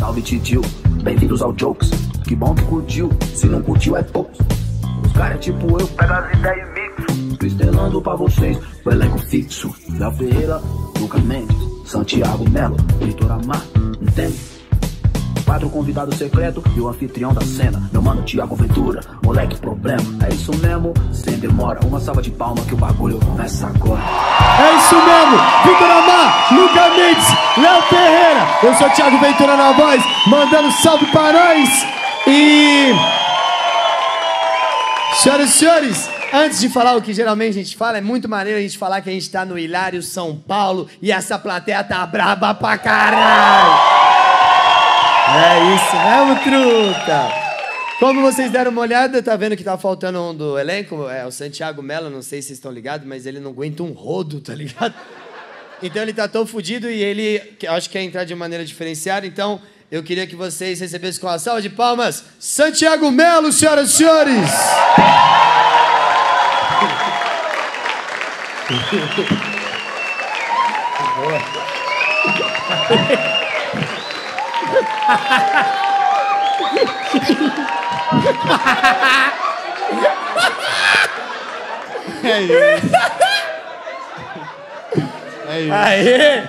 Salve titio, bem-vindos ao Jokes. Que bom que curtiu, se não curtiu é poucos. Os caras tipo eu, pega as ideias e mixo. Tô estrelando pra vocês, o elenco fixo. Léo Ferreira, Lucas Mendes, Santiago Melo, Vitor Amar, entende? Quatro convidados secretos e o anfitrião da cena. Meu mano Tiago Ventura, moleque problema. É isso mesmo, sem demora. Uma salva de palma que o bagulho começa agora. É isso mesmo, Vitor Amar, Luca Mendes, Léo Ferreira. Eu sou o Thiago Ventura na voz, mandando salve para nós. E. Senhoras e senhores, antes de falar o que geralmente a gente fala, é muito maneiro a gente falar que a gente tá no Hilário São Paulo e essa plateia tá braba pra caralho. É isso mesmo, truta. Como vocês deram uma olhada, tá vendo que tá faltando um do elenco? É o Santiago Mello, não sei se vocês estão ligados, mas ele não aguenta um rodo, tá ligado? Então ele tá tão fudido e ele acho que quer entrar de maneira diferenciada, então eu queria que vocês recebessem com uma salva de palmas Santiago Melo, senhoras e senhores! É isso. É isso. Aê!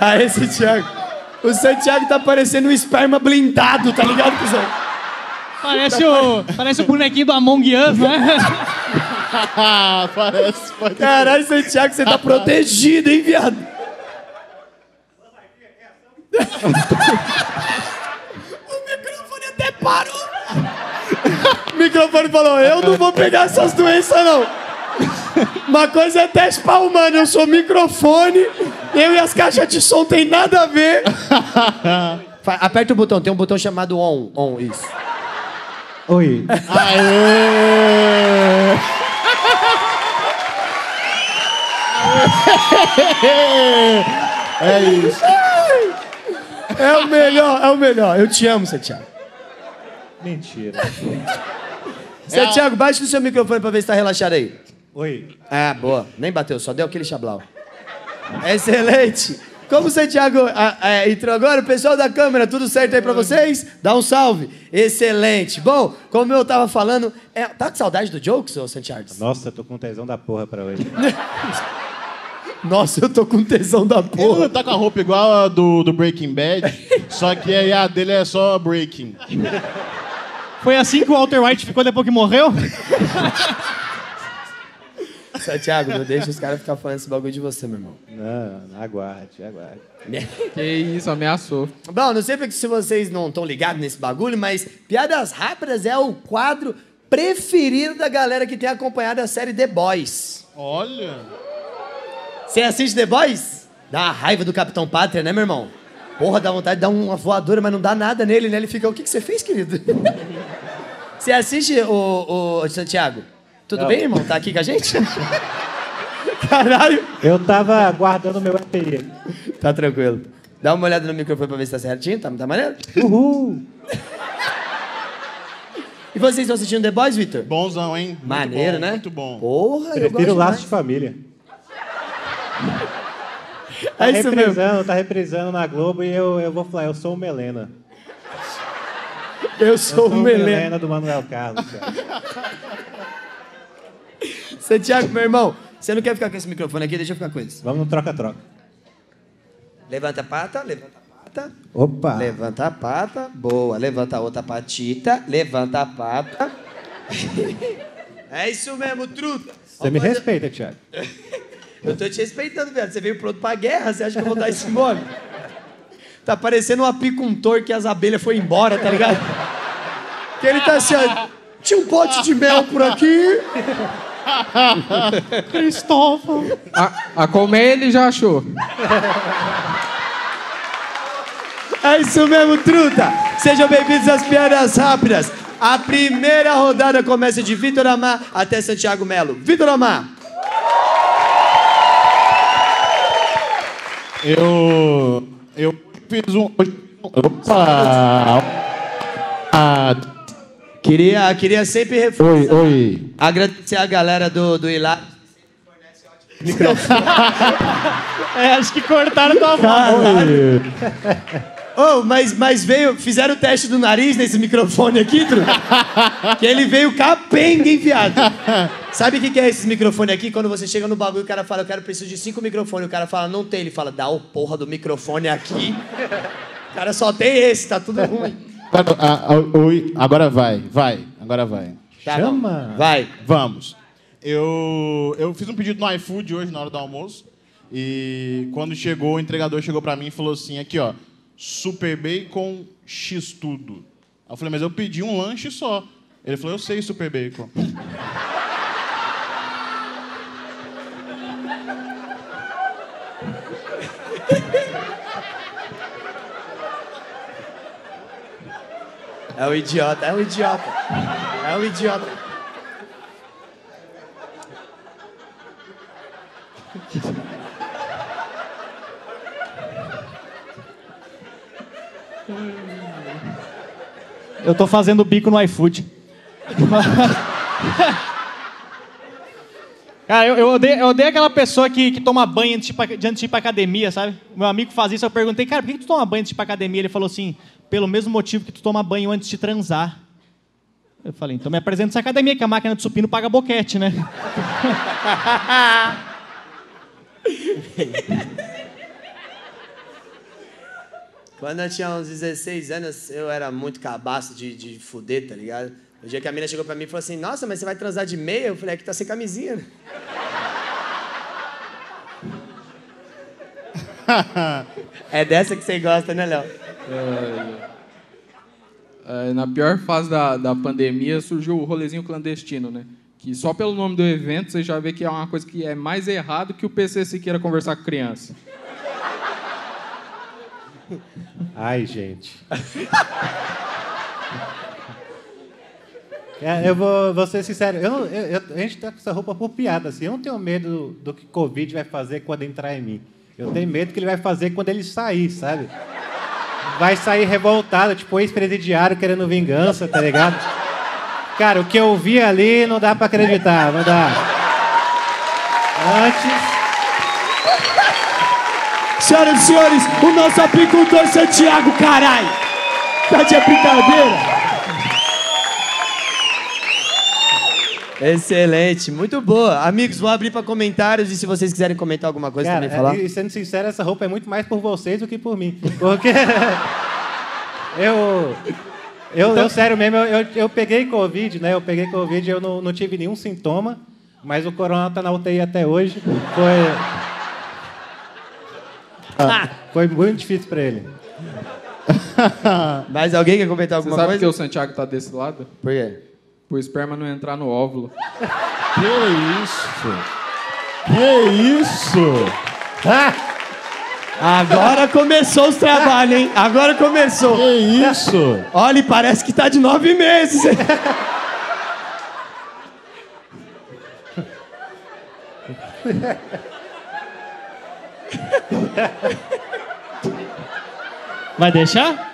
Aê, Santiago! O Santiago tá parecendo um esperma blindado, tá ligado, cuzão? Parece o, parece o bonequinho do Among Us, né? Parece, pode Caralho, Santiago, você tá protegido, hein, viado? o microfone até parou. O microfone falou: Eu não vou pegar essas doenças, não. Uma coisa é teste pra humano, eu sou microfone, eu e as caixas de som tem nada a ver. Fa- Aperta o botão, tem um botão chamado on. On, isso. Oi. Aê! É isso. É o melhor, é o melhor. Eu te amo, Santiago. Mentira. Santiago, baixa no seu microfone pra ver se tá relaxado aí. Oi. Ah, boa. Nem bateu, só deu aquele chablau. Excelente. Como o Santiago ah, ah, entrou agora, o pessoal da câmera, tudo certo aí pra vocês? Dá um salve. Excelente. Bom, como eu tava falando, é, tá com saudade do Jokes, ô Santiago? Nossa, eu tô com tesão da porra pra hoje. Nossa, eu tô com tesão da Ele porra. tá com a roupa igual a do, do Breaking Bad, só que aí a dele é só Breaking. Foi assim que o Walter White ficou depois que morreu? Santiago, não deixa os caras ficar falando esse bagulho de você, meu irmão. Não, aguarde, aguarde. Que isso, ameaçou. Bom, não sei porque se vocês não estão ligados nesse bagulho, mas Piadas Rápidas é o quadro preferido da galera que tem acompanhado a série The Boys. Olha. Você assiste The Boys? Dá uma raiva do Capitão Pátria, né, meu irmão? Porra, dá vontade de dar uma voadora, mas não dá nada nele, né? Ele fica, o que, que você fez, querido? Você assiste, o, o Santiago? Tudo Não. bem, irmão? Tá aqui com a gente? Caralho! Eu tava guardando meu EPI. Tá tranquilo. Dá uma olhada no microfone pra ver se tá certinho, tá, tá maneiro? Uhul! E vocês estão assistindo The Boys, Victor? Bonzão, hein? Muito Maneiro, bom, né? Muito bom. Porra, eu Prefiro gosto laço de família. Tá É isso mesmo. reprisando, tá reprisando na Globo e eu, eu vou falar, eu sou o Melena. Eu Eu sou o Melena. Melena do Manuel Carlos. Santiago, meu irmão, você não quer ficar com esse microfone aqui? Deixa eu ficar com esse. Vamos no troca-troca. Levanta a pata, levanta a pata. Opa! Levanta a pata. Boa. Levanta a outra patita. Levanta a pata. é isso mesmo, truta. Você me respeita, Thiago. Eu tô te respeitando, velho. Você veio pronto pra guerra, você acha que eu vou dar esse mole? Tá parecendo um apicultor que as abelhas foi embora, tá ligado? Que ele tá assim, ó. Tinha um pote de mel por aqui. Cristóvão. A, a colmeia ele já achou. É isso mesmo, truta! Sejam bem-vindos às piadas rápidas. A primeira rodada começa de Vitor Amar até Santiago Melo. Vitor Amar! Eu. Eu fiz um. Opa! Ah, Queria, queria sempre reforçar. oi, oi. Agradecer a galera do, do Ilá. Microfone. É, acho que cortaram tua voz. Oh, mas, mas veio. Fizeram o teste do nariz nesse microfone aqui, Tru? que ele veio capenga, hein, viado? Sabe o que, que é esse microfone aqui? Quando você chega no bagulho, o cara fala, eu quero preciso de cinco microfones. O cara fala, não tem. Ele fala, dá o porra do microfone aqui. O cara só tem esse, tá tudo ruim. Agora, vai, vai, agora vai. Tá Chama. bom. Vai. Vamos. Eu, eu fiz um pedido no iFood hoje, na hora do almoço. E quando chegou, o entregador chegou pra mim e falou assim: aqui, ó, super bacon X tudo. Aí eu falei, mas eu pedi um lanche só. Ele falou, eu sei super bacon. É o idiota, é o idiota. É o idiota. Eu tô fazendo bico no iFood. Cara, eu, eu, odeio, eu odeio aquela pessoa que, que toma banho antes de, ir pra, de- antes de ir pra academia, sabe? Meu amigo faz isso, eu perguntei, cara, por que, que tu toma banho antes de ir pra academia? Ele falou assim, pelo mesmo motivo que tu toma banho antes de transar. Eu falei, então me apresenta essa academia, que a máquina de supino paga boquete, né? Quando eu tinha uns 16 anos, eu era muito cabaço de, de fuder, tá ligado? O dia que a mina chegou pra mim e falou assim, nossa, mas você vai transar de meia? Eu falei, é que tá sem camisinha, né? é dessa que você gosta, né, Léo? É, na pior fase da, da pandemia surgiu o rolezinho clandestino, né? Que só pelo nome do evento você já vê que é uma coisa que é mais errado que o PC se queira conversar com criança. Ai, gente. É, eu vou, vou ser sincero, eu, eu- a gente tá com essa roupa por piada, assim. Eu não tenho medo do que Covid vai fazer quando entrar em mim. Eu tenho medo do que ele vai fazer quando ele sair, sabe? Vai sair revoltado, tipo ex-presidiário querendo vingança, tá ligado? Cara, o que eu vi ali não dá pra acreditar, não dá. Antes. Senhoras e senhores, o nosso apicultor Santiago, caralho! Tá de brincadeira? Excelente, muito boa. Amigos, vou abrir para comentários e se vocês quiserem comentar alguma coisa Cara, também falar. e sendo sincero, essa roupa é muito mais por vocês do que por mim. Porque eu, eu, eu sério mesmo, eu, eu, eu peguei Covid, né? Eu peguei Covid, eu não, não tive nenhum sintoma, mas o corona tá na UTI até hoje. Foi, Ah, foi muito difícil para ele. mais alguém quer comentar Você alguma sabe que o Santiago tá desse lado? Por quê? Pro esperma não entrar no óvulo. Que isso? Que isso? Ah! Agora começou os trabalhos, hein? Agora começou. Que isso? Olha, parece que tá de nove meses. Vai deixar?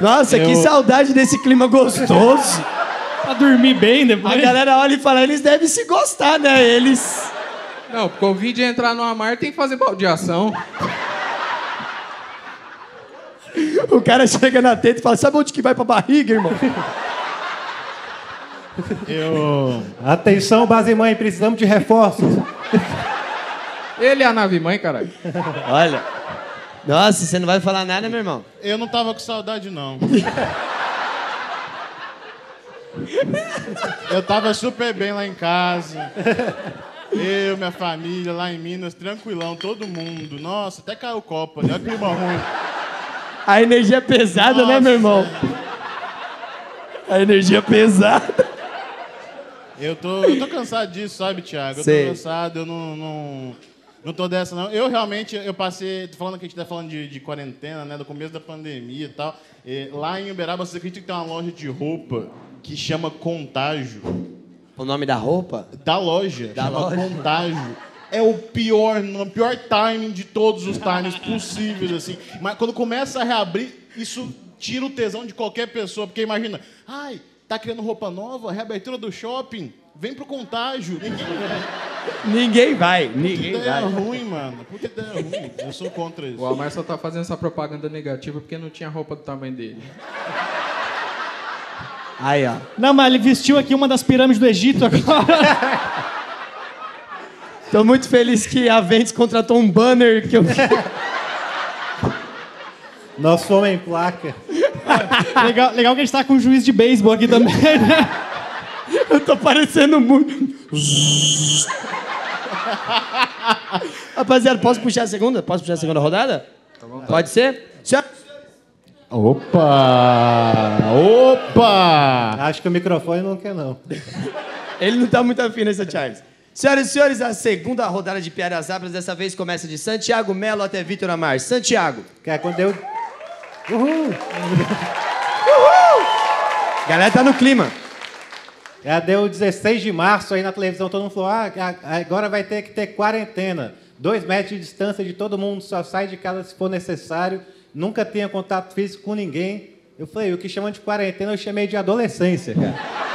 Nossa, que saudade desse clima gostoso. Pra dormir bem depois. A galera olha e fala, eles devem se gostar, né? Eles. Não, Covid entrar no amar tem que fazer baldeação. O cara chega na teta e fala, sabe onde que vai pra barriga, irmão? Eu. Atenção, base mãe, precisamos de reforços. Ele é a nave mãe, caralho. Olha. Nossa, você não vai falar nada, meu irmão? Eu não tava com saudade, não. Eu tava super bem lá em casa. Eu, minha família, lá em Minas, tranquilão, todo mundo. Nossa, até caiu o copo, olha o clima ruim. A energia é pesada, né, meu irmão? A energia é pesada. Eu tô, eu tô cansado disso, sabe, Thiago? Eu Sei. tô cansado, eu não, não, não tô dessa, não. Eu realmente, eu passei, tô falando que a gente tá falando de, de quarentena, né, do começo da pandemia e tal. E lá em Uberaba, você acredita que tem uma loja de roupa que chama Contágio? O nome da roupa? Da loja, Da chama loja. Contágio. É o pior, no pior timing de todos os timings possíveis, assim. Mas quando começa a reabrir, isso tira o tesão de qualquer pessoa. Porque imagina, ai, tá criando roupa nova, reabertura do shopping, vem pro contágio. Ninguém, Ninguém vai, ninguém Ideia vai. ruim, mano. Puta ideia ruim. Eu sou contra isso. O Amar só tá fazendo essa propaganda negativa porque não tinha roupa do tamanho dele. Aí, ó. Não, mas ele vestiu aqui uma das pirâmides do Egito agora. Tô muito feliz que a Ventes contratou um banner que eu. Nós fomos em placa. legal, legal que a gente tá com um juiz de beisebol aqui também, né? Eu tô parecendo muito. Rapaziada, posso puxar a segunda? Posso puxar a segunda rodada? Pode ser? Senhora- Opa! Opa! Acho que o microfone não quer, não. Ele não tá muito afim nessa, Charles. Senhoras e senhores, a segunda rodada de piadas abras dessa vez começa de Santiago Melo até Vitor Amar. Santiago. Que é quando eu. Uhul! Galera tá no clima. Já deu 16 de março aí na televisão, todo mundo falou: ah, a- agora vai ter que ter quarentena. Dois metros de distância de todo mundo, só sai de casa se for necessário. Nunca tenha contato físico com ninguém. Eu falei: o que chamam de quarentena eu chamei de adolescência, cara.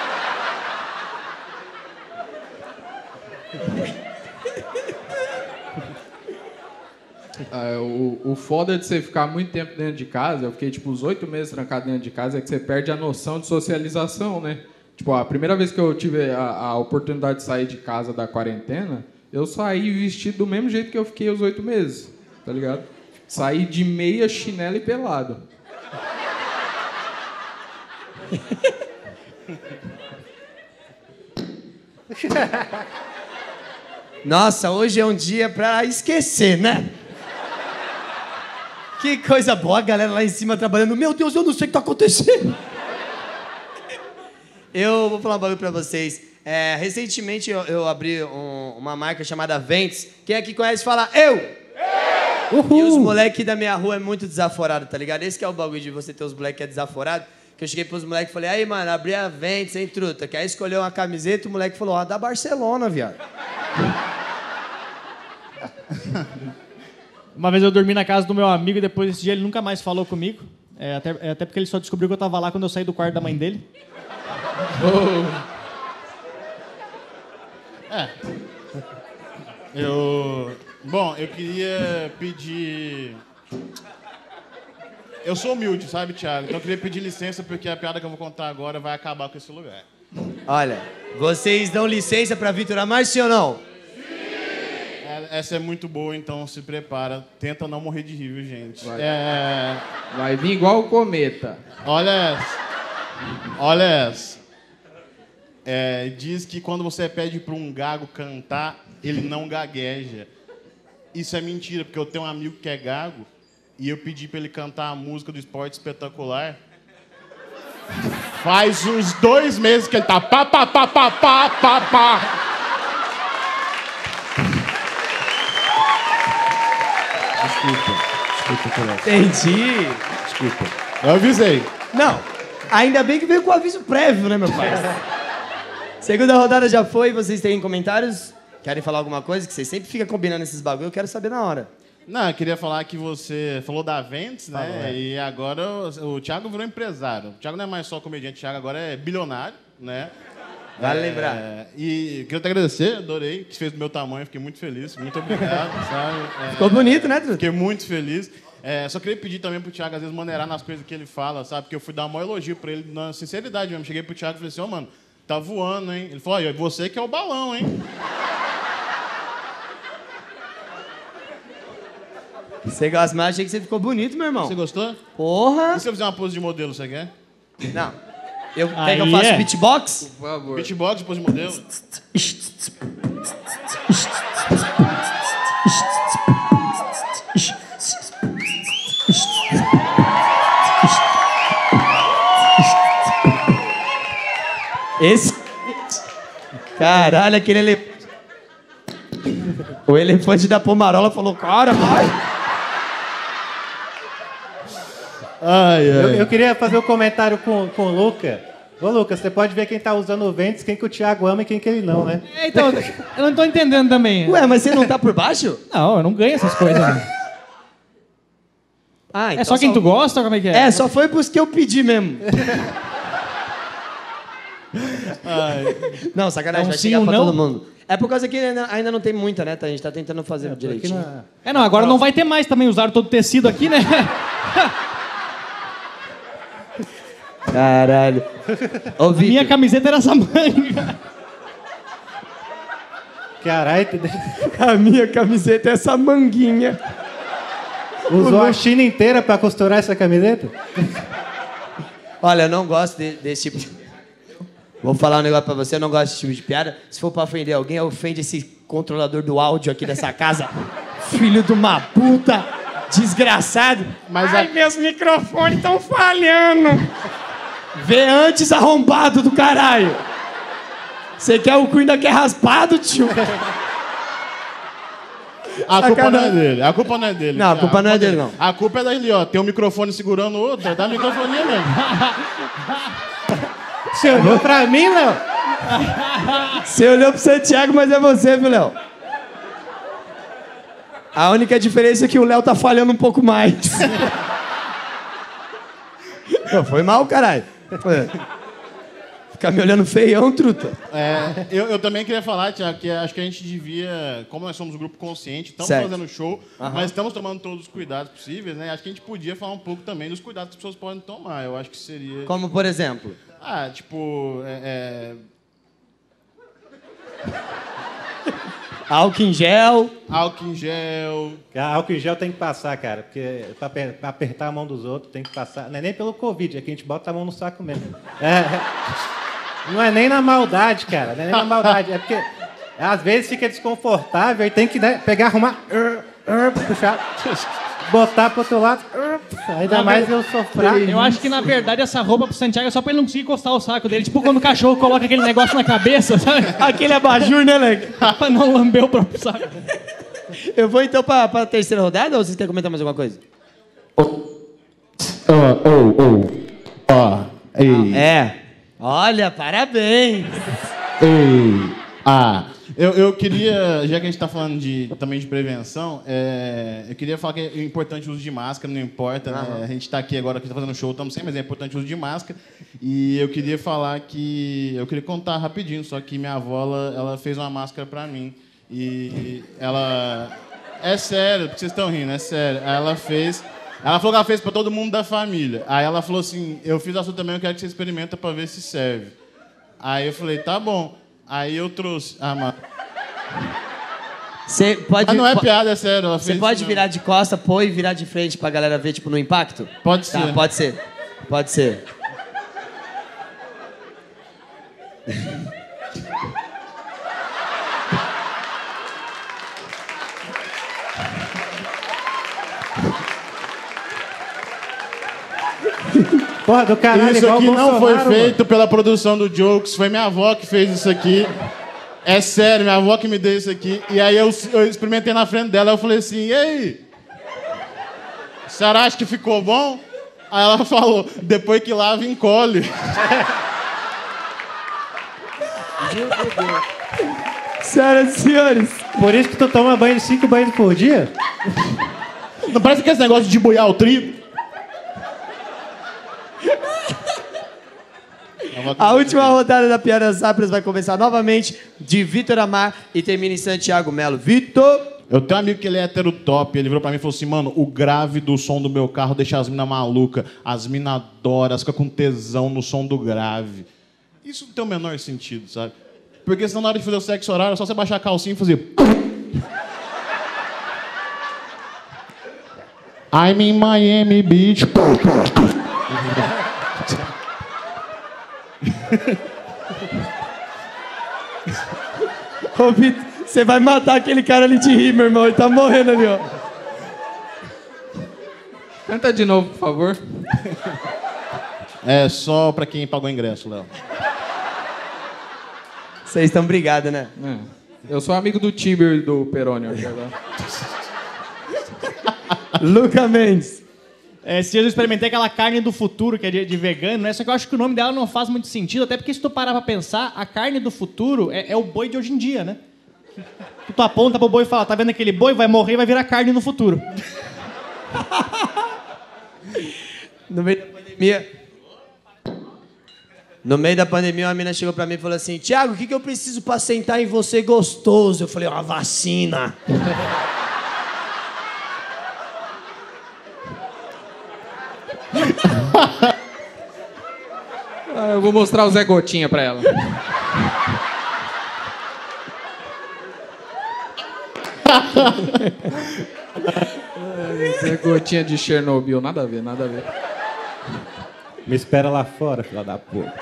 Ah, o, o foda de você ficar muito tempo dentro de casa, eu fiquei tipo uns oito meses trancado dentro de casa, é que você perde a noção de socialização, né? Tipo, a primeira vez que eu tive a, a oportunidade de sair de casa da quarentena, eu saí vestido do mesmo jeito que eu fiquei os oito meses, tá ligado? Saí de meia, chinelo e pelado. Nossa, hoje é um dia pra esquecer, né? Que coisa boa, a galera lá em cima trabalhando. Meu Deus, eu não sei o que tá acontecendo. Eu vou falar um bagulho pra vocês. É, recentemente eu, eu abri um- uma marca chamada Ventes. Quem aqui conhece fala eu! E os moleques da minha rua é muito desaforado, tá ligado? Esse que é o bagulho de você ter os moleques que é desaforado. Que eu cheguei pros moleques e falei, aí, mano, abri a Ventes, hein, truta? Que aí escolheu uma camiseta e o moleque falou, ó, da Barcelona, viado. Uma vez eu dormi na casa do meu amigo e depois desse dia ele nunca mais falou comigo. É, até, é, até porque ele só descobriu que eu tava lá quando eu saí do quarto da mãe dele. Eu. Bom, eu queria pedir. Eu sou humilde, sabe, Thiago? Então eu queria pedir licença porque a piada que eu vou contar agora vai acabar com esse lugar. Olha, vocês dão licença pra Vitor Amar, sim ou não? É, Essa é muito boa, então se prepara. Tenta não morrer de rir, viu, gente? É. Vai vir igual o cometa. Olha essa. Olha essa. É, diz que quando você pede para um gago cantar, ele não gagueja. Isso é mentira, porque eu tenho um amigo que é gago e eu pedi para ele cantar a música do esporte espetacular. Faz uns dois meses que ele tá pá, pá, pá, pá, pá, pá, pá. Entendi. Eu avisei. Não, ainda bem que veio com aviso prévio, né, meu pai? Segunda rodada já foi, vocês têm comentários? Querem falar alguma coisa? Que vocês sempre ficam combinando esses bagulho, eu quero saber na hora. Não, eu queria falar que você falou da Ventes, né? E agora o, o Thiago virou empresário. O Thiago não é mais só comediante, o Thiago agora é bilionário, né? Vale É, lembrar. E queria te agradecer, adorei, que fez do meu tamanho, fiquei muito feliz. Muito obrigado, sabe? É, Ficou bonito, né, Truta? Fiquei muito feliz. É, só queria pedir também pro Thiago, às vezes, maneirar nas coisas que ele fala, sabe? Porque eu fui dar um maior elogio pra ele, na sinceridade mesmo. Cheguei pro Thiago e falei assim, ô, mano, tá voando, hein? Ele falou, olha, você que é o balão, hein? Você gosta, mas achei que você ficou bonito, meu irmão. Você gostou? Porra! E se eu fizer uma pose de modelo, você quer? Não. Eu, quer Aí que eu faça é. beatbox? Por favor. Beatbox, pose de modelo? Esse. Caralho, aquele elefante. O elefante da Pomarola falou: Cara, vai. Ai, Eu, eu queria fazer um comentário com, com o Luca. Ô, Lucas, você pode ver quem tá usando o Ventes, quem que o Thiago ama e quem que ele não, né? É, então, eu não tô entendendo também. Ué, mas você não tá por baixo? Não, eu não ganho essas coisas. né? Ah, É só quem tu gosta ou como é que é? É, só foi pros que eu pedi mesmo. Não, sacanagem, É um vai sim chegar ou pra não? todo mundo. É por causa que ainda, ainda não tem muita, né? tá? A gente tá tentando fazer Aqui direitinho. É, não, agora não vai ter mais também. Usaram todo o tecido aqui, né? Caralho. Ô, Vitor, Minha camiseta era essa manga. Caralho, a minha camiseta é essa manguinha. usou a China inteira pra costurar essa camiseta? Olha, eu não gosto de- desse tipo de... Vou falar um negócio pra você, eu não gosto desse tipo de piada. Se for pra ofender alguém, ofende esse controlador do áudio aqui dessa casa. Filho de uma puta, desgraçado. Mas Ai, a- meus microfones estão falhando. Vê antes arrombado do caralho. Você quer o cu ainda quer raspado, tio? A culpa não é dele. A culpa não é dele. Não, a culpa não é dele, não. A culpa é dele, ó. Tem um microfone segurando o outro. Dá microfonia mesmo. Você olhou pra mim, Léo? Você olhou pro Santiago, mas é você, viu, Léo? A única diferença é que o Léo tá falhando um pouco mais. Não, foi mal, caralho. Ficar me olhando feião, truta. É, eu, eu também queria falar, Tiago, que acho que a gente devia, como nós somos um grupo consciente, estamos Certo. fazendo show, mas estamos tomando todos os cuidados possíveis, né? Acho que a gente podia falar um pouco também dos cuidados que as pessoas podem tomar. Eu acho que seria. Como, por exemplo? Ah, tipo. É, Álcool em gel. é, álcool em gel. A álcool em gel tem que passar, cara, porque pra apertar a mão dos outros tem que passar. Não é nem pelo Covid, é que a gente bota a mão no saco mesmo. É, não é nem na maldade, cara, não é nem na maldade, é porque às vezes fica desconfortável e tem que né, pegar, arrumar, uh, uh, puxar, botar pro outro lado. ainda Na mais eu sou fraco. Eu acho que, na verdade, essa roupa pro Santiago é só pra ele não conseguir encostar o saco dele. Tipo quando o cachorro coloca aquele negócio na cabeça, sabe? Aquele abajur, né, Leque? pra não lamber o próprio saco. Eu vou então pra, pra terceira rodada ou vocês querem comentar mais alguma coisa? Ah, oh, oh. Ó, ei, É. Olha, parabéns. ei. Ah. Eu, eu queria, já que a gente está falando de, também de prevenção, é, eu queria falar que é importante o uso de máscara, não importa, né? A gente está aqui agora, que está fazendo show, estamos sem, mas é importante o uso de máscara. E eu queria falar que, eu queria contar rapidinho, só que minha avó, ela, ela fez uma máscara para mim. E ela, é sério, porque vocês estão rindo, é sério. Aí ela fez, ela falou que ela fez para todo mundo da família. Aí ela falou assim, eu fiz a sua também, eu quero que você experimenta para ver se serve. Aí eu falei, tá bom. Aí eu trouxe. Ah, mas. Você pode. Ah, não é po- piada, é sério. Ela Você fez pode isso virar de costa, pôr e virar de frente pra galera ver, tipo, no impacto? Pode Tá, ser. pode ser. Pode ser. Porra do caralho, Isso aqui não foi feito pela produção do Jokes, foi minha avó que fez isso aqui. É sério, minha avó que me deu isso aqui. E aí eu, eu experimentei na frente dela, eu falei assim, e aí? A senhora acha que ficou bom? Aí ela falou, depois que lava, encolhe. Senhoras e senhores. Por isso que tu toma banho de cinco banhos por dia? Não parece que esse negócio de boiar o trigo? A última rodada da Piada Sapras vai começar novamente de Vitor Amar e termina em Santiago Melo. Vitor! Eu tenho um amigo que ele é hétero top, ele virou pra mim e falou assim, mano, o grave do som do meu carro deixa as minas malucas, as minas adoram, ficam com tesão no som do grave. Isso não tem o menor sentido, sabe? Porque senão na hora de fazer o sexo oral é só você baixar a calcinha e fazer... I'm in Miami Beach. Ô, Vitor, você vai matar aquele cara ali de rir, meu irmão. Ele tá morrendo ali, ó. Canta de novo, por favor. É só pra quem pagou o ingresso, Léo. Vocês estão brigados, né? É. Eu sou amigo do Tiber e do Perônio aqui agora. Luca Mendes. É, dias eu experimentei aquela carne do futuro, que é de, de vegano, né? Só que eu acho que o nome dela não faz muito sentido, até porque se tu parar pra pensar, a carne do futuro é, é o boi de hoje em dia, né? Tu, tu aponta pro boi e fala, tá vendo aquele boi? Vai morrer e vai virar carne no futuro. No meio da pandemia. No meio da pandemia, uma menina chegou pra mim e falou assim: Tiago, o que, que eu preciso pra sentar em você gostoso? Eu falei: uma vacina. Ah, eu vou mostrar o Zé Gotinha pra ela. Ai, Zé Gotinha de Chernobyl, nada a ver, nada a ver. Me espera lá fora, filha da puta.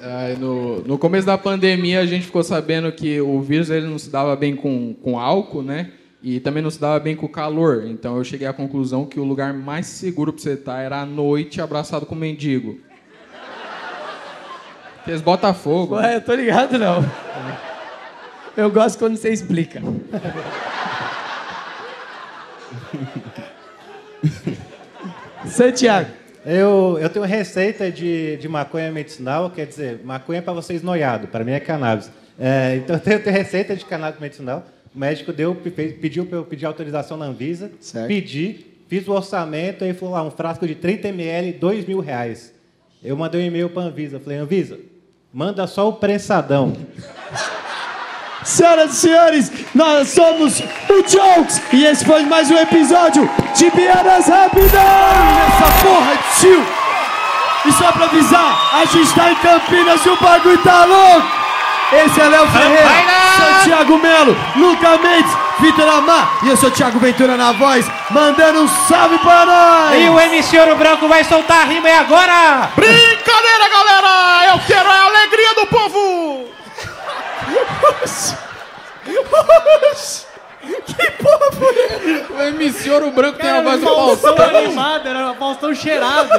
Ai, no, no começo da pandemia, a gente ficou sabendo que o vírus ele não se dava bem com, com álcool, né? E também não se dava bem com o calor. Então eu cheguei à conclusão que o lugar mais seguro pra você estar era à noite abraçado com o mendigo. Aqueles Botafogo. Ué, eu tô ligado, não. Eu gosto quando você explica. Santiago. Eu, eu tenho receita de, de maconha medicinal, quer dizer, maconha é para vocês noiado, para mim é cannabis. É, então eu tenho, eu tenho receita de cannabis medicinal. O médico deu, pe- pediu para eu pedir autorização na Anvisa. Certo. Pedi, fiz o orçamento, aí falou lá, um frasco de 30 ml, 2 mil reais. Eu mandei um e-mail para a Anvisa, falei, Anvisa, manda só o prensadão. Senhoras e senhores, nós somos o Jokes e esse foi mais um episódio de Piadas Rápidas! Essa porra, tio! E só pra avisar, a gente tá em Campinas e o bagulho tá louco! Esse é Léo Ferreira, Santiago Melo, Luca Mendes, Vitor Amar e eu sou Thiago Ventura na voz, mandando um salve pra nós! E o MC Ouro Branco vai soltar a rima aí agora! Brincadeira, galera! Eu quero a alegria do povo! O MC Ouro Branco tem a voz do Faustão. animado, era Faustão cheirado.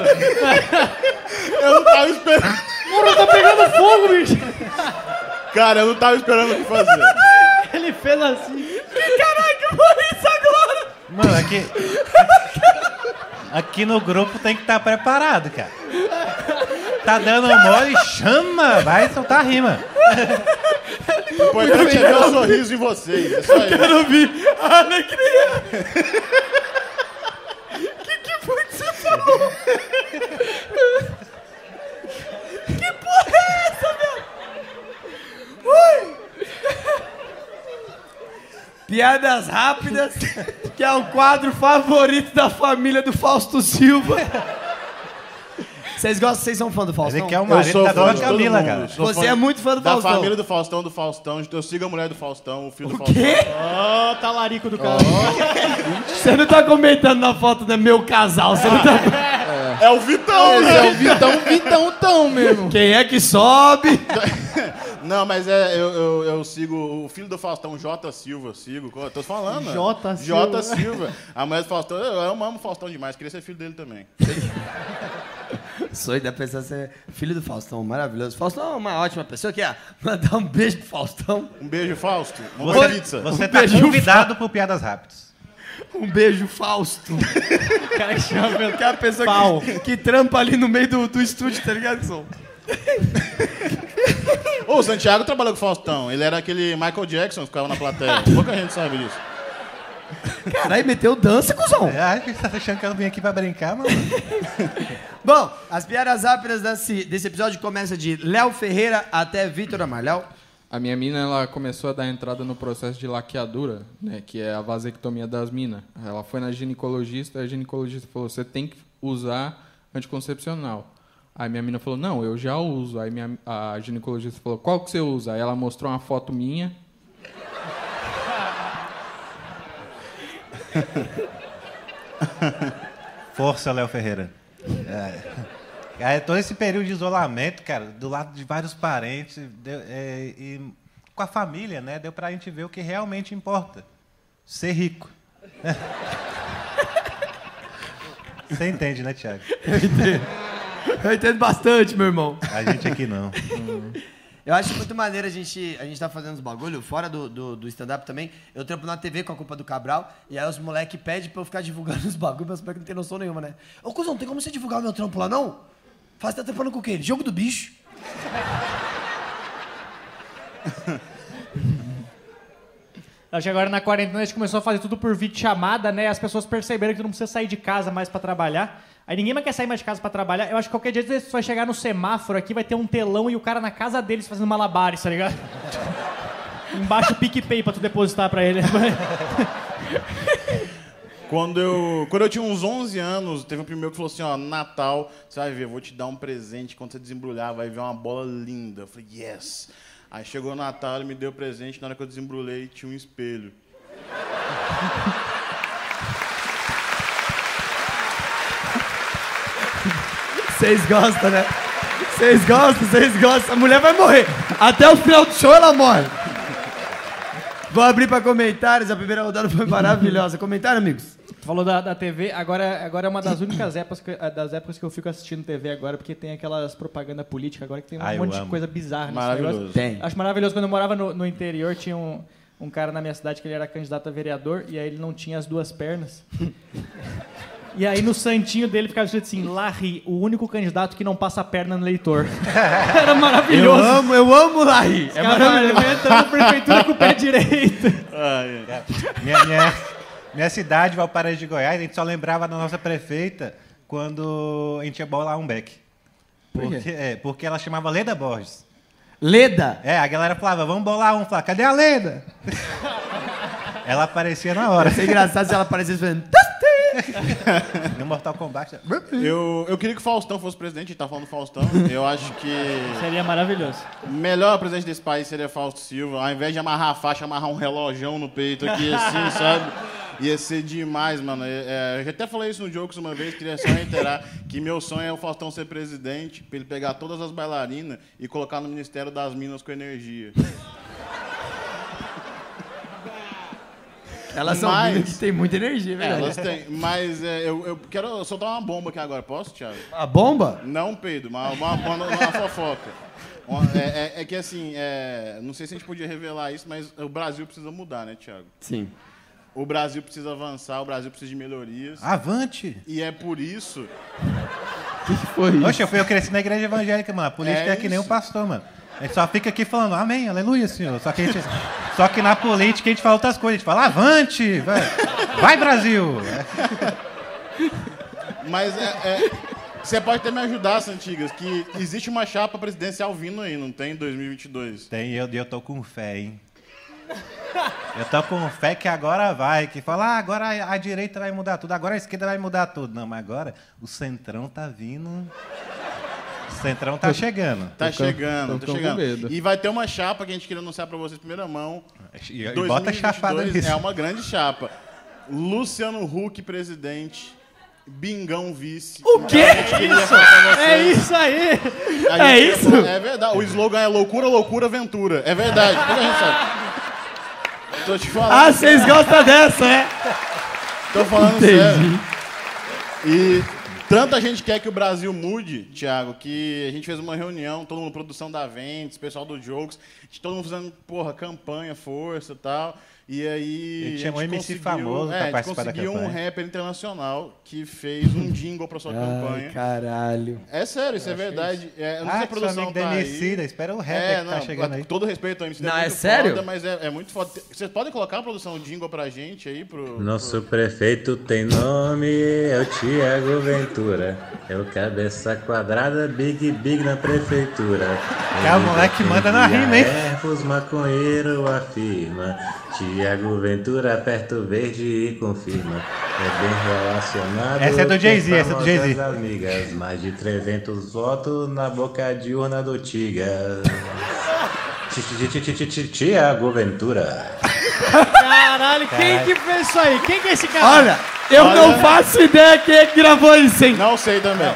Eu não tava esperando. Porra, tá pegando fogo, bicho. Cara, eu não tava esperando o que fazer. Ele fez assim. Mano, aqui. Aqui no grupo tem que estar preparado, cara. Tá dando mole, chama! Vai soltar a rima. O importante é ver o sorriso em vocês. É só isso. Quero ouvir a alegria! que que foi que você falou? que porra é essa, meu? Ui! Piadas rápidas, que é o quadro favorito da família do Fausto Silva. Vocês gostam, vocês são fã do Faustão? Ele quer o Eu sou da fã dona de todo Camila, mundo. cara. Sou Você fã é muito fã do Da Faustão. família do Faustão, do Faustão. Eu sigo a mulher do Faustão, o filho do O Faustão. quê? Ó, talarico do cara. Você não tá comentando na foto, né? Meu casal, você não tá... É o Vitão, Esse é né? o Vitão, Vitão, tão mesmo. Quem é que sobe? Não, mas é, eu, eu, eu sigo o filho do Faustão, J. Silva, sigo. Tô falando. né? J. J. Silva. A mulher do Faustão, eu, eu amo o Faustão demais, queria ser filho dele também. Sonho da pessoa ser filho do Faustão, maravilhoso. Faustão é uma ótima pessoa, que é mandar um beijo pro Faustão. Um beijo, Fausto. Vamos Você, pizza. você Um tá beijo, convidado por Piadas Rápidas. Um beijo, Fausto. O cara que chama Que é a pessoa que, que trampa ali no meio do, do estúdio, tá ligado, Som? Ô, o Santiago trabalhou com o Faustão. Ele era aquele Michael Jackson que ficava na plateia. Pouca gente sabe disso. Caralho, meteu dança, cuzão. É, acho que você tá achando que eu vim aqui pra brincar, mano? Bom, as piadas rápidas desse, desse episódio começam de Léo Ferreira até Vitor Amar. Léo? A minha mina, ela começou a dar entrada no processo de laqueadura, né, que é a vasectomia das minas. Ela foi na ginecologista, a ginecologista falou, você tem que usar anticoncepcional. Aí minha mina falou, não, eu já uso. Aí minha, a ginecologista falou, qual que você usa? Aí ela mostrou uma foto minha. Força, Léo Ferreira. É. Aí, todo esse período de isolamento, cara, do lado de vários parentes deu- é, e com a família, né, deu pra gente ver o que realmente importa. Ser rico. Você entende, né, Thiago? Eu entendo bastante, meu irmão. A gente aqui não. Eu acho muito maneiro a gente, a gente tá fazendo os bagulho, fora do, do, do stand-up também. Eu trampo na TV com a culpa do Cabral, e aí os moleque pedem pra eu ficar divulgando os bagulho, mas os moleque não tem noção nenhuma, né? Ô, cuzão, tem como você divulgar o meu trampo lá, não? Faz, tá trampando com o quê? Jogo do bicho. Acho que agora na quarentena a gente começou a fazer tudo por vídeo chamada, né? As pessoas perceberam que tu não precisa sair de casa mais pra trabalhar. Aí ninguém mais quer sair mais de casa pra trabalhar. Eu acho que qualquer dia você vai chegar no semáforo aqui, vai ter um telão e o cara na casa deles fazendo malabares, tá ligado? Embaixo PicPay pra tu depositar pra ele. Quando eu, quando eu tinha uns 11 anos, teve um primeiro que falou assim, ó, Natal, você vai ver, eu vou te dar um presente, quando você desembrulhar, vai ver uma bola linda. Eu falei, yes. Aí chegou o Natal, ele me deu o presente, na hora que eu desembrulhei, tinha um espelho. Vocês gostam, né? Vocês gostam, vocês gostam. A mulher vai morrer. Até o final do show ela morre. Vou abrir pra comentários. A primeira rodada foi maravilhosa. Comentário, amigos? Tu falou da, da TV, agora, agora é uma das únicas épocas que, eh, das épocas que eu fico assistindo TV agora, porque tem aquelas propaganda política agora que tem um Ah, eu monte de coisa bizarra nesse Maravilhoso. negócio. Tem. Acho maravilhoso. Quando eu morava no, no interior, tinha um, um cara na minha cidade que ele era candidato a vereador e aí ele não tinha as duas pernas. E aí no santinho dele ficava escrito assim, Larry, o único candidato que não passa a perna no eleitor. Era Eu maravilhoso. amo, eu amo Larry. É Cara, maravilhoso. entrou na prefeitura com o pé direito. Ai, ai. Minha, minha, minha cidade, Valparaíso de Goiás, a gente só lembrava da nossa prefeita quando a gente ia bolar um beck. Porque, é, porque ela chamava Leda Borges. Leda. É, a galera falava, vamos bolar um. Falava, cadê a Leda? ela aparecia na hora. Ia ser engraçado se ela aparecesse falando... No Mortal Kombat. Eu, eu queria que o Faustão fosse presidente, a gente tá falando do Faustão. Eu acho que Seria maravilhoso. o melhor presidente desse país seria Fausto Silva. Ao invés de amarrar a faixa, amarrar um relojão no peito aqui, assim, sabe? Ia ser demais, mano. É, é, eu já até falei isso no Jokes uma vez, queria só reiterar que meu sonho é o Faustão ser presidente, pra ele pegar todas as bailarinas e colocar no Ministério das Minas com energia. Elas são Mas- que tem muita energia, É, velho. elas têm. Mas é, eu, eu quero soltar uma bomba aqui agora, posso, Thiago? A bomba? Não, Pedro, uma, uma, uma, uma fofoca. É, é- é que assim, é, não sei se a gente podia revelar isso, mas o Brasil precisa mudar, né, Thiago? Sim. O Brasil precisa avançar, o Brasil precisa de melhorias. Avante! E é por isso. Oxe, eu fui eu cresci na igreja evangélica, mano. A política é, É que nem isso. pastor, mano. A gente só fica aqui falando, amém, aleluia, senhor. Só que, gente, só que na política a gente fala outras coisas. A gente fala, avante! Vai, vai Brasil! Mas é, é- você pode até me ajudar, Santigas, que existe uma chapa presidencial vindo aí, não tem? Em 2022. Tem, eu, eu tô com fé, hein? Eu tô com fé que agora vai, que fala, ah, agora a, a direita vai mudar tudo, agora a esquerda vai mudar tudo. Não, mas agora o centrão tá vindo. O centrão tá chegando. Tá Tô chegando, tô tá com chegando. medo. E vai ter uma chapa que a gente queria anunciar pra vocês em primeira mão. E, e bota chapada 2022 nisso. É uma grande chapa. Luciano Huck, presidente. Bingão vice. O quê? Isso! É isso aí! É isso? É verdade. O slogan é loucura, loucura, aventura. É verdade. Toda a gente sabe. Tô te falando. Ah, vocês gostam dessa, é? Tô falando Entendi. sério. E tanta gente quer que o Brasil mude, Thiago, que a gente fez uma reunião, todo mundo, produção da Ventes, pessoal do Jokes, a gente, todo mundo fazendo, porra, campanha, força e tal. E aí. A gente chamou MC conseguiu- famoso pra é, a gente participar da conseguiu um campanha. rapper internacional que fez um jingle pra sua Ai, campanha. caralho. É sério, isso é verdade. É, eu não sei se Ah, a seu produção tá Demicida, aí. espera o rapper É, que tá não, chegando com aí. todo respeito ao MC Não, é é sério? foda, mas é, é muito foda. Vocês podem colocar a produção jingle pra gente aí? Pro, Nosso prefeito tem nome, é o Tiago Ventura. É o cabeça quadrada, big big na prefeitura. É o moleque manda na rima, hein? Ervos maconheiro afirma. Tiago Ventura aperta o verde e confirma. É bem relacionado. Essa é do com Jay-Z, essa é do Jay-Z. amigas. Mais de 300 votos na boca de urna do Tiga. Ti- ti- ti- ti- ti- ti- Tiago Ventura. Caralho, quem que fez isso aí? Quem que é esse cara? Olha, eu não faço ideia quem é que gravou isso, hein? Não sei também.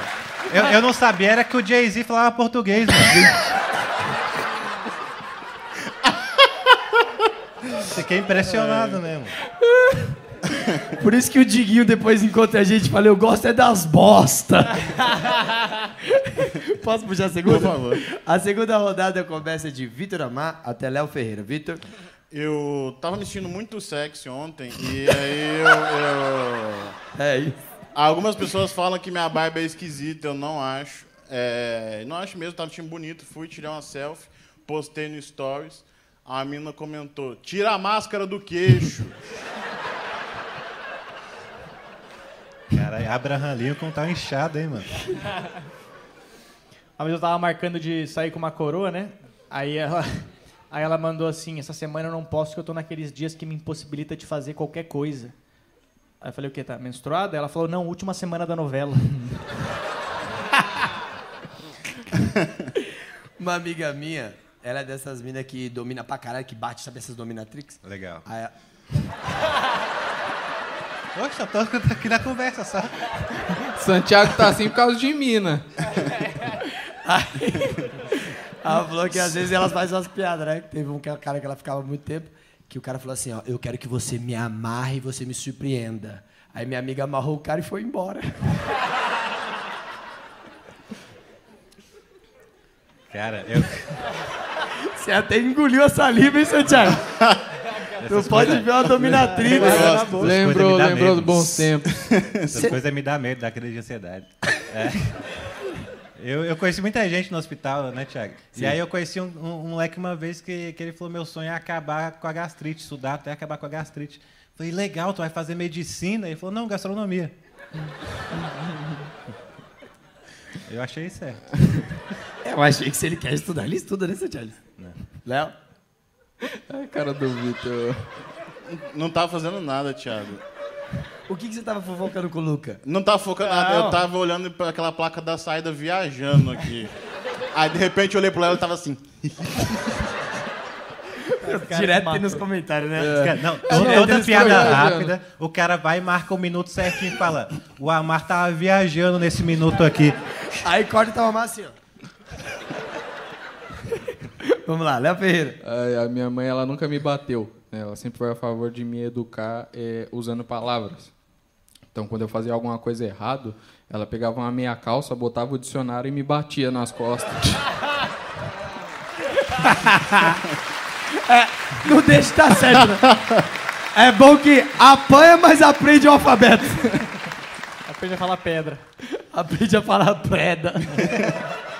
Eu, eu não sabia, era que o Jay-Z falava português, mano. Fiquei impressionado mesmo. Por isso que o Diguinho depois encontra a gente e fala, eu gosto é das bosta. Posso puxar a segunda? Por favor. A segunda rodada começa de Vitor Amar até Léo Ferreira. Vitor, Eu tava me sentindo muito sexy ontem e aí eu, eu- é isso. Algumas pessoas falam que minha barba é esquisita, eu não acho. É, não acho mesmo, tava me sentindo bonito. Fui, tirei uma selfie, postei no Stories. A mina comentou: tira a máscara do queixo. Cara, Abraham Lincoln tá inchado, hein, mano? Uma vez eu tava marcando de sair com uma coroa, né? Aí ela, aí ela mandou assim, essa semana eu não posso porque eu tô naqueles dias que me impossibilita de fazer qualquer coisa. Aí eu falei, o quê? Tá menstruada? Ela falou, não, última semana da novela. Uma amiga minha, ela é dessas minas que domina pra caralho, que bate, sabe essas dominatrix? Legal. Aí, Poxa, tô aqui na conversa só. Santiago tá assim por causa de mina. ela falou que às vezes elas fazem umas piadas, né? Teve um cara que ela ficava muito tempo, que o cara falou assim, ó, eu quero que você me amarre e você me surpreenda. Aí minha amiga amarrou o cara e foi embora. Cara, eu. Você até engoliu a saliva, hein, Santiago? Tu pode coisas- ver uma. Eu né, boca. Lembrou, lembrou dos bons tempos. Essas coisas me dá medo, dá crise de ansiedade. É. Eu, eu conheci muita gente no hospital, né, Thiago? E aí eu conheci um, um- um moleque uma vez que, que ele falou: meu sonho é acabar com a gastrite, estudar até acabar com a gastrite. Falei, legal, tu vai fazer medicina? Ele falou, não, gastronomia. Eu achei certo. Eu achei que se ele quer estudar, ele estuda, né, Santiago? Léo? Ai, cara do Vitor. Não tava fazendo nada, Thiago. O que, que você tava fofocando com o Luca? Não tava focando nada. Eu tava olhando pra aquela placa da saída viajando aqui. Aí de repente eu olhei pro Léo e tava assim. Direto tem nos comentários, né? Cara, Não, to- Não, toda eles piada rápida, o cara vai e marca um minuto certinho e fala: o Amar tava viajando nesse minuto aqui. Aí corta e tava mais assim, ó. Vamos lá, Léo Ferreira. A minha mãe, ela nunca me bateu. né? Ela sempre foi a favor de me educar eh, usando palavras. Então, quando eu fazia alguma coisa errado, ela pegava uma meia calça, botava o dicionário e me batia nas costas. Não deixa de estar certo, né? É bom que apanha, mas aprende o alfabeto. Aprende a falar pedra. Aprende a falar preda.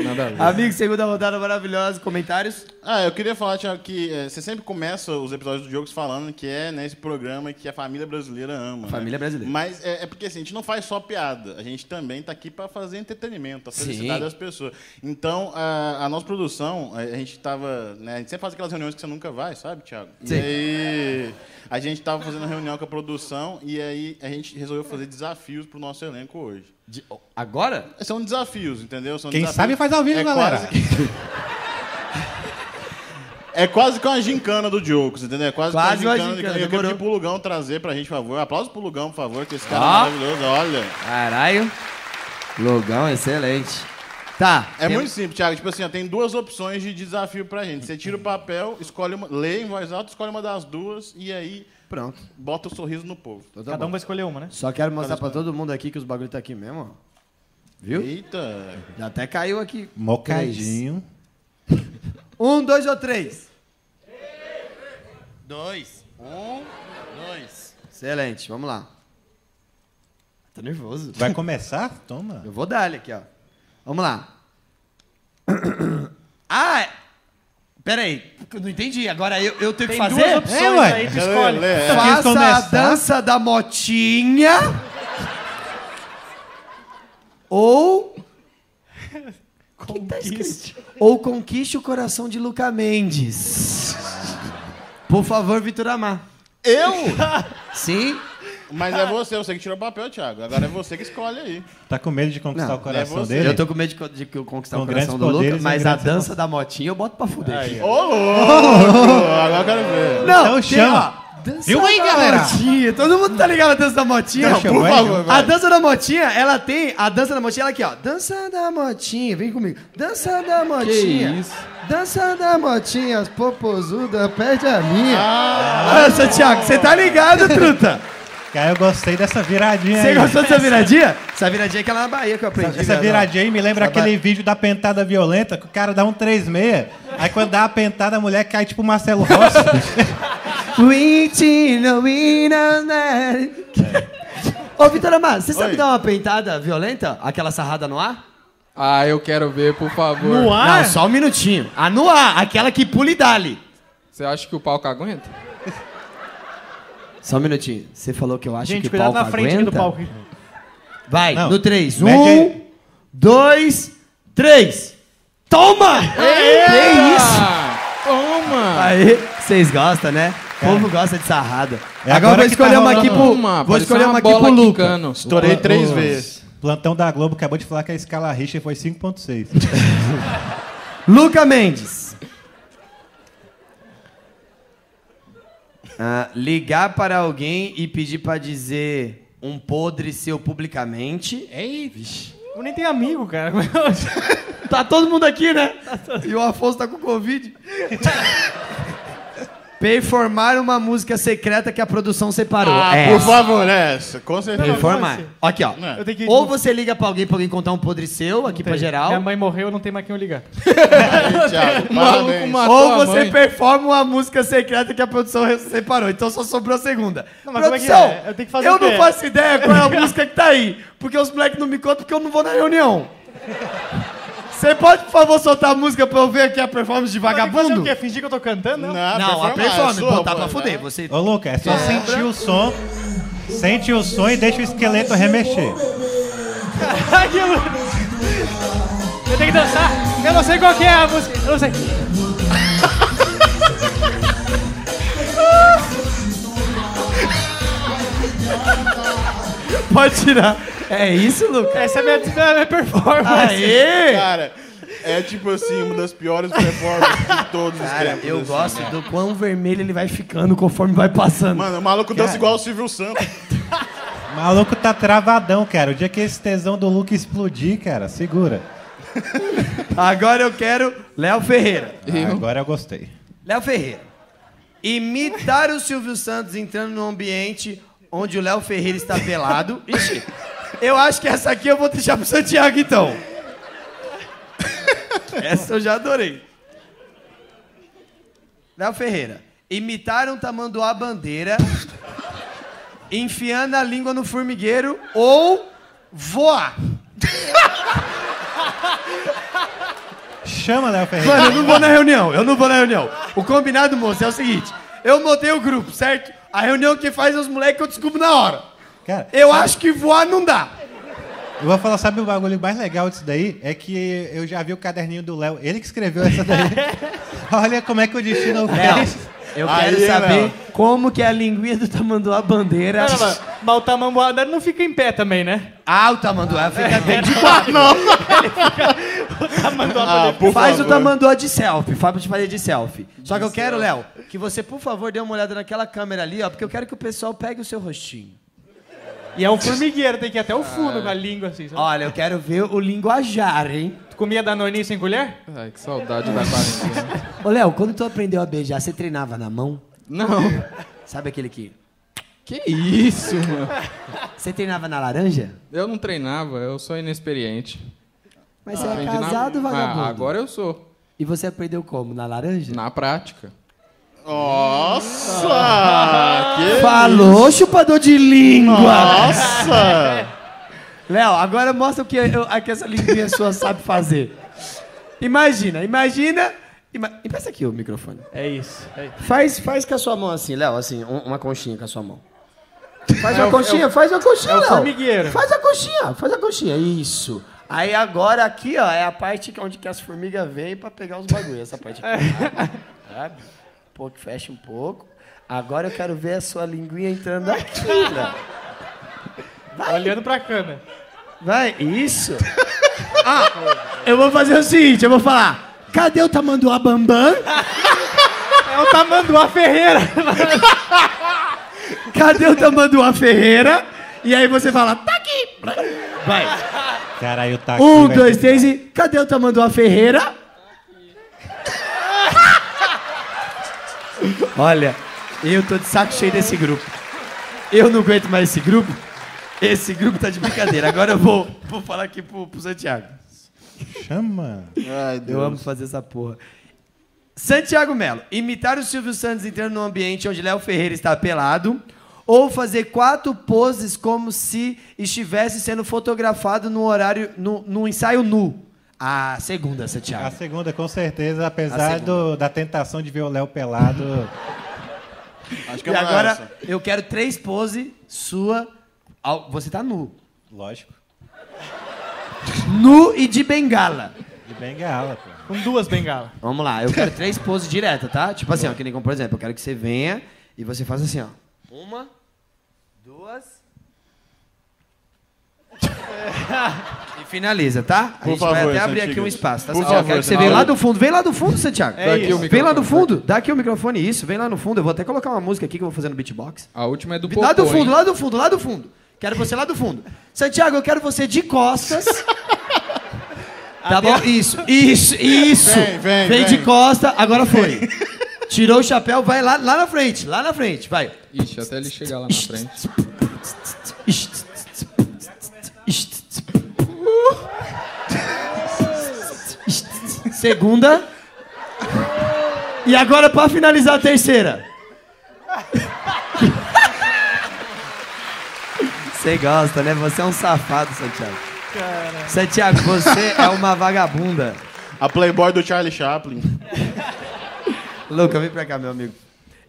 Nada a ver. Amigo, segunda rodada maravilhosa. Comentários? Ah, eu queria falar, Thiago, que eh, você sempre começa os episódios do Jogos falando que é nesse programa que a família brasileira ama. né? Família brasileira. Mas é, é porque assim, a gente não faz só piada, a gente também tá aqui para fazer entretenimento, a felicidade Sim. das pessoas. Então, a, a nossa produção, a, a gente tava. Né, a gente sempre faz aquelas reuniões que você nunca vai, sabe, Thiago? Sim. E aí. A gente tava fazendo reunião com a produção e aí a gente resolveu fazer desafios pro nosso elenco hoje. De- Agora? São desafios, entendeu? São Quem desafios- sabe faz ao vivo, é galera. Quase que... é quase que uma gincana do Jokes, entendeu? É quase, Quase que uma uma gincana. gincana, eu quero que pro Lugão trazer pra gente, por favor. Aplausos pro Lugão, por favor, que esse cara Ó. é maravilhoso. Olha. Caralho. Logão, excelente. Tá. É tem- muito simples, Thiago. Tipo assim, ó, tem duas opções de desafio pra gente. Você tira o papel, escolhe uma, lê em voz alta, escolhe uma das duas e aí Pronto. bota o sorriso no povo. Então tá Cada um bom. vai escolher uma, né? Só quero mostrar pra todo mundo aqui que os bagulho tá aqui mesmo, ó. Viu? Eita. Já até caiu aqui. Mocadinho. Um, dois ou três? Dois. Um, dois. Excelente, vamos lá. Tô nervoso. Vai começar? Toma. Eu vou dar ele aqui, ó. Vamos lá. Ah, é- pera aí. Eu Não entendi. Agora eu, eu tenho que Tem fazer? duas opções É, ué. aí, tu escolhe. é. quis Faça a começar? dança da motinha. Ou. Que tá escrito? Ou conquiste o coração de Luca Mendes. Por favor, Vitor Amar. Eu? Sim? Mas é você, você que tirou o papel, Thiago. Agora é você que escolhe aí. Tá com medo de conquistar Não, o coração é dele? Eu tô com medo de, de que conquistar Com o coração do Luca, poderes e mas a dança da motinha eu boto pra fuder. Ô, louco! Agora eu quero ver. Não, Então chama. ó, dança Viu aí, da galera? motinha. Todo mundo tá ligado na dança da motinha? Não, Por favor. A dança da motinha, ela tem. A dança da motinha, ela aqui, ó. Dança da motinha, vem comigo. Dança da motinha. isso? Dança da motinha, as popozudas, perde a minha. Ah, Santiago, você tá ligado, truta? Cara, eu gostei dessa viradinha Você aí. gostou dessa viradinha? Essa viradinha é aquela na Bahia que eu aprendi. Essa né, viradinha aí me lembra Essa aquele vídeo da pentada violenta que o cara dá um 3,6. Aí quando dá a pentada, a mulher cai tipo Marcelo Rossi. We no we know that. Ô, Vitor Amar, você sabe Oi. dar uma pentada violenta? Aquela sarrada no ar? Ah, eu quero ver, por favor. No ar? Não, só um minutinho. A no ar, aquela que pula e dali. Você acha que o palco aguenta? Só um minutinho. Você falou que eu acho Gente, que o cuidado palco na frente aguenta. do palco. Vai, Não. no 3. Mede Um, aí. dois, três. Toma! Que isso? Toma! Aí, vocês gostam, né? O povo gosta de sarrada. É agora eu agora vou que escolher tá uma aqui pro. Toma, Vou escolher uma uma aqui pro Luca. quicando. Estourei três vezes. Plantão da Globo acabou de falar que a escala Richter foi 5.6. Luca Mendes. Ah, ligar para alguém e pedir para dizer um podre seu publicamente. Ei, Eu nem tenho amigo, cara. Tá todo mundo aqui, né? E o Afonso tá com Covid. Performar uma música secreta que a produção separou. Ah, É por favor, essa. Com certeza. Performar. Aqui, ó. Tenho que... Ou você liga pra alguém pra alguém contar um podre seu, aqui pra geral. Minha mãe morreu, não tem mais quem eu ligar. Aí, Thiago, parabéns. Ou você mãe. performa uma música secreta que a produção separou. Então só sobrou a segunda. Não, mas como é que produção, é? Eu tenho que fazer eu não faço ideia qual é a música que tá aí. Porque os moleques não me contam porque eu não vou na reunião. Você pode, por favor, soltar a música pra eu ver aqui a performance de Fazer o vagabundo? quê? Fingir que eu tô cantando? Não. Não, Não, a é performance, sua, botar pô, pra né? fuder. Você... Ô, Luca, é só sentir o som. Sente o som e deixa o esqueleto remexer. Eu tenho que dançar. Eu não sei qual que é a música. Eu não sei. Pode tirar. É isso, Lucas? Essa é a minha, a minha performance. Aê! Cara, é tipo assim, uma das piores performances de todos os Cara, tempos. eu assim, gosto né? do quão vermelho ele vai ficando conforme vai passando. Mano, o maluco dança igual o Silvio Santos. O maluco tá travadão, cara. O dia que esse tesão do Luca explodir, cara, segura. Agora eu quero Léo Ferreira. Agora eu gostei. Léo Ferreira. Imitar o Silvio Santos entrando num ambiente onde o Léo Ferreira está pelado. Ixi, eu acho que essa aqui eu vou deixar pro Santiago, então. Essa eu já adorei. Léo Ferreira. Imitar um tamanduá bandeira, enfiando a língua no formigueiro ou voar. Chama, Léo Ferreira. Mano, eu não vou na reunião, eu não vou na reunião. O combinado, moço, é o seguinte: eu montei o grupo, certo? A reunião que faz é os moleques que eu descubro na hora. Cara, Eu acho que voar não dá. eu vou falar, sabe o bagulho mais legal disso daí? É que eu já vi o caderninho do Léo. Ele que escreveu essa daí. Olha como é que o destino fez. eu Aí, quero saber Léo. como que a linguinha do tamanduá bandeira. Não, não, mas, o tamanduá não fica em pé também, né? Ah, o tamanduá fica bem de quatro. Não, Ah, por faz o favor. tamanduá de selfie, faz de fazer de selfie. Só que eu quero, Léo, que você, por favor, dê uma olhada naquela câmera ali, ó, porque eu quero que o pessoal pegue o seu rostinho. E é um formigueiro, tem que ir até o fundo com a língua assim. Sabe? Olha, eu quero ver o linguajar, hein? Tu comia danoninho sem colher? Ai, que saudade da quarentena. Ô, Léo, quando tu aprendeu a beijar, você treinava na mão? Não. Sabe aquele que. Que isso, mano. Você treinava na laranja? Eu não treinava, eu sou inexperiente. Mas você é Aprendi na- casado, vagabundo. Ah, agora eu sou. E você aprendeu como? Na laranja? Na prática. Nossa! que... Falou, chupador de língua! Nossa! Léo, agora mostra o que, eu, a que essa linguinha sua sabe fazer. Imagina, imagina. Ima, empresta aqui o microfone. É isso. É isso. Faz, faz com a sua mão assim, Léo, assim, um- uma conchinha com a sua mão. Faz uma conchinha, faz uma conchinha, é o Léo. formigueiro. Faz a conchinha, faz a conchinha, isso. Aí agora aqui, ó, é a parte que- onde que as formigas vêm pra pegar os bagulhos. Essa parte aqui. Sabe? Pouco, fecha um pouco. Agora eu quero ver a sua linguinha entrando aqui, Léo. Olhando pra câmera. Vai, isso. Ah, eu vou fazer o seguinte, eu vou falar. Cadê o tamanduá Bambam? É o tamanduá Ferreira. Cadê o tamanduá Ferreira? E aí você fala, tá aqui. Vai. Caralho, tá aqui. Um, dois, três e... Cadê o tamanduá Ferreira? Olha, eu tô de saco cheio desse grupo. Eu não aguento mais esse grupo. Esse grupo tá de brincadeira. Agora eu vou, vou falar aqui pro, pro Santiago. Chama. Ai, Eu Deus. amo fazer essa porra. Santiago Melo, imitar o Silvio Santos entrando num ambiente onde Léo Ferreira está pelado Ou fazer quatro poses como se estivesse sendo fotografado no horário, no, no ensaio nu. A segunda, A Santiago. segunda, com certeza, apesar A do- da tentação de ver o Léo pelado. Acho que E é agora essa. eu quero três poses sua. ao- Você tá nu. Lógico. Nu e de bengala. De bengala, pô. Com duas bengalas. Vamos lá, eu quero três poses diretas, tá? Tipo assim, ó, que nem como, por exemplo, eu quero que você venha e você faça assim, ó. Uma, duas. finaliza, tá? A Por gente vai favor, até abrir Santiago. aqui um espaço, tá? Por Santiago? Eu favor, quero que você venha lá do fundo. Vem lá do fundo, Santiago. É isso. Vem lá do fundo. Dá aqui o microfone, isso. Vem lá no fundo. Eu vou até colocar uma música aqui que eu vou fazer no beatbox. A última é do Lá do fundo, hein? lá do fundo, lá do fundo. Quero você lá do fundo. Santiago, eu quero você de costas. Tá bom? Isso, isso, isso. Vem, vem, vem. de costa, agora foi. Tirou o chapéu, vai lá, lá na frente, lá na frente, vai. Ixi, até ele chegar lá na frente. Segunda. E agora pra finalizar a terceira. Você gosta, né? Você é um safado, Santiago. Santiago, você é uma vagabunda. A Playboy do Charlie Chaplin. Luca, vem pra cá, meu amigo.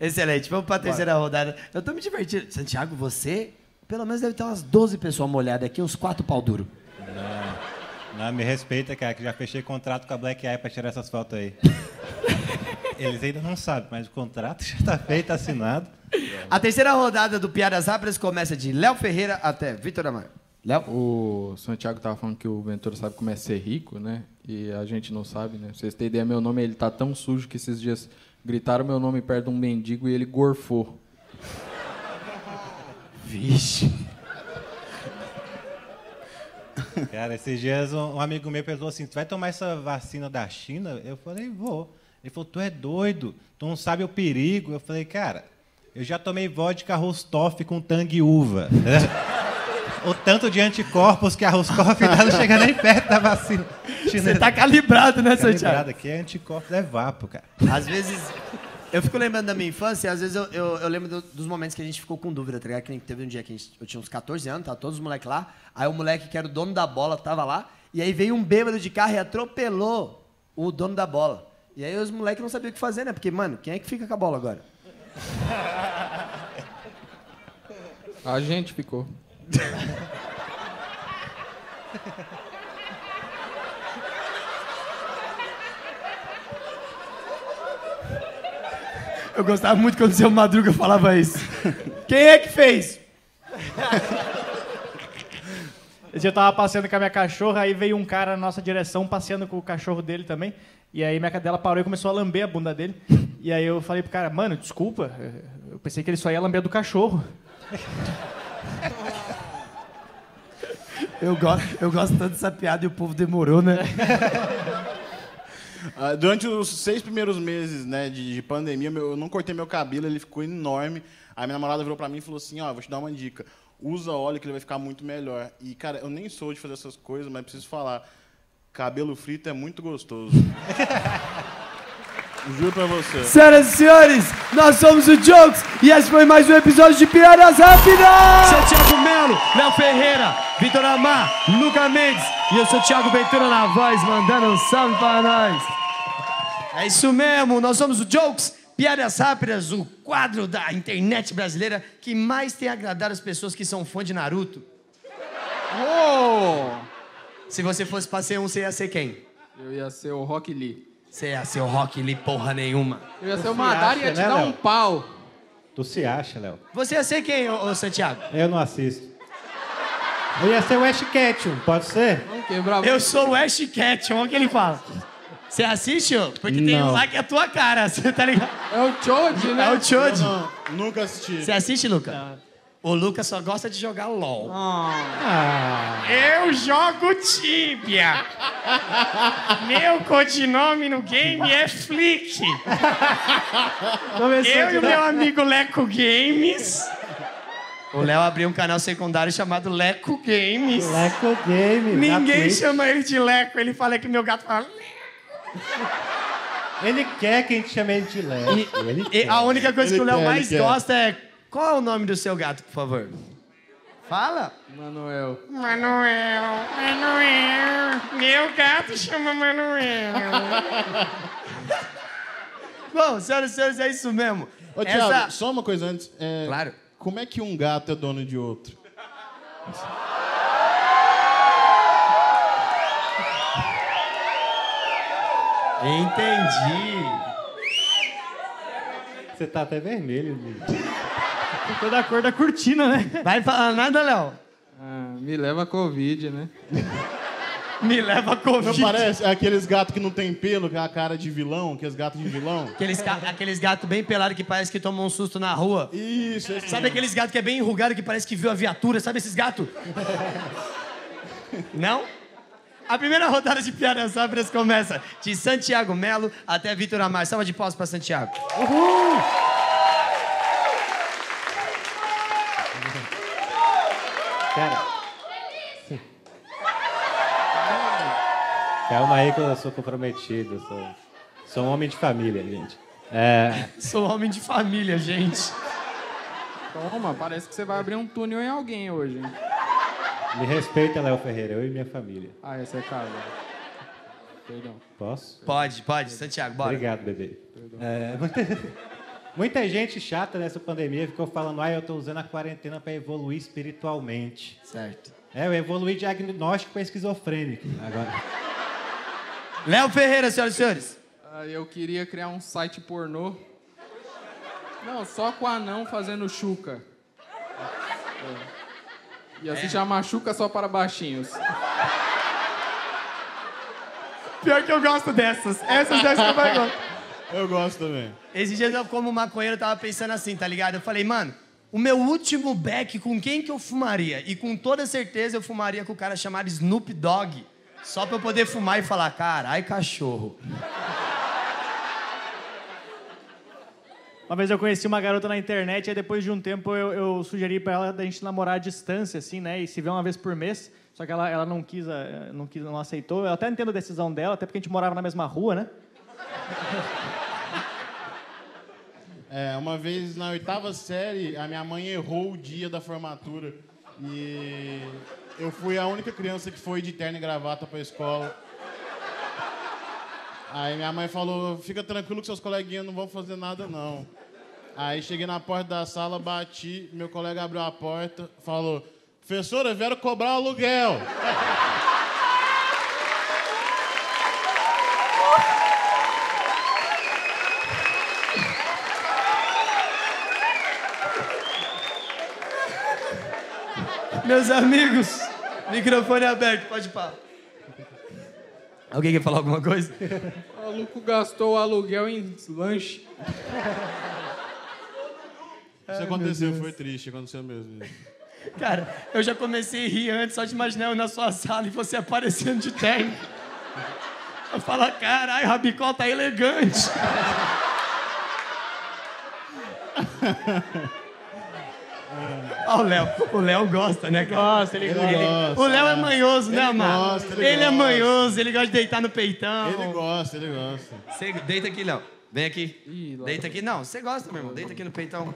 Excelente, vamos pra terceira rodada. Eu tô me divertindo. Santiago, você, pelo menos deve ter umas 12 pessoas molhadas aqui, uns 4 pau duro. Não, me respeita, cara, que já fechei contrato com a Black Eye pra tirar essas fotos aí. Eles ainda não sabem, mas o contrato já tá feito, assinado. A terceira rodada do Piadas Rápidas começa de Léo Ferreira até Vitor Amaro. Léo? O Santiago tava falando que o Ventura sabe como é ser rico, né? E a gente não sabe, né? Pra vocês terem ideia, meu nome ele tá tão sujo que esses dias gritaram meu nome perto de um mendigo e ele gorfou. Vixe. Cara, esses dias um, um amigo meu perguntou assim: Tu vai tomar essa vacina da China? Eu falei: Vou. Ele falou: Tu é doido, tu não sabe o perigo. Eu falei: Cara, eu já tomei vodka Rostov com tangue uva. o tanto de anticorpos que a Rostov dá não chega nem perto da vacina Você tá calibrado, né, Calibrado Santiago? aqui é anticorpos, é vapo, cara. Às vezes. Eu fico lembrando da minha infância e às vezes eu, eu, eu lembro do- dos momentos que a gente ficou com dúvida, tá ligado? Que nem teve um dia que a gente- eu tinha uns 14 anos, tá todos os moleques lá. Aí o moleque que era o dono da bola tava lá. E aí veio um bêbado de carro e atropelou o dono da bola. E aí os moleques não sabiam o que fazer, né? Porque, mano, quem é que fica com a bola agora? A gente ficou. Eu gostava muito quando o seu Madruga falava isso. Quem é que fez? Esse dia eu tava passeando com a minha cachorra, aí veio um cara na nossa direção passeando com o cachorro dele também. E aí minha cadela parou e começou a lamber a bunda dele. E aí eu falei pro cara, mano, desculpa, eu pensei que ele só ia lamber do cachorro. Eu gosto, eu gosto tanto dessa piada e o povo demorou, né? Ah, durante os seis primeiros meses né, de, de pandemia, meu- eu não cortei meu cabelo, ele ficou enorme. Aí minha namorada virou pra mim e falou assim, ó, vou te dar uma dica. Usa óleo que ele vai ficar muito melhor. E, cara, eu nem sou de fazer essas coisas, mas preciso falar. Cabelo frito é muito gostoso. Juro pra você. Senhoras e senhores, nós somos o Jokes e esse foi mais um episódio de Piadas Rápidas! Santiago Melo, Léo Ferreira, Vitor Amar, Luca Mendes e eu sou o Thiago Ventura na voz, mandando um salve para nós. É isso mesmo, nós somos o Jokes, Piadas Rápidas, o quadro da internet brasileira que mais tem agradado as pessoas que são fã de Naruto. Se você fosse pra ser um, você ia ser quem? Eu ia ser o Rock Lee. Você ia ser o Rock Lee porra nenhuma. Eu ia ser o Madara e ia te né, dar Léo? um pau. Tu se acha, Léo? Você ia ser quem, ô, ô Santiago? Eu não assisto. Eu ia ser o Ash Ketchum, pode ser? Vamos quebrar. Eu sou o Ash Ketchum, olha o que ele fala. Você assiste, ô? Porque tem um Não. lá que é a tua cara, você tá ligado? É o Choji, né? É o Choji. Não, nunca assisti. Você assiste, Luca? O Lucas só gosta de jogar LOL. Ah, Eu jogo Tibia. Meu codinome no game é Flick. Eu e o meu amigo Leco Games. O Léo abriu um canal secundário chamado Leco Games. Leco Game. na Ninguém chama ele de Leco, ele fala que meu gato fala. Ele quer que a gente chame ele de Leco. Ele E a única coisa Ele que o Léo mais ele gosta é Qual é o nome do seu gato, por favor? Fala. Manuel. Manuel, Manuel, meu gato chama Manuel. Bom, senhoras e senhores, é isso mesmo. Ô, Thiago, Essa... só uma coisa antes. É, Claro. Como é que um gato é dono de outro? Entendi. Você tá até vermelho, gente. Ficou da cor da cortina, né? Vai falar nada, Léo? Ah, me leva a Covid, né? Me leva a Covid. Não parece? É aqueles gatos que não tem pelo, que é a cara de vilão, aqueles gatos de vilão. Aqueles, ga- aqueles gatos bem pelados que parece que tomam um susto na rua. Isso, esse Sabe aqueles gatos que é bem enrugado, que parece que viu a viatura? Sabe esses gatos? Não? A primeira rodada de piadas rápidas começa de Santiago Melo até Vitor Amar. Salva de palmas pra Santiago. Cara. Calma aí que eu sou comprometido. Sou, sou um homem de família, gente. É, Sou homem de família, gente. Toma, parece que você vai abrir um túnel em alguém hoje, hein? me respeita, Léo Ferreira, eu e minha família. Ah, essa é casa. Perdão. Posso? Pode, pode. Santiago, bora. Obrigado, bebê. É, muita, gente chata nessa pandemia ficou falando, ah, eu tô usando a quarentena para evoluir espiritualmente. Certo. É, eu evoluí diagnóstico para esquizofrênico. Agora, Léo Ferreira, senhoras e senhores. Ah, eu queria criar um site pornô. Não, só com anão fazendo chuca. É. Ia se chamar Chuca só para baixinhos. Pior que eu gosto dessas. Essas dessas que eu mais gosto. Eu gosto também. Esses dias eu, como maconheiro, tava pensando assim, tá ligado? Eu falei, mano, o meu último beck, com quem que eu fumaria? E com toda certeza eu fumaria com o cara chamado Snoop Dogg. Só pra eu poder fumar e falar, carai, cachorro. Uma vez eu conheci uma garota na internet, aí depois de um tempo eu, eu sugeri pra ela da gente namorar à distância, assim, né? E se ver uma vez por mês. Só que ela, ela não, quis, eh, não quis, não aceitou. Eu até entendo a decisão dela, até porque a gente morava na mesma rua, né? É, uma vez na oitava série, a minha mãe errou o dia da formatura. E eu fui a única criança que foi de terno e gravata pra escola. Aí minha mãe falou, fica tranquilo que seus coleguinhas não vão fazer nada, não. Aí cheguei na porta da sala, bati, meu colega abriu a porta, falou, professora, vieram cobrar aluguel. Meus amigos, microfone aberto, pode pá. Alguém quer falar alguma coisa? O maluco gastou o aluguel em lanche. Isso aconteceu, foi triste, aconteceu mesmo. Cara, eu já comecei a rir antes, só de imaginar eu na sua sala e você aparecendo de terno. Eu falo, caralho, Rabicó tá elegante. Ó, o Léo. O Léo gosta, né, cara? Nossa, ele, Ele gosta. gosta. O Léo é manhoso, né, Ele amado? gosta, ele é gosta. manhoso, ele gosta de deitar no peitão. Ele gosta, ele gosta. Você deita aqui, Léo. Vem aqui. Ih, Deita aqui. Não, você gosta, meu irmão. Deita aqui no peitão.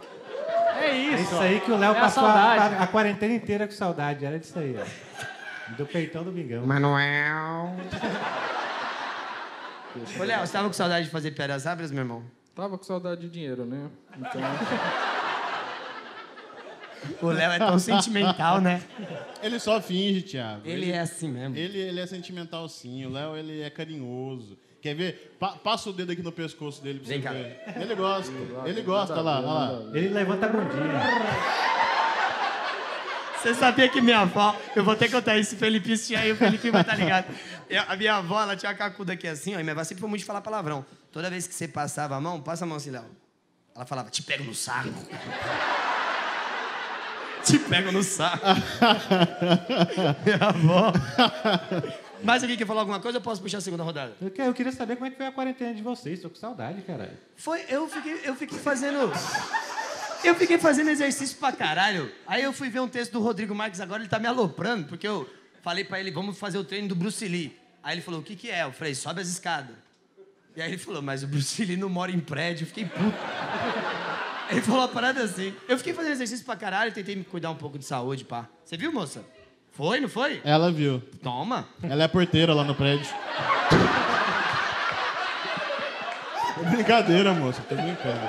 É é isso. isso aí que o Léo É passou a- a quarentena inteira com saudade. Era disso aí, ó. Do peitão do Mingão. Manuel. Ô, Léo, você tava com saudade de fazer piadas rápidas, meu irmão? Tava com saudade de dinheiro, né? Então, O Léo é tão sentimental, né? Ele só finge, Thiago. Ele é assim mesmo. Ele, ele é sentimental sim, o Léo ele é carinhoso. Quer ver? Pa- passa o dedo aqui no pescoço dele pra Vem você cá. ver. Ele gosta, ele gosta, olha lá, olha lá. Ele levanta a bundinha. Você sabia que minha avó, eu vou ter que contar isso, o Felipe tinha aí, o Felipe vai estar ligado. Eu- a minha avó, ela tinha uma cacuda aqui assim, ó, e minha avó sempre foi muito de falar palavrão. Toda vez que você passava a mão, passa a mão assim, Léo. Ela falava, te pego no saco. Te pego no saco. minha avó. Mais alguém quer falar alguma coisa? Eu posso puxar a segunda rodada? Eu, que- eu queria saber como é que foi a quarentena de vocês. Tô com saudade, caralho. Foi, eu fiquei, eu fiquei fazendo. Eu fiquei fazendo exercício pra caralho. Aí eu fui ver um texto do Rodrigo Marques agora, ele tá me aloprando, porque eu falei pra ele, vamos fazer o treino do Bruce Lee. Aí ele falou, o que que é? Eu falei, sobe as escadas. E aí ele falou, mas o Bruce Lee não mora em prédio. Eu fiquei puto. Ele falou uma parada assim. Eu fiquei fazendo exercício pra caralho, tentei me cuidar um pouco de saúde, pá. Você viu, moça? Foi, não foi? Ela viu. Toma. Ela é a porteira lá no prédio. Tô brincadeira, moça. Tô brincando.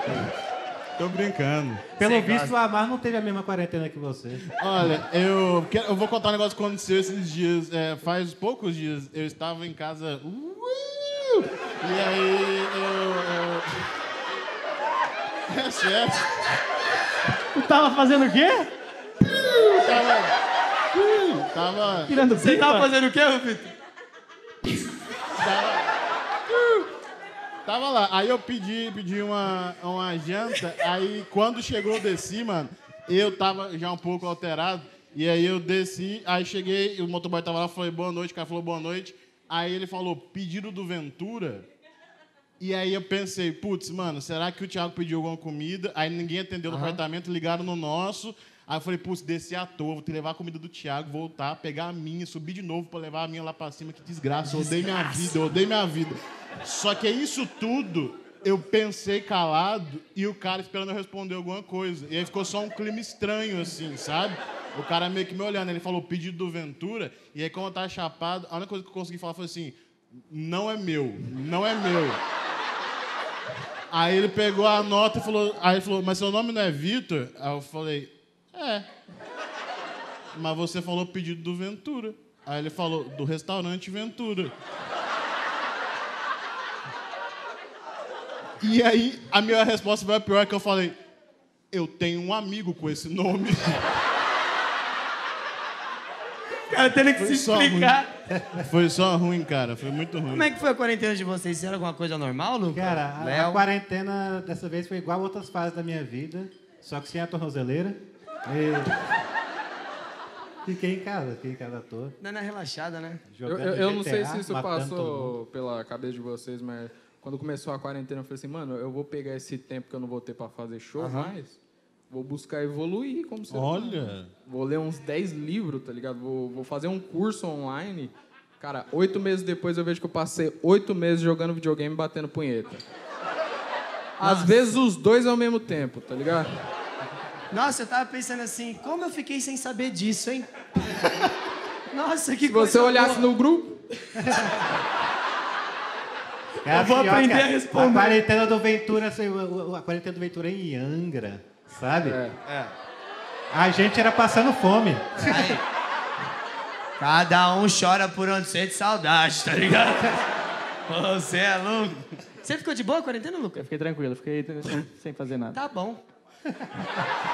Tô, tô brincando. Pelo visto, o Amar não teve a mesma quarentena que você. Olha, eu, quero- eu vou contar um negócio que aconteceu esses dias. É, faz poucos dias eu estava em casa. Uh! e aí eu. eu... Sério. Tu tava fazendo o quê? Tava. Tava. Tirando Você pipa? tava fazendo o quê, Rufito? Tava lá. Aí eu pedi, pedi uma, uma janta. Aí quando chegou eu desci, mano, eu tava já um pouco alterado. E aí eu desci, aí cheguei, o motoboy tava lá, falei boa noite, o cara falou boa noite. Aí ele falou, pedido do Ventura. E aí eu pensei, putz, mano, será que o Thiago pediu alguma comida? Aí ninguém atendeu no apartamento, ligaram no nosso. Aí eu falei, putz, desci à toa, vou ter que levar a comida do Thiago, voltar, pegar a minha, subir de novo pra levar a minha lá pra cima. Que desgraça, eu odeio minha vida, eu odeio minha vida. Só que é isso tudo, eu pensei calado e o cara esperando eu responder alguma coisa. E aí ficou só um clima estranho, assim, sabe? O cara meio que me olhando, ele falou pedido do Ventura, e aí como eu tava chapado, a única coisa que eu consegui falar foi assim, não é meu, não é meu. Aí ele pegou a nota e falou, aí ele falou, mas seu nome não é Vitor? Aí eu falei, é. Mas você falou pedido do Ventura. Aí ele falou, do restaurante Ventura. E aí, a minha resposta foi a pior que eu falei, eu tenho um amigo com esse nome. Cara tendo que Foi se explicar. Foi só ruim, cara. Foi muito ruim. Como é que foi a quarentena de vocês? Fizeram alguma coisa normal, Lucas? Cara, a, a quarentena dessa vez foi igual a outras fases da minha vida, só que sem a tornozeleira. E... Fiquei em casa, fiquei em casa à toa. Dando uma relaxada, né? Eu, eu, eu não sei se isso passou pela cabeça de vocês, mas quando começou a quarentena, eu falei assim, mano, eu vou pegar esse tempo que eu não vou ter pra fazer show mais, vou buscar evoluir como ser humano. Olha. Vou ler uns 10 livros, tá ligado? Vou, vou fazer um curso online. Cara, oito meses depois eu vejo que eu passei oito meses jogando videogame e batendo punheta. Às vezes os dois ao mesmo tempo, tá ligado? Nossa, eu tava pensando assim, como eu fiquei sem saber disso, hein? Nossa, que Se você coisa olhasse boa. no grupo, Eu vou pior, aprender cara, a responder. A quarentena do Ventura, assim, a quarentena do Ventura é em Angra, sabe? É. A gente era passando fome. Aí. Cada um chora por onde sente saudade, tá ligado? Você é louco. Você ficou de boa a quarentena, Lucas? Eu fiquei tranquilo, fiquei sem- sem fazer nada. Tá bom.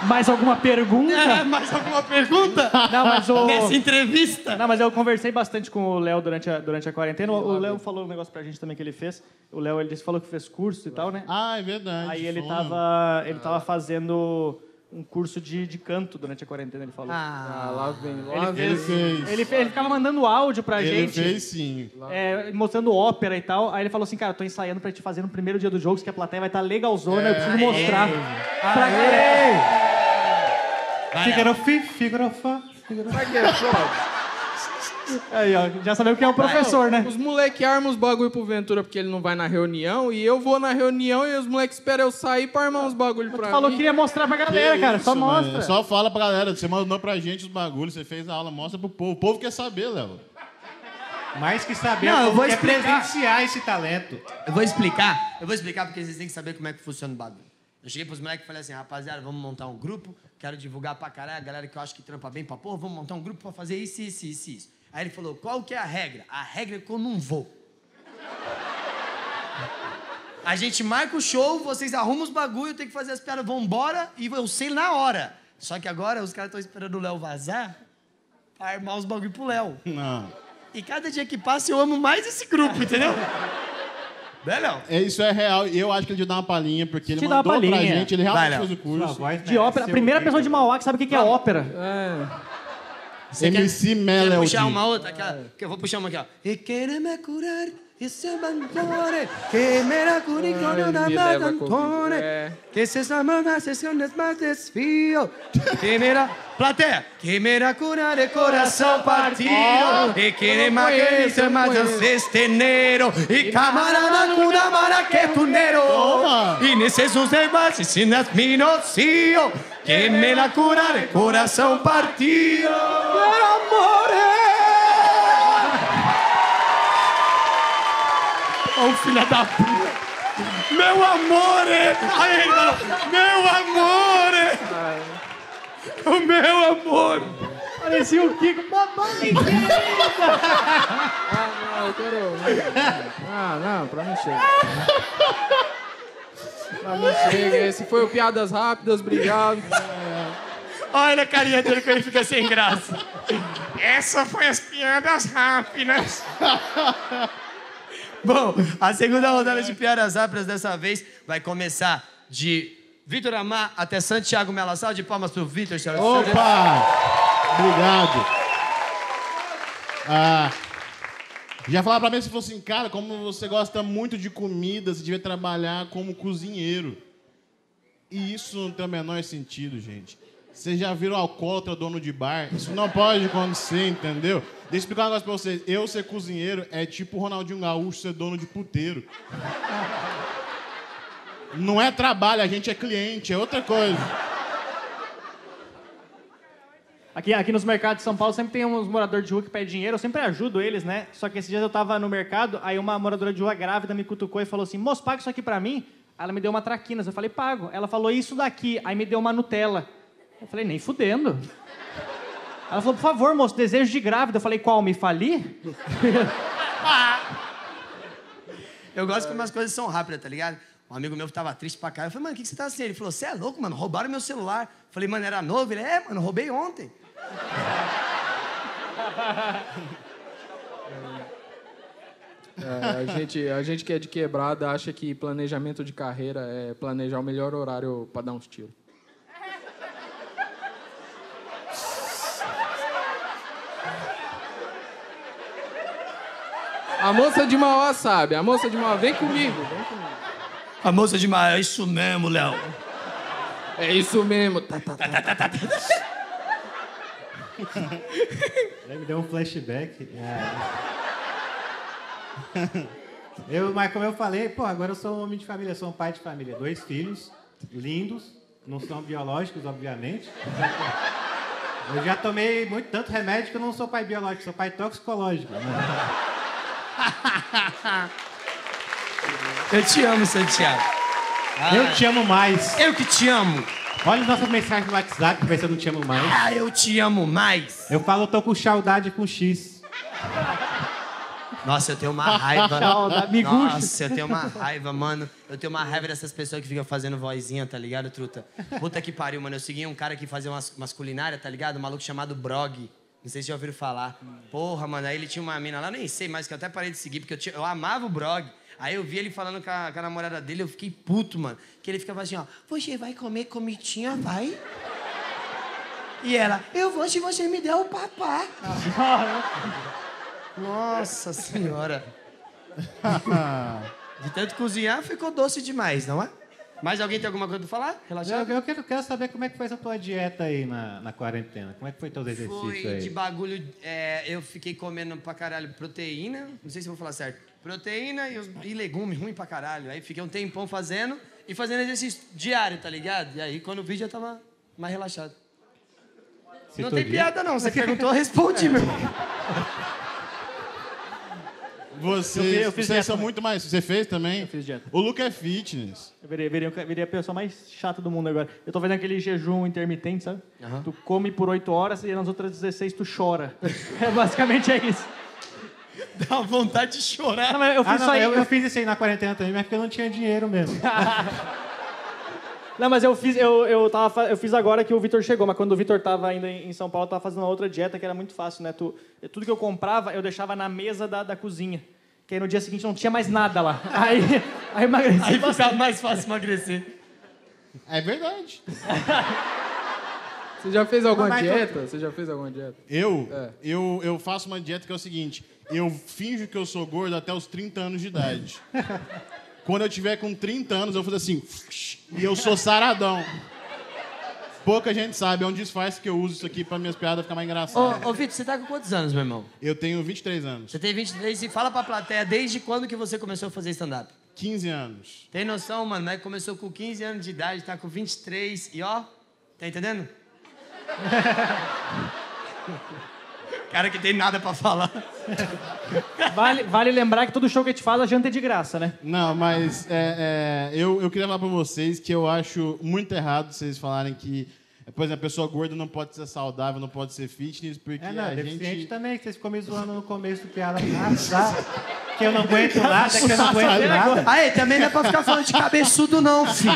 Mais alguma pergunta? É, mais alguma pergunta? Não, mas o... Nessa entrevista? Não, mas eu conversei bastante com o Léo durante a, durante a quarentena. O o Léo falou um negócio pra gente também que ele fez. O Léo, ele disse, falou que fez curso e tal, né? Ah, é verdade. Aí ele tava, ele tava fazendo um curso de, de canto durante a quarentena, ele falou. ah, Ah, lá vem, lá vem. Ele fez. Ele, ele ficava mandando áudio pra Ele gente. fez sim. é, mostrando ópera e tal. Aí ele falou assim, cara, eu tô ensaiando pra te fazer no primeiro dia dos jogos, que a plateia vai estar legalzona, eu preciso mostrar pra galera. Figaro fi, figaro fa, figaro Sabe o que é foda? Aí, ó, já sabemos quem é o professor, né? Os moleque armam os bagulho pro Ventura porque ele não vai na reunião e eu vou na reunião e os moleques esperam eu sair pra armar uns bagulho pra Falou mim. que ia mostrar pra galera, Que cara. Só isso, mano. mostra. Só fala pra galera. Você mandou pra gente os bagulhos, você fez a aula, mostra pro povo. O povo quer saber, Léo. Mais que saber Não, eu como vou que é explicar. presenciar esse talento. Eu vou explicar. Eu vou explicar porque vocês têm que saber como é que funciona o bagulho. Eu cheguei pros moleques e falei assim, rapaziada, vamos montar um grupo, quero divulgar pra caralho, a galera que eu acho que trampa bem pra porra, vamos montar um grupo pra fazer isso, isso, isso, isso. Aí ele falou, qual que é a regra? A regra é que eu não vou. A gente marca o show, vocês arrumam os bagulho, eu tenho que fazer as piadas, vambora, e eu sei na hora. Só que agora os caras estão esperando o Léo vazar pra armar os bagulho pro Léo. Não. E cada dia que passa eu amo mais esse grupo, entendeu? Né, Léo? É, isso é real. E eu acho que ele devia dar uma palhinha, porque ele Te dá uma mandou pra palhinha. gente, ele Vai, realmente Léo. fez o curso. De ópera. A primeira pessoa de Mauá que sabe o que que é ópera. É. Você MC Quer Melody. puxar uma outra? Aquela, que eu vou puxar uma aqui, ó. E querer me curar Esse bandore, que me la curicono Ai, da me é. que se samana sessões mais desfio, que me la... Plateia! Que me la cura de coração partido, e que ne maquerice mais cestenero, e camarada cura maraquetunero, e nesses uns debates, se nas minocio, que me la cura de coração partido. Meu amor! Ô filha da puta! Meu amor! irmão! Meu amor! O meu amor! Parecia o Kiko. Mamãe! Ah, não, eu quero. Ah, não, pra mim chega. Pra mim chega. Esse foi o Piadas Rápidas, obrigado. Olha a carinha dele que ele fica sem graça. Essa foi as piadas rápidas. Bom, a segunda rodada de piadas rápidas dessa vez vai começar de Vitor Amar até Santiago Melassal. De palmas pro Vitor, senhoras e senhores. Opa! Obrigado. Ah, já falaram pra mim se fosse assim, cara, como você gosta muito de comida, você devia trabalhar como cozinheiro. E isso não tem o menor sentido, gente. Vocês já viram alcoólatra dono de bar? Isso não pode acontecer, entendeu? Deixa eu explicar um negócio pra vocês. Eu ser cozinheiro é tipo o Ronaldinho Gaúcho ser dono de puteiro. Não é trabalho, a gente é cliente, é outra coisa. Aqui, aqui nos mercados de São Paulo sempre tem uns moradores de rua que pedem dinheiro, eu sempre ajudo eles, né? Só que esses dias eu tava no mercado, aí uma moradora de rua grávida me cutucou e falou assim: moço, paga isso aqui pra mim. Ela me deu uma traquinas, eu falei, pago. Ela falou, isso daqui, aí me deu uma Nutella. Eu falei, nem fudendo. Ela falou, por favor, moço, desejo de grávida. Eu falei, qual? Me fali? Eu gosto que umas coisas são rápidas, tá ligado? Um amigo meu tava triste pra caralho. Eu falei, mano, o que, que você tá assim? Ele falou, você é louco, mano, roubaram meu celular. Eu falei, mano, era novo? Ele, é, mano, roubei ontem. É, a, gente, a gente que é de quebrada acha que planejamento de carreira é planejar o melhor horário pra dar uns tiros. A moça de Mauá sabe, a moça de Mauá, vem comigo, vem comigo. A moça de Maia, é isso mesmo, Léo. É isso mesmo. Tá, tá, tá. Me deu um flashback. É. Eu, mas como eu falei, pô, agora eu sou um homem de família, sou um pai de família. Dois filhos, lindos, não são biológicos, obviamente. Eu já tomei muito tanto remédio que eu não sou pai biológico, sou pai toxicológico. né? Eu te amo, Santiago. Eu te amo mais. Eu que te amo. Olha as nossas mensagens no WhatsApp pra ver se eu não te amo mais. Ah, eu te amo mais. Eu falo, tô com saudade com X. Nossa, eu tenho uma raiva. Nossa, eu tenho uma raiva, mano. Eu tenho uma raiva dessas pessoas que ficam fazendo vozinha, tá ligado, truta? Puta que pariu, mano. Eu segui um cara que fazia umas, umas culinárias, tá ligado? Um maluco chamado Brog. Não sei se já ouviram falar. Porra, mano, aí ele tinha uma mina lá, nem sei mais, que eu até parei de seguir, porque eu, tinha- eu amava o Brog. Aí eu vi ele falando com a, com a namorada dele, eu fiquei puto, mano. Que ele ficava assim, ó, você vai comer comidinha, vai? E ela, eu vou se você me der o papá. Nossa senhora. De tanto cozinhar, ficou doce demais, não é? Mais alguém tem alguma coisa pra falar? Eu, Relaxado? eu quero, quero saber como é que foi essa tua dieta aí na, na quarentena. Como é que foi teus exercícios Foi aí? de bagulho. é, eu fiquei comendo pra caralho proteína. Não sei se eu vou falar certo. Proteína e, os- e legume ruim pra caralho. Aí fiquei um tempão fazendo e fazendo exercício diário, tá ligado? E aí quando vi já tava mais relaxado. não tem Citodina? piada, não. Você perguntou, eu respondi, meu irmão. Vocês, Eu fiz- eu fiz vocês dieta são também. muito mais. Você fez também? Eu fiz dieta. O Luca é fitness. Eu virei, virei, virei a pessoa mais chata do mundo agora. Eu tô fazendo aquele jejum intermitente, sabe? Tu come por 8 horas e nas outras 16 tu chora. É, basicamente é isso. Dá uma vontade de chorar. Não, mas eu fiz Ah, isso não, aí. eu, eu fiz isso aí na quarentena também, mas porque eu não tinha dinheiro mesmo. Não, mas eu fiz, eu, eu, tava, eu fiz agora que o Vitor chegou, mas quando o Vitor tava ainda em São Paulo, eu tava fazendo uma outra dieta que era muito fácil, né? Tu, tudo que eu comprava, eu deixava na mesa da, da cozinha. Que aí no dia seguinte não tinha mais nada lá. Aí, aí emagreci Aí bastante. fica mais fácil emagrecer. É verdade. Você já fez alguma dieta? Você já fez alguma dieta? Eu, É. eu, eu faço uma dieta que é o seguinte: eu finjo que eu sou gordo até os 30 anos de idade. Quando eu tiver com 30 anos, eu vou fazer assim, e eu sou saradão. Pouca gente sabe, é um disfarce que eu uso isso aqui pra minhas piadas ficar mais engraçadas. Ô, ô Vitor, você tá com quantos anos, meu irmão? Eu tenho 23 anos. Você tem 23 e fala pra plateia desde quando que você começou a fazer stand-up? 15 anos. Tem noção, mano? Mas começou com 15 anos de idade, tá com 23 e ó, tá entendendo? Cara que tem nada pra falar. Vale, vale lembrar que todo show que a gente faz, a janta é de graça, né? Não, mas é, é, eu, eu queria falar pra vocês que eu acho muito errado vocês falarem que, por exemplo, a pessoa gorda não pode ser saudável, não pode ser fitness, porque É, não, a deficiente gente... também, que vocês ficam me zoando no começo do piada. Ah, tá. Que eu não aguento nada, que eu não aguento nada. Aí, também não é pra ficar falando de cabeçudo, não, filho.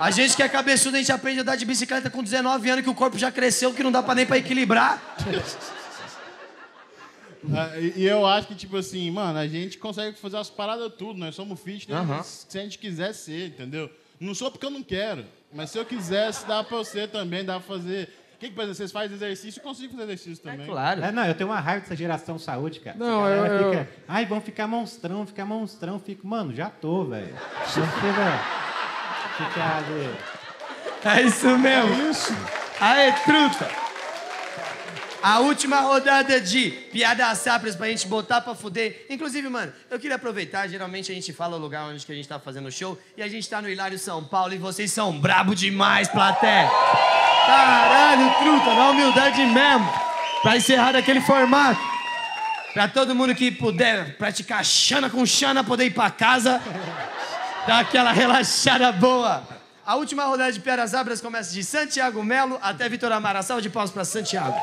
A gente que é cabeçudo, a gente aprende a andar de bicicleta com 19 anos, que o corpo já cresceu, que não dá pra nem pra equilibrar. Ah, e, eu acho que, tipo assim, mano, a gente consegue fazer as paradas tudo, nós somos fitness Aham. se a gente quiser ser, entendeu? Não sou porque eu não quero, mas se eu quisesse, dá pra eu ser também, dá pra fazer... O que, que por exemplo, vocês fazem exercício, eu consigo fazer exercício também. Claro. É, não, eu tenho uma raiva dessa geração saúde, cara. Não, galera eu- eu- fica, ai, vão ficar monstrão, ficar monstrão. Fico, mano, já tô, velho. Não precisa ficar ali. É isso mesmo. isso. Aê, truta. A última rodada de piadas sapras pra gente botar pra fuder. Inclusive, mano, eu queria aproveitar, geralmente a gente fala o lugar onde que a gente tá fazendo o show, e a gente tá no Hilário São Paulo, e vocês são brabo demais, platé. Caralho, truta, na humildade mesmo. Pra encerrar daquele formato. Pra todo mundo que puder praticar chana com chana, poder ir pra casa, dar aquela relaxada boa. A última rodada de piadas abras começa de Santiago Melo até Vitor Amara. Salve de palmas pra Santiago.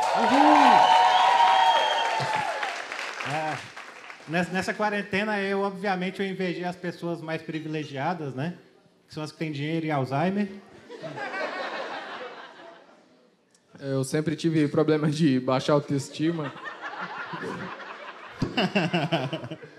Nessa, nessa quarentena, eu, obviamente, eu invejei as pessoas mais privilegiadas, né? Que são as que têm dinheiro e Alzheimer. Eu sempre tive problema de baixa autoestima.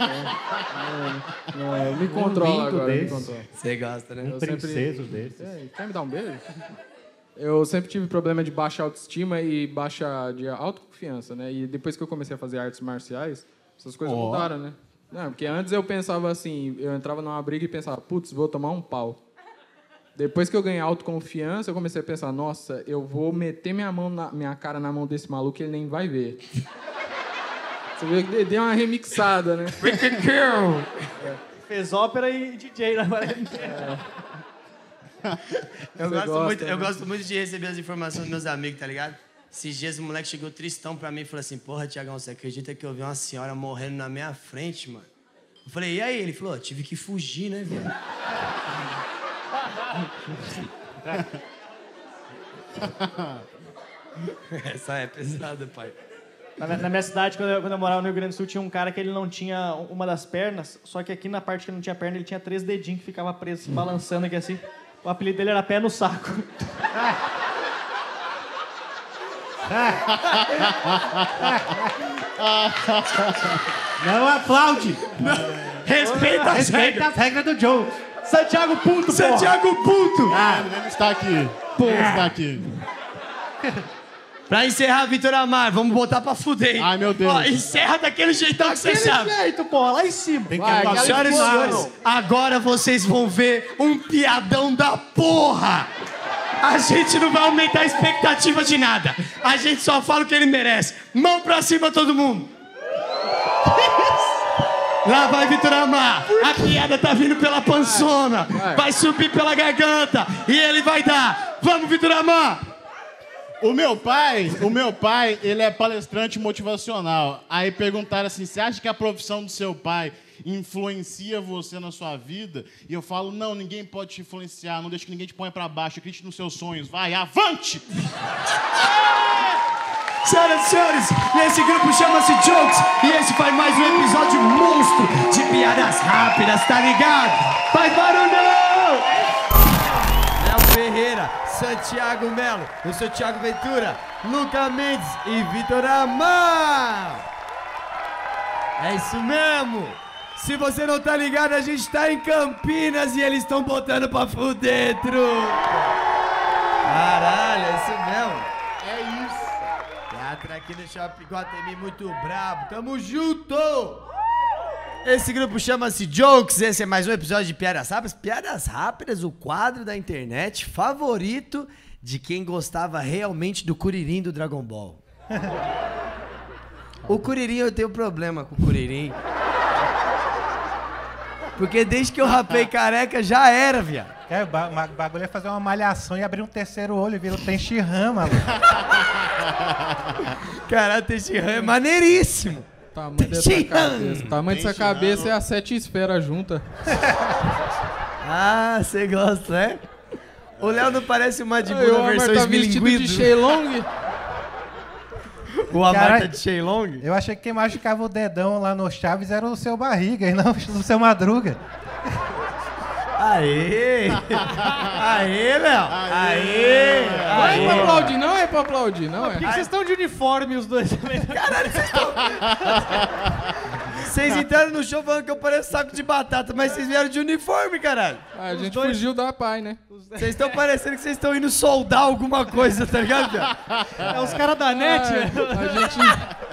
É, não, eu me controlo lindo agora, me. Você gosta, né? Eu sempre- desses. É, quer me dar um beijo? Eu sempre tive problema de baixa autoestima e baixa de autoconfiança, né? E depois que eu comecei a fazer artes marciais, essas coisas Ó. mudaram, né? Não, porque antes eu pensava assim, eu entrava numa briga e pensava, putz, vou tomar um pau. Depois que eu ganhei autoconfiança, eu comecei a pensar, nossa, eu vou meter minha mão na minha cara na mão desse maluco e ele nem vai ver. Você vê que deu uma remixada, né? Fez ópera e DJ na Eu, gosto gosta, muito, eu né? gosto muito de receber as informações dos meus amigos, tá ligado? Esses dias o moleque chegou tristão pra mim e falou assim: Porra, Tiagão, você acredita que eu vi uma senhora morrendo na minha frente, mano? Eu falei: E aí? Ele falou: Tive que fugir, né, velho? Essa é pesada, pai. Na, minha- na minha cidade, quando eu, quando eu morava no Rio Grande do Sul, tinha um cara que ele não tinha uma das pernas, só que aqui na parte que não tinha perna, ele tinha três dedinhos que ficava preso, se balançando aqui assim. O apelido dele era pé no saco. Não aplaude! Respeita as Respeita regras! as regras do Joe. Santiago Puto, porra! Santiago Puto! Ah, ele está aqui. Ele está aqui. Pra encerrar, Vitor Amar, vamos botar pra fuder, hein? Ai, meu Deus. Ó, encerra daquele jeitão que você sabe. jeito, porra, lá em cima. Tem que Vai, Senhoras e senhores, agora vocês vão ver um piadão da porra! A gente não vai aumentar a expectativa de nada. A gente só fala o que ele merece. Mão pra cima, todo mundo! Lá vai Vitor Amar. A piada tá vindo pela pançona. Vai subir pela garganta. E ele vai dar. Vamos, Vitor Amar! O meu pai, o meu pai, ele é palestrante motivacional. Aí perguntaram assim: você acha que a profissão do seu pai influencia você na sua vida? E eu falo: não, ninguém pode te influenciar, não deixa que ninguém te ponha pra baixo, acredite nos seus sonhos, vai, avante! Senhoras e senhores, esse grupo chama-se Jokes e esse foi mais um episódio monstro de piadas rápidas, tá ligado? Faz barulhão! Léo Ferreira, Santiago Melo, eu sou Thiago Ventura, Luca Mendes e Vitor Amar! É isso mesmo! Se você não tá ligado, a gente tá em Campinas e eles estão botando pra truta! Caralho, é isso mesmo! É isso! Teatro aqui no Shopping Guatemi, muito brabo. Tamo junto! Esse grupo chama-se Jokes. Esse é mais um episódio de Piadas Rápidas. Piadas Rápidas, o quadro da internet favorito de quem gostava realmente do Curirim do Dragon Ball. o Curirim, eu tenho problema com o Curirim. Porque desde que eu rapei careca, já era, viado. É, o ba- ma- bagulho é fazer uma malhação e abrir um terceiro olho e vira o Tenshinhan, maluco. Caralho, Tenshinhan é maneiríssimo. Tamanho dessa cabeça. Tamanho dessa cabeça é a sete esferas juntas. Ah, você gosta, né? O Léo não parece uma de Buda Omar versão tá vestido de? Shenlong. O Amar Caralho. tá de Shenlong? Eu achei que quem machucava o dedão lá no Chaves era o seu barriga e não o seu madruga. Aê! Aê, Léo! Aê! Não é pra aplaudir, não é pra aplaudir, não Por que, é. que vocês estão de uniforme os dois também? Vocês entraram no show falando que eu pareço saco de batata, mas vocês vieram de uniforme, caralho. A gente fugiu da pai, né? Vocês estão parecendo que vocês estão indo soldar alguma coisa, tá ligado? É os caras da net, É, velho. a, gente,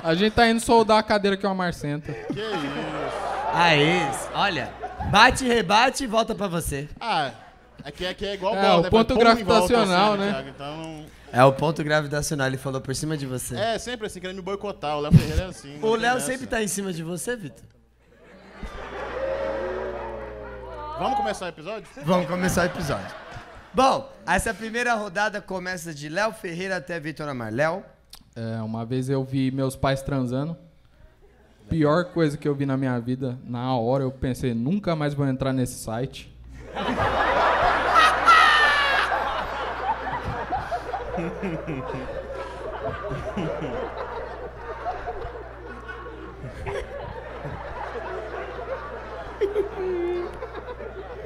a gente tá indo soldar a cadeira que o Amar senta. Que isso? Aê! Olha, bate, rebate e volta pra você. Ah, aqui, aqui é igual É, bola, o né? ponto em gravitacional, assim, né? Thiago, Então, É o ponto gravitacional, ele falou por cima de você. é sempre assim, querendo me boicotar. O Léo Ferreira é assim. não O tem Léo dessa. sempre tá em cima de você, Vitor? Vamos começar o episódio? Vamos começar o episódio. Bom, essa primeira rodada começa de Léo Ferreira até Vitor Amar. Léo, É, uma vez eu vi meus pais transando. Pior coisa que eu vi na minha vida, na hora eu pensei, nunca mais vou entrar nesse site.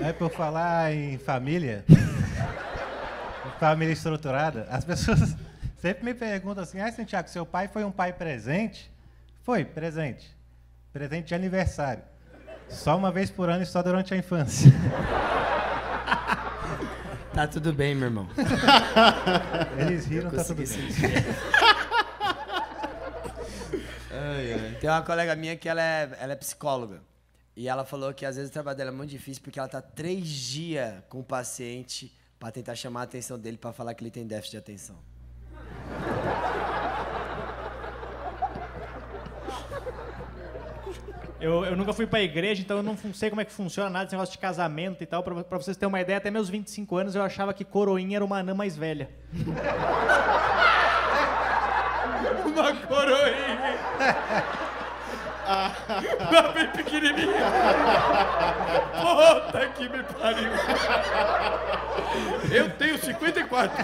É por falar em família, família estruturada, as pessoas sempre me perguntam assim, ah, Santiago, seu pai foi um pai presente? Foi, presente. Presente de aniversário. Só uma vez por ano e só durante a infância. tá tudo bem, meu irmão. Eles riram, tá tudo bem. sentir. Tem uma colega minha que ela é, ela é psicóloga. E ela falou que às vezes o trabalho dela é muito difícil porque ela tá três dias com o paciente pra tentar chamar a atenção dele pra falar que ele tem déficit de atenção. Eu, eu nunca fui pra igreja, então eu não sei como é que funciona nada esse negócio de casamento e tal. Pra, pra vocês terem uma ideia, até meus 25 anos eu achava que coroinha era uma anã mais velha. Uma coroinha! Uma bem pequenininha! Puta que me pariu! Eu tenho 54!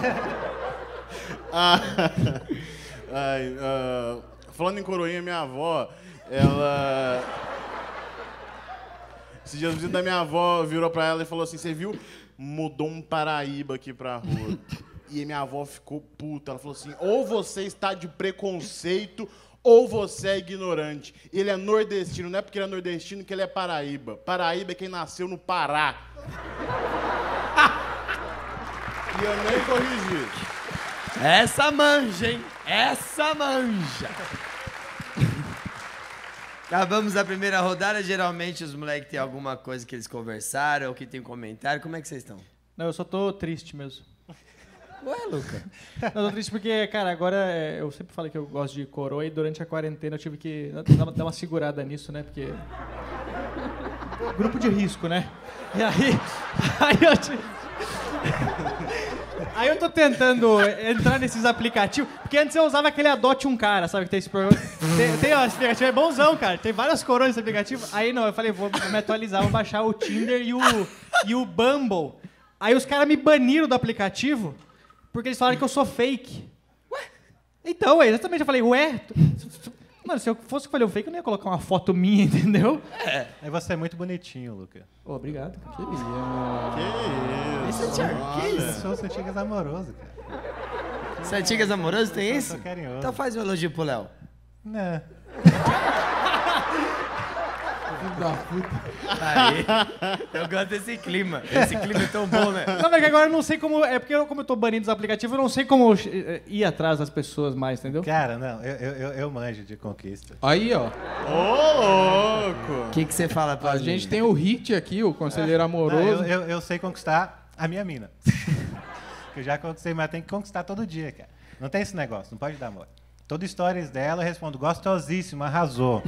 Ai, ah, falando em coroinha, minha avó, ela. Esse dia, o vizinho da minha avó virou pra ela e falou assim: Você viu? Mudou um Paraíba aqui pra rua. E minha avó ficou puta. Ela falou assim: Ou você está de preconceito, ou você é ignorante. Ele é nordestino, não é porque ele é nordestino que ele é Paraíba. Paraíba é quem nasceu no Pará. e eu nem corrigi. Essa manja, hein? Essa manja! Acabamos a primeira rodada. Geralmente os moleques têm alguma coisa que eles conversaram ou que tem um comentário. Como é que vocês estão? Não, eu só tô triste mesmo. Ué, Luca? Não, tô triste porque, cara, agora é, eu sempre falei que eu gosto de coroa e durante a quarentena eu tive que dar uma, dar uma segurada nisso, né? Porque. Grupo de risco, né? E aí. Aí eu. te- Aí eu tô tentando entrar nesses aplicativos, porque antes eu usava aquele Adote um Cara, sabe? Que tem esse programa. Tem, tem ó, esse aplicativo é bonzão, cara. Tem várias coroas nesse aplicativo. Aí não, eu falei, vou me atualizar, vou baixar o Tinder e o, e o Bumble. Aí os caras me baniram do aplicativo porque eles falaram que eu sou fake. Ué? Então, é exatamente. Eu falei, ué? Mano, se eu fosse fazer um fake, eu não ia colocar uma foto minha, entendeu? Aí você é muito bonitinho, Luca. Ô, obrigado. cara. Que isso? Esse é que Eu isso? sou Santigas amoroso, cara. Santigas amoroso tem isso? sou carinhoso. Então faz um elogio pro Léo. Não. filho da puta. Aí, eu gosto desse clima. Esse clima é tão bom, né? Não, é que agora eu não sei como. É porque eu, como eu tô banindo os aplicativos, eu não sei como eh, ir atrás das pessoas mais, entendeu? Cara, não, eu, eu, eu, manjo de conquista. Aí, ó. Ô, louco! O que, que você fala pra A mim? gente tem o hit aqui, o conselheiro Não, amoroso. eu, eu, eu sei conquistar a minha mina. que eu já conquistei, mas tem que conquistar todo dia, cara. Não tem esse negócio, não pode dar amor. Toda stories dela eu respondo, gostosíssimo, arrasou.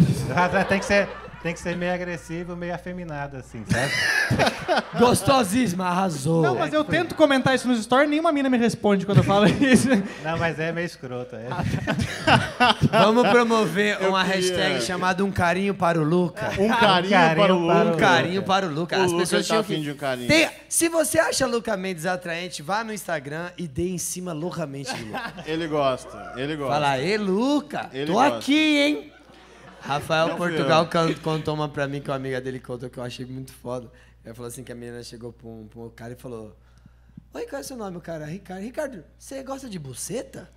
tem, que ser, tem que ser meio agressivo, meio afeminado, assim, sabe? Gostosíssima, arrasou. Não, mas eu tento comentar isso nos stories, nenhuma mina me responde quando eu falo isso. Não, mas é meio escroto. É. Vamos promover Eu uma queria- hashtag chamada Um Carinho para o Luca. Um carinho, carinho para o Luca. Um carinho para o Luca. O As Luca pessoas tá tinham que... de um carinho. Tem- Se você acha Luca Mendes atraente, vá no Instagram e dê em cima loucamente do Luca. Ele gosta, ele gosta. Fala, aí, Luca, Ele tô gosta. aqui, hein? Rafael Não Portugal contou uma pra mim que uma amiga dele contou que eu achei muito foda. Ele falou assim que a menina chegou pra um, pra um cara e falou: Oi, qual é o seu nome, cara? Ricardo. Ricardo, você gosta de buceta?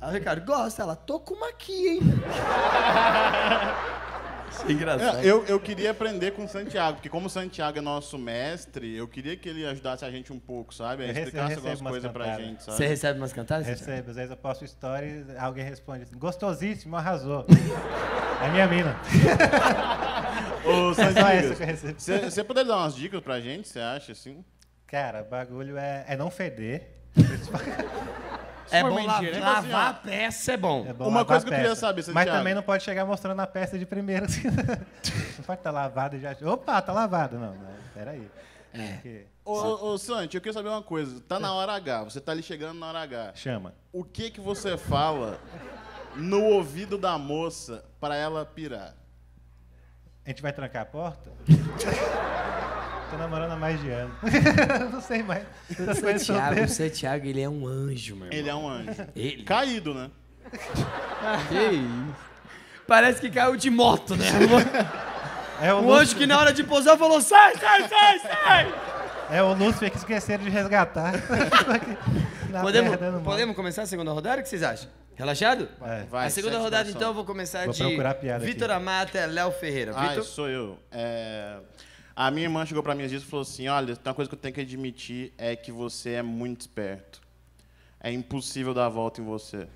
Aí o Ricardo, gosta. Ela, tô com uma aqui, hein? Engraçado. É, eu, eu queria aprender com o Santiago, porque como o Santiago é nosso mestre, eu queria que ele ajudasse a gente um pouco, sabe? A Eu rece- explicasse recebo algumas umas coisas pra cantadas. gente, sabe? Você recebe umas cantadas? Recebo, às vezes eu posto stories, alguém responde assim, gostosíssimo, arrasou. É minha mina. Ô, É só essa Santiago, que eu recebo. você você poderia dar umas dicas pra gente, você acha, assim? Cara, o bagulho é, é não feder. É bom mentir, lavar, né? Tipo assim, lavar a peça, é bom. É bom Uma lavar coisa que eu queria saber, Mas Santiago. também não pode chegar mostrando a peça de primeira. assim. não pode estar lavado e já... Opa, tá lavado. Não, não peraí. É. Ô, ô, ô, Santi, eu queria saber uma coisa. Tá na hora H, você tá ali chegando na hora H. Chama. O que que você fala no ouvido da moça pra ela pirar? A gente vai trancar a porta? Tô namorando há mais de ano. não sei mais. Coisas Santiago, o. Santiago, ele é um anjo, meu irmão. Ele é um anjo. Ele. Caído, né? Que isso? Parece que caiu de moto, né? É o, O anjo que na hora de pousar falou: sai, sai, sai, sai! é o Lúcifer que esqueceram de resgatar. Na Podemos, podemos começar a segunda rodada? O que vocês acham? Relaxado? É. Vai, a segunda rodada, então, eu vou começar Vou de procurar piada aqui. Vitor Amata, Léo Ferreira. Ah, sou eu. É, A minha irmã chegou pra mim e disse e falou assim: olha, tem uma coisa que eu tenho que admitir é que você é muito esperto. É impossível dar a volta em você.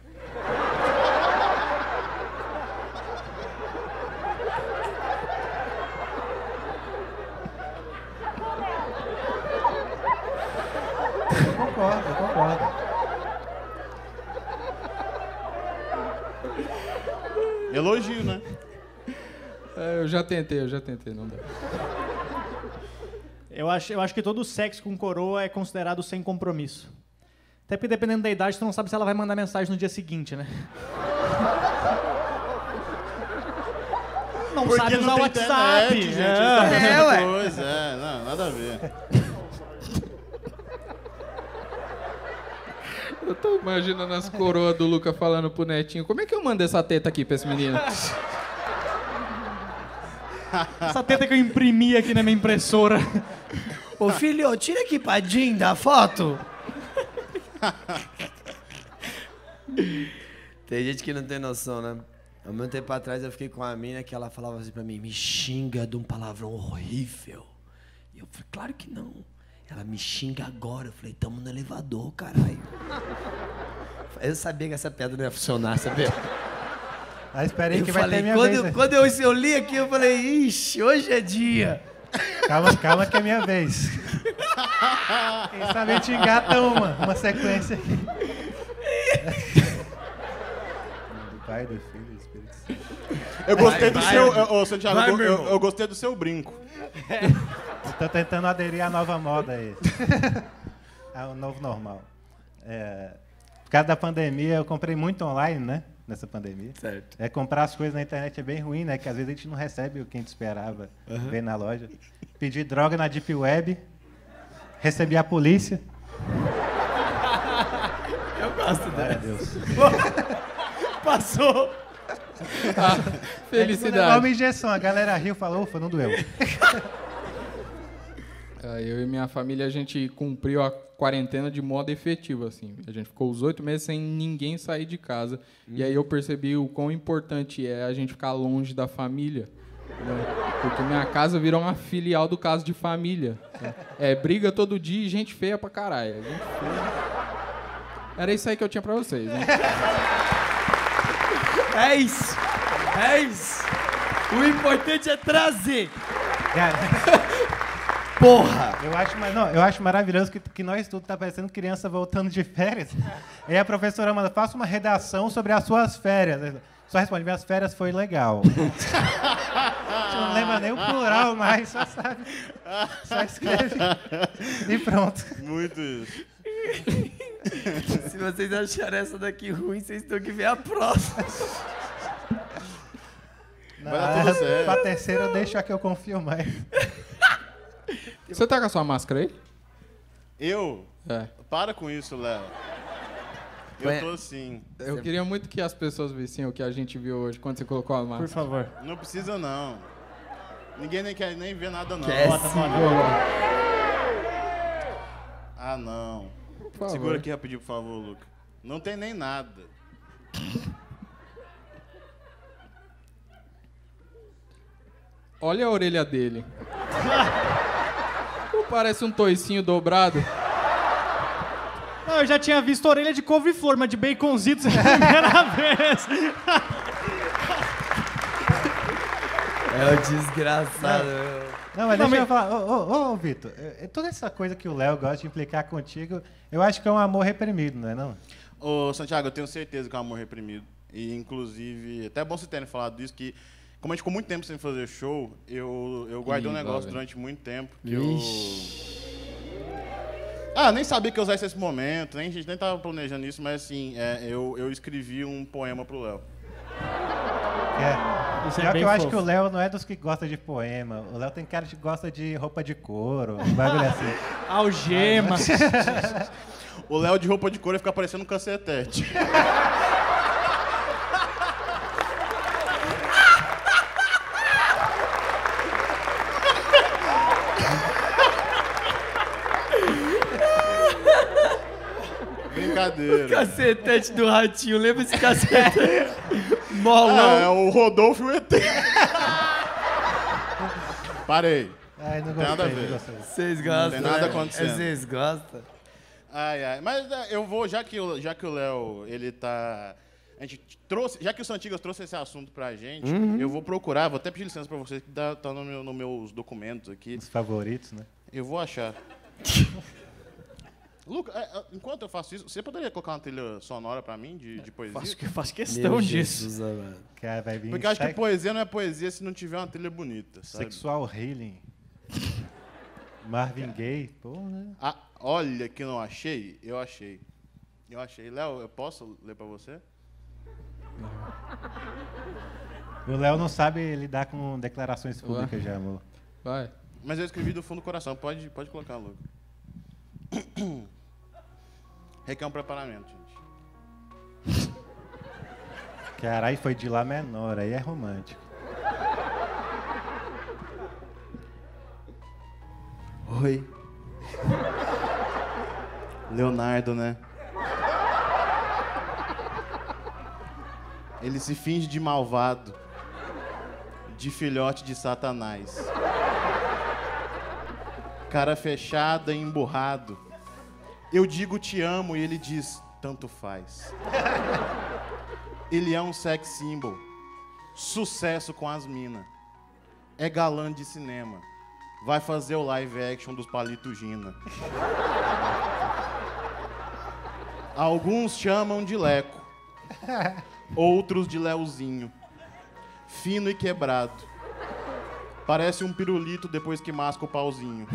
Eu concordo, eu concordo. Elogio, né? É, eu já tentei, eu já tentei, não dá. Eu acho, eu acho que todo sexo com coroa é considerado sem compromisso. Até porque dependendo da idade, tu não sabe se ela vai mandar mensagem no dia seguinte, né? Não sabe usar o WhatsApp. internet, gente. é. É, ué. coisa. É, não, nada a ver. Eu tô imaginando as coroas do Luca falando pro netinho, como é que eu mando essa teta aqui pra esse menino? Essa teta que eu imprimi aqui na minha impressora. Ô filho, tira aqui pra Jim da foto. tem gente que não tem noção, né? Há muito tempo atrás eu fiquei com uma mina que ela falava assim pra mim, me xinga de um palavrão horrível. E eu falei, claro que não. Ela me xinga agora. Eu falei, tamo no elevador, caralho. Eu sabia que essa piada não ia funcionar, sabia? Ah, espera aí Eu que vai ter falei, minha quando, vez. eu, né? quando eu, eu li aqui, eu falei, ixi, hoje é dia. Calma, calma que é minha vez. Quem sabe a gente engata uma, uma sequência aqui. Do Pai, do Filho e do Espírito Santo. Eu gostei do vai, seu. irmão. Ô, Santiago, Vai, eu, eu- eu gostei do seu brinco. Eu tô tentando aderir à nova moda aí. Ao novo normal. É, por causa da pandemia, eu comprei muito online, né? Nessa pandemia. Certo. É, comprar as coisas na internet é bem ruim, né? Que às vezes a gente não recebe o que a gente esperava ver na loja. Pedi droga na Deep Web, recebi a polícia. Eu gosto dela. Deus. Passou. Ah, Levar uma felicidade. injeção, a galera riu e falou, ufa, não doeu. Ah, Eu e minha família, a gente cumpriu a quarentena de modo efetivo, assim. A gente ficou os oito meses sem ninguém sair de casa. E aí eu percebi o quão importante é a gente ficar longe da família. né? Porque minha casa virou uma filial do caso de família. né? É briga todo dia e gente feia pra caralho. Gente feia. Era isso aí que eu tinha pra vocês, né? É isso. É isso. O importante é trazer. Cara, Porra. eu acho, não, eu acho maravilhoso que, que nós tudo tá parecendo criança voltando de férias. Aí a professora manda, faça uma redação sobre as suas férias. Só responde, minhas férias foi legal. Não lembra nem o plural mais, só sabe. Só escreve. E pronto. Muito isso. Se vocês acharem essa daqui ruim, vocês têm que ver a próxima. Vai dar tudo certo. Pra terceira, deixa que eu confio mais. Você tá com a sua máscara aí? Eu? É. Para com isso, Léo. Eu tô assim. Eu queria muito que as pessoas vissem o que a gente viu hoje quando você colocou a Por máscara. favor. Não precisa, não. Ninguém nem quer nem ver nada, não. Quer Bota, sim. Ah, não. Por favor. Segura aqui rapidinho, por favor, Luca. Não tem nem nada. Olha a orelha dele. Parece um toicinho dobrado. Não, eu já tinha visto orelha de couve-flor, mas de baconzitos é a primeira vez. É o desgraçado. Não, mas Não, deixa mas- eu falar. Ô, ô, ô, Vitor, é- é toda essa coisa que o Léo gosta de implicar contigo, eu acho que é um amor reprimido, não é não? Ô, Santiago, eu tenho certeza que é um amor reprimido. E, inclusive, até é bom você terem falado disso, que como a gente ficou muito tempo sem fazer show, eu, eu guardei um Ih, lá negócio vem. durante muito tempo que eu... Ah, nem sabia que eu usasse esse momento, nem, a gente nem tava planejando isso, mas assim, é, eu, eu escrevi um poema pro Léo. É. Isso é Pior bem que eu acho fofo. que o Léo não é dos que gosta de poema. O Léo tem cara que gosta de roupa de couro, um bagulho assim. Algemas. O Léo de roupa de cor ia ficar parecendo um cacetete. Brincadeira. Cacetete do ratinho, lembra esse cacetete? Ah, Molão. é o Rodolfo e o ET. Parei. Ai, não Tem nada a gostei, ver. não gostei. Vocês gostam? tem nada né? acontecendo. Vocês gostam? Ai, ai. Mas é, eu vou, já que, o- já que o Léo, ele tá. A gente trouxe, já que o Santigas trouxe esse assunto pra gente, eu vou procurar, vou até pedir licença pra vocês, que dá, tá nos meu, no meus documentos aqui. Os favoritos, né? Eu vou achar. Luca, é, é, enquanto eu faço isso, você poderia colocar uma trilha sonora pra mim de, de poesia? faço, faço questão disso. Jesus, amado. Cara, vai vir Porque eu acho que poesia não é poesia se não tiver uma trilha bonita, sabe? sexual healing. Marvin Gaye, pô, né? Ah, olha que não achei, eu achei. Eu achei. Léo, eu posso ler pra você? O Léo não sabe lidar com declarações públicas de amor. Vai. Mas eu escrevi do fundo do coração. Pode, pode colocar, Luca. Requer um preparamento, gente. Caralho, foi de lá menor, aí é romântico. Oi. Leonardo, né? Ele se finge de malvado, de filhote de Satanás. Cara fechada e emburrado. Eu digo te amo e ele diz tanto faz. Ele é um sex symbol. Sucesso com as minas. É galã de cinema. Vai fazer o live action dos Palito Gina. Alguns chamam de Leco. Outros de Leozinho. Fino e quebrado. Parece um pirulito depois que masca o pauzinho.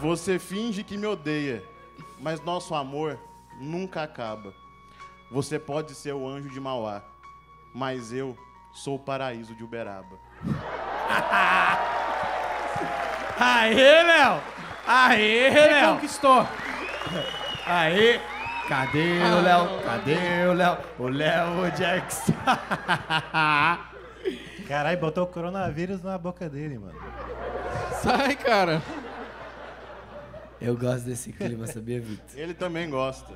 Você finge que me odeia, mas nosso amor nunca acaba. Você pode ser o anjo de Mauá, mas eu sou o paraíso de Uberaba. Aê, Léo! Aê, Léo! Conquistou. Aê! Cadê o Léo? Cadê o Léo? O Léo Jackson. Caralho, botou o coronavírus na boca dele, mano. Sai, cara. Eu gosto desse clima, sabia, Vitor? Ele também gosta.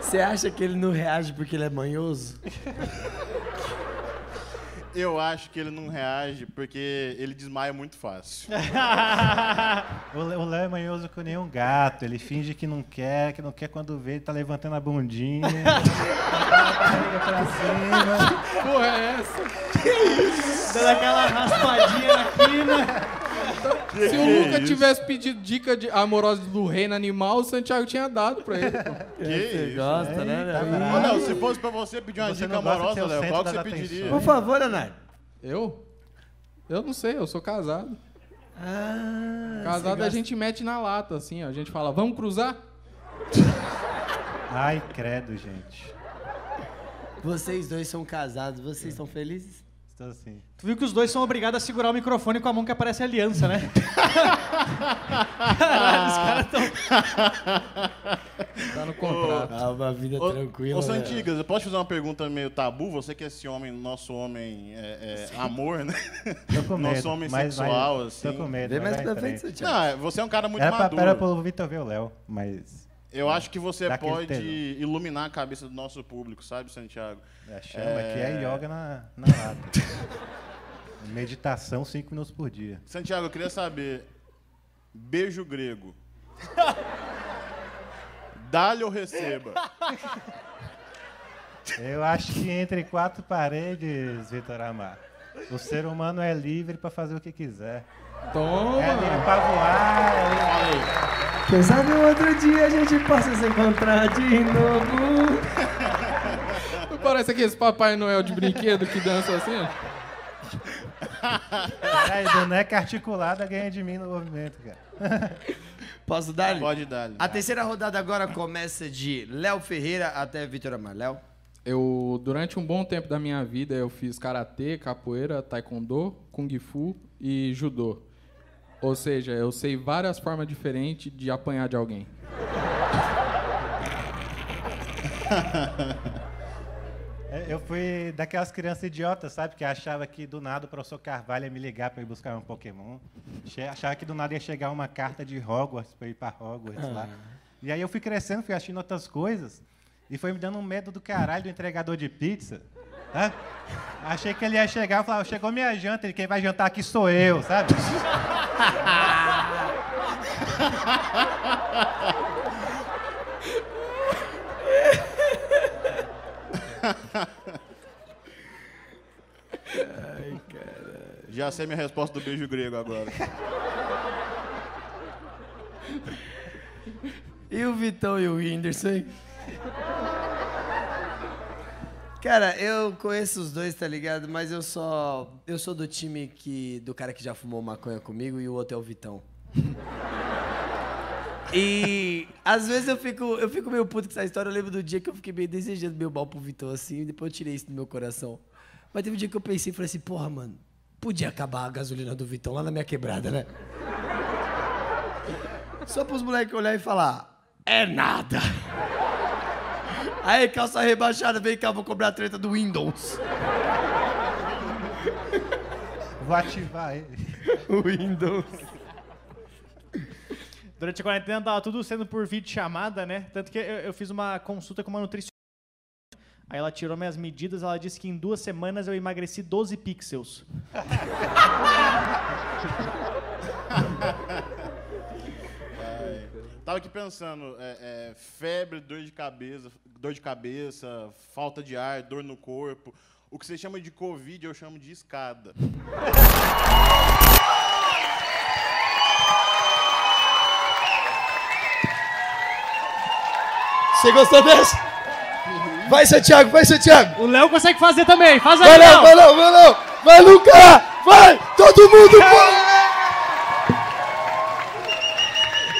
Você acha que ele não reage porque ele é manhoso? Eu acho que ele não reage porque ele desmaia muito fácil. O Léo é manhoso com nenhum gato. Ele finge que não quer, que não quer quando vê, ele tá levantando a bundinha. Chega pra cima. Porra, é essa? Dando aquela raspadinha na quina. Se o Luca tivesse pedido dica de amorosa do reino animal, o Santiago tinha dado pra ele. pô. Que isso? Gosta, né, Léo? Ô, Léo, se fosse pra você pedir uma Você dica não gosta de amorosa, o Léo, centro qual que das você atenções. pediria? Por favor, Leonardo. Eu? Eu não sei, eu sou casado. Ah, Casado a gente mete na lata, assim, ó. A gente fala, vamos cruzar? Ai, credo, gente. Vocês dois são casados, vocês estão felizes? Estou assim. Tu viu que os dois são obrigados a segurar o microfone com a mão que aparece aliança, né? Caralho, os caras tão... Tá no contrato. Ah, uma vida Ô, tranquila. Ô, né? Santigas, eu posso te fazer uma pergunta meio tabu? Você que é esse homem, nosso homem é, é, amor, né? Tô com medo. Nosso homem mas- sexual, mas- assim. Tô com medo. Vem mas mais vai pra frente. Santiago. Não, é- você é um cara muito Era pra, maduro. era pro Vitor ver o Léo, mas Eu acho que você pode tesão. iluminar a cabeça do nosso público, sabe, Santiago? a chama É. aqui é yoga na, na lata. Meditação cinco minutos por dia. Santiago, eu queria saber, beijo grego. Dá-lhe ou receba? Eu acho que entre quatro paredes, Vitor Amar, o ser humano é livre para fazer o que quiser. Toma! É livre pra voar, é Quem sabe outro dia a gente possa se encontrar de novo. Parece aqueles Papai Noel de brinquedo que dança assim, ó. Peraí, boneca articulada ganha de mim no movimento, cara. Posso dar? Pode dar. A terceira rodada agora começa de Léo Ferreira até Vitor Amar. Léo? Eu, durante um bom tempo da minha vida, eu fiz karatê, capoeira, taekwondo, kung fu e judô. Ou seja, eu sei várias formas diferentes de apanhar de alguém. É, Eu fui daquelas crianças idiotas, sabe? Que achava que do nada o professor Carvalho ia me ligar para ir buscar um Pokémon. Achava que do nada ia chegar uma carta de Hogwarts para ir para Hogwarts lá. E aí eu fui crescendo, fui assistindo outras coisas. E foi me dando um medo do caralho do entregador de pizza. Achei que ele ia chegar e falar, chegou minha janta, ele quem vai jantar aqui sou eu, sabe? Já sei minha resposta do beijo grego agora. E o Vitão e o Whindersson? hein? Cara, eu conheço os dois, tá ligado? Mas eu só. Eu sou do time que. do cara que já fumou maconha comigo e o outro é o Vitão. E às vezes eu fico, eu fico meio puto com essa história. Eu lembro do dia que eu fiquei meio desejando meu mal pro Vitão assim, e depois eu tirei isso do meu coração. Mas teve um dia que eu pensei e falei assim, porra, mano, podia acabar a gasolina do Vitão lá na minha quebrada, né? Só pros moleques olhar e falar, é nada. Aí, calça rebaixada, vem cá, vou cobrar a treta do Windows. Vou ativar ele. Windows. Durante a quarentena tava tudo sendo por vídeo chamada, né? Tanto que eu, eu fiz uma consulta com uma nutricionista. Aí ela tirou minhas medidas, ela disse que em duas semanas eu emagreci 12 pixels. Tava aqui pensando, é, é, febre, dor de cabeça, dor de cabeça, falta de ar, dor no corpo. O que você chama de Covid, eu chamo de escada. Você gostou dessa? Vai, Santiago, vai, Santiago. O Léo consegue fazer também, faz aí, Vai, Léo, Léo! vai, Léo, vai, Léo. Vai, Luca. Vai, todo mundo, vai.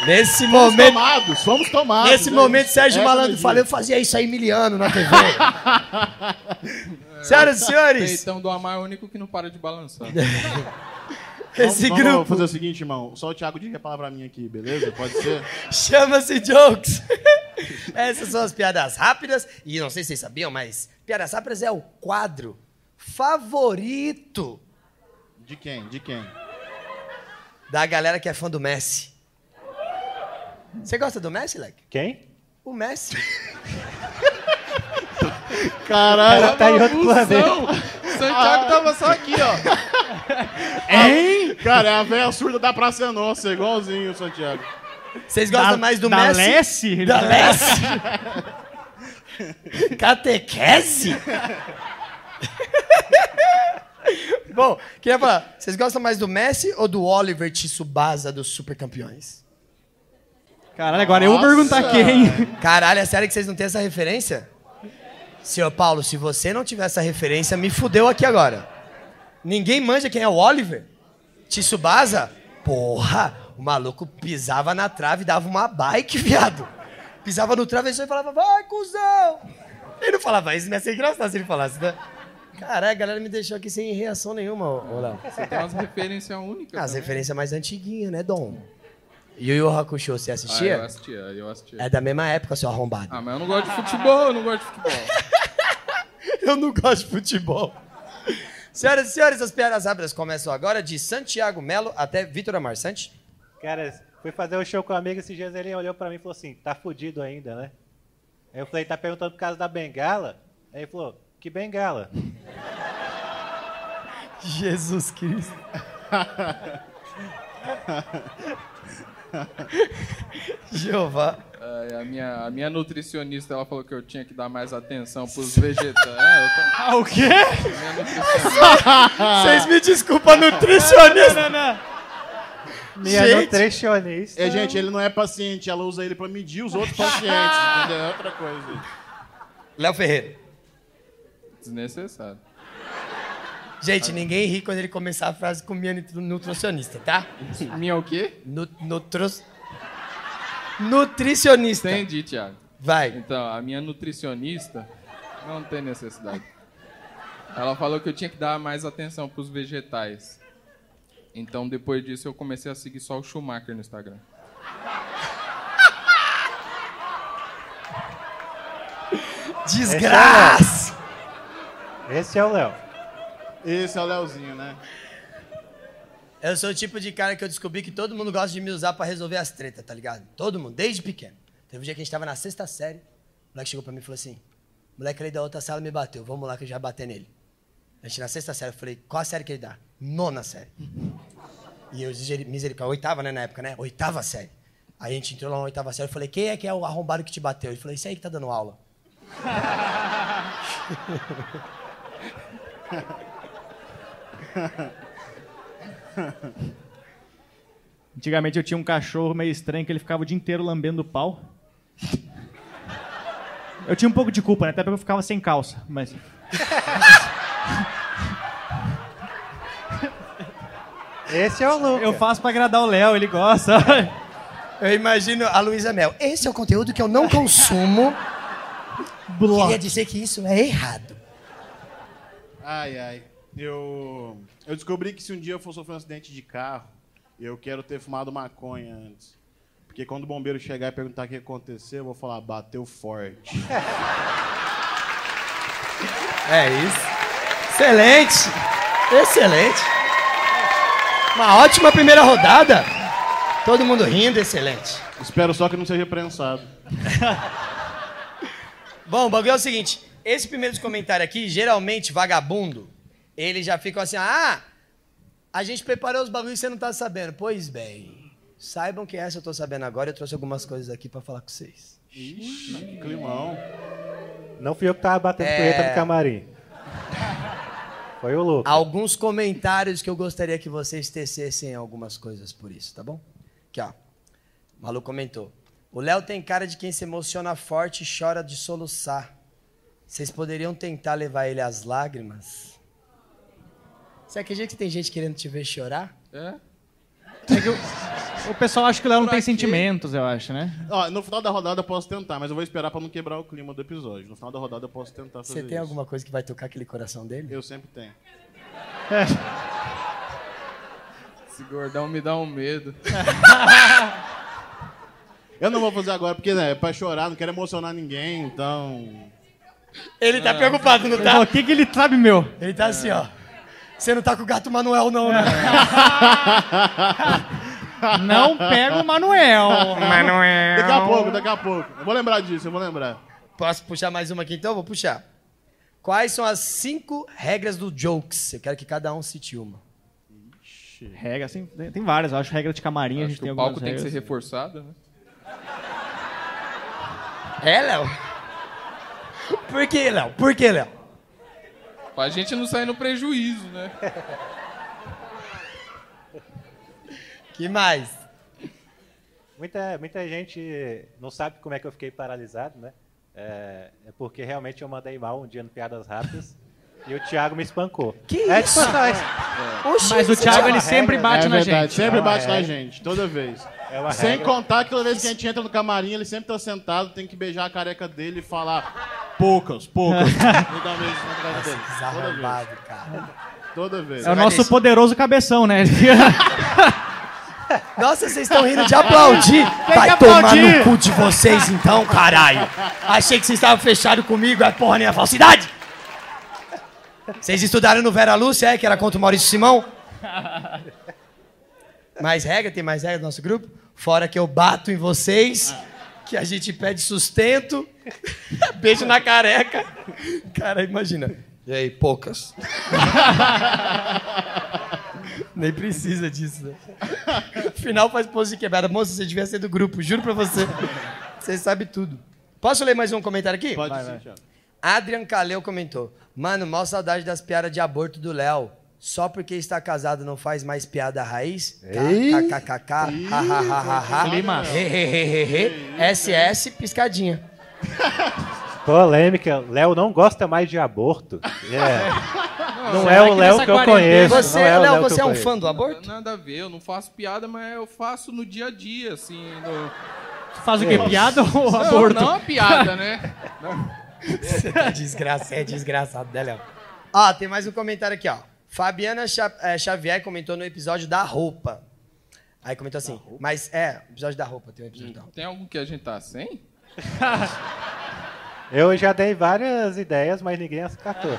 Nesse Fomos momento, tomados, fomos tomados. nesse é momento, isso. Sérgio Essa Malandro falou, eu fazia isso aí miliano na TV. Senhoras e senhores, Peitão do Amar é o único que não para de balançar. esse vamos, Vamos grupo fazer o seguinte, irmão. Só o Thiago diga a palavra pra mim aqui, beleza? Pode ser? chama-se Jokes. Essas são as piadas rápidas. E não sei se vocês sabiam, mas piadas rápidas é o quadro favorito De quem? De quem? da galera que é fã do Messi. Você gosta do Messi, Leque? Quem? O Messi. Caralho. Ela tá em outro planeta. Santiago tava só aqui, ó. Hein? Cara, é a velha surda da Praça Nossa, igualzinho o Santiago. Vocês gostam mais do da Messi? Da Lessie? Catequese? Bom, queria falar, vocês gostam mais do Messi ou do Oliver Tsubasa dos Super Campeões? Caralho, agora eu vou perguntar quem. Caralho, é sério que vocês não têm essa referência? Senhor Paulo, se você não tiver essa referência, me fudeu aqui agora. Ninguém manja quem é o Oliver? Tsubasa? Porra, o maluco pisava na trave e dava uma bike, viado. Pisava no travessão e falava, vai, cuzão! Ele não falava isso, não ia ser engraçado se ele falasse, né? Caralho, a galera me deixou aqui sem reação nenhuma, ô Léo. Você tem umas referências únicas. As também. referências mais antiguinhas, né, Dom? Yu Yu Hakusho, você Ah, assistia? eu assistia, eu assistia. É da mesma época, seu arrombado. Ah, mas eu não gosto de futebol, eu não gosto de futebol. Eu não gosto de futebol. Senhoras e senhores, as piadas rápidas começam agora de Santiago Melo até Vitor Amarsante. Cara, fui fazer um show com um amigo esses dias, ele olhou pra mim e falou assim, tá fudido ainda, né? Aí eu falei, tá perguntando por causa da bengala? Aí ele falou, que bengala? Jesus Cristo. Jeová. A, minha, a minha nutricionista, ela falou que eu tinha que dar mais atenção pros vegetais. É, tô... Ah, o quê? Minha. Vocês me desculpam, nutricionista. Não, não. Minha Gente. nutricionista. É, gente, ele não é paciente, ela usa ele pra medir os outros pacientes, entendeu? É outra coisa. Léo Ferreira. Desnecessário. Gente, ninguém ri quando ele começar a frase com minha nutri- nutricionista, tá? Minha o quê? Nu nutros... Nutricionista. Entendi, Thiago. Vai. Então, a minha nutricionista não tem necessidade. Ela falou que eu tinha que dar mais atenção pros vegetais. Então, depois disso, eu comecei a seguir só o Schumacher no Instagram. Desgraça. Esse é o Léo. Esse é o Leozinho, né? Eu sou o tipo de cara que eu descobri que todo mundo gosta de me usar pra resolver as tretas, tá ligado? Todo mundo, desde pequeno. Teve um dia que a gente tava na sexta série, o moleque chegou pra mim e falou assim: o moleque ali da outra sala me bateu, vamos lá que eu já bater nele. A gente na sexta série, eu falei: qual a série que ele dá? Nona série. E eu, miseri- misericórdia, oitava, né, na época, né? Oitava série. Aí a gente entrou lá na oitava série, eu falei: quem é que é o arrombado que te bateu? Ele falou: esse aí que tá dando aula. Antigamente eu tinha um cachorro meio estranho que ele ficava o dia inteiro lambendo o pau. Eu tinha um pouco de culpa, né? Até porque eu ficava sem calça, mas... Esse é o Lucas. Eu faço pra agradar o Léo, ele gosta. Eu imagino a Luísa Mel. Esse é o conteúdo que eu não consumo. Queria dizer que isso é errado. Ai, ai. Eu, eu descobri que se um dia eu for sofrer um acidente de carro, eu quero ter fumado maconha antes. Porque quando o bombeiro chegar e perguntar o que aconteceu, eu vou falar, bateu forte. É isso. Excelente. Excelente. Uma ótima primeira rodada. Todo mundo rindo, excelente. Espero só que não seja prensado. Bom, o bagulho é o seguinte: esse primeiro comentário aqui, geralmente vagabundo, eles já ficam assim, ah, a gente preparou os bagulhos e você não tá sabendo. Pois bem, saibam que essa eu tô sabendo agora, eu trouxe algumas coisas aqui pra falar com vocês. Ixi, que climão. Não fui eu que tava batendo É. punheta no camarim. Foi o Lucas. Alguns comentários que eu gostaria que vocês tecessem algumas coisas por isso, tá bom? Aqui, ó. O maluco comentou. O Léo tem cara de quem se emociona forte e chora de soluçar. Vocês poderiam tentar levar ele às lágrimas? Você acredita que tem gente querendo te ver chorar? É? É que o, o pessoal acha que o Léo não tem sentimentos, eu acho, né? Ó, no final da rodada eu posso tentar, mas eu vou esperar pra não quebrar o clima do episódio. No final da rodada eu posso tentar fazer Você tem isso. alguma coisa que vai tocar aquele coração dele? Eu sempre tenho. Esse gordão me dá um medo. Eu não vou fazer agora porque né, é pra chorar, não quero emocionar ninguém, então. Ele tá preocupado, não falou, O que, que ele sabe, meu? Ele tá assim, ó. Você não tá com o gato Manuel, não, né? Não pega o Manuel. Manuel. Daqui a pouco, daqui a pouco. Eu vou lembrar disso, eu vou lembrar. Posso puxar mais uma aqui então? Vou puxar. Quais são as cinco regras do jokes? Eu quero que cada um cite uma. Regra, assim, tem várias. Eu acho regra de camarim, a Acho gente que tem o algumas palco tem que ser regras. reforçado, né? É, Léo? Por que, Léo? Por que, Léo? Pra gente não sair no prejuízo, né? Que mais? Muita, muita gente não sabe como é que eu fiquei paralisado, né? É, é porque realmente eu mandei mal um dia no Piadas Rápidas e o Thiago me espancou. Que é, isso? Tipo, é, Oxi, Mas o Thiago, já- ele sempre bate é na verdade, gente. sempre É uma bate na regra. gente, toda vez. é uma Sem regra. contar que toda vez que a gente entra no camarim, ele sempre tá sentado, tem que beijar a careca dele e falar poucas, poucas. Toda vez na careca dele. Toda vez. Desarrombado, cara. Toda vez. É o nosso poderoso cabeção, né? Nossa, vocês estão rindo de aplaudir. Vai tomar aplaudir. no cu de vocês então, caralho. Achei que vocês estavam fechados comigo, é porra nem a falsidade. Vocês estudaram no Vera Lúcia, é? Que era contra o Maurício Simão? Mais regra? Tem mais regra no nosso grupo? Fora que eu bato em vocês, que a gente pede sustento, beijo na careca. Cara, imagina. E aí, poucas. Nem precisa disso, né? Final faz pose de quebrada. Moça, você devia ser do grupo, juro pra você. Você sabe tudo. Posso ler mais um comentário aqui? Pode ser, Thiago. Adrian Caleu comentou: Mano, mal saudade das piadas de aborto do Léo. Só porque está casado não faz mais piada raiz? KKKK, hahaha, Clima. SS, piscadinha. Polêmica. Léo não gosta mais de aborto. É. Não é o Léo que eu conheço. Você, não é o Léo, você é eu um conheço. fã do aborto? Nada a ver, eu não faço piada, mas eu faço no dia a dia, assim. No... Faz o quê? Piada ou Não, aborto? não a piada, né? Tá desgraça, é desgraçado, né, Léo? Ó, tem mais um comentário aqui, ó. Fabiana eh, Xavier comentou no episódio da roupa. Aí comentou assim, mas é, episódio da roupa, tem um episódio da roupa. Tem algum que a gente tá sem? Eu já dei várias ideias, mas ninguém as catou.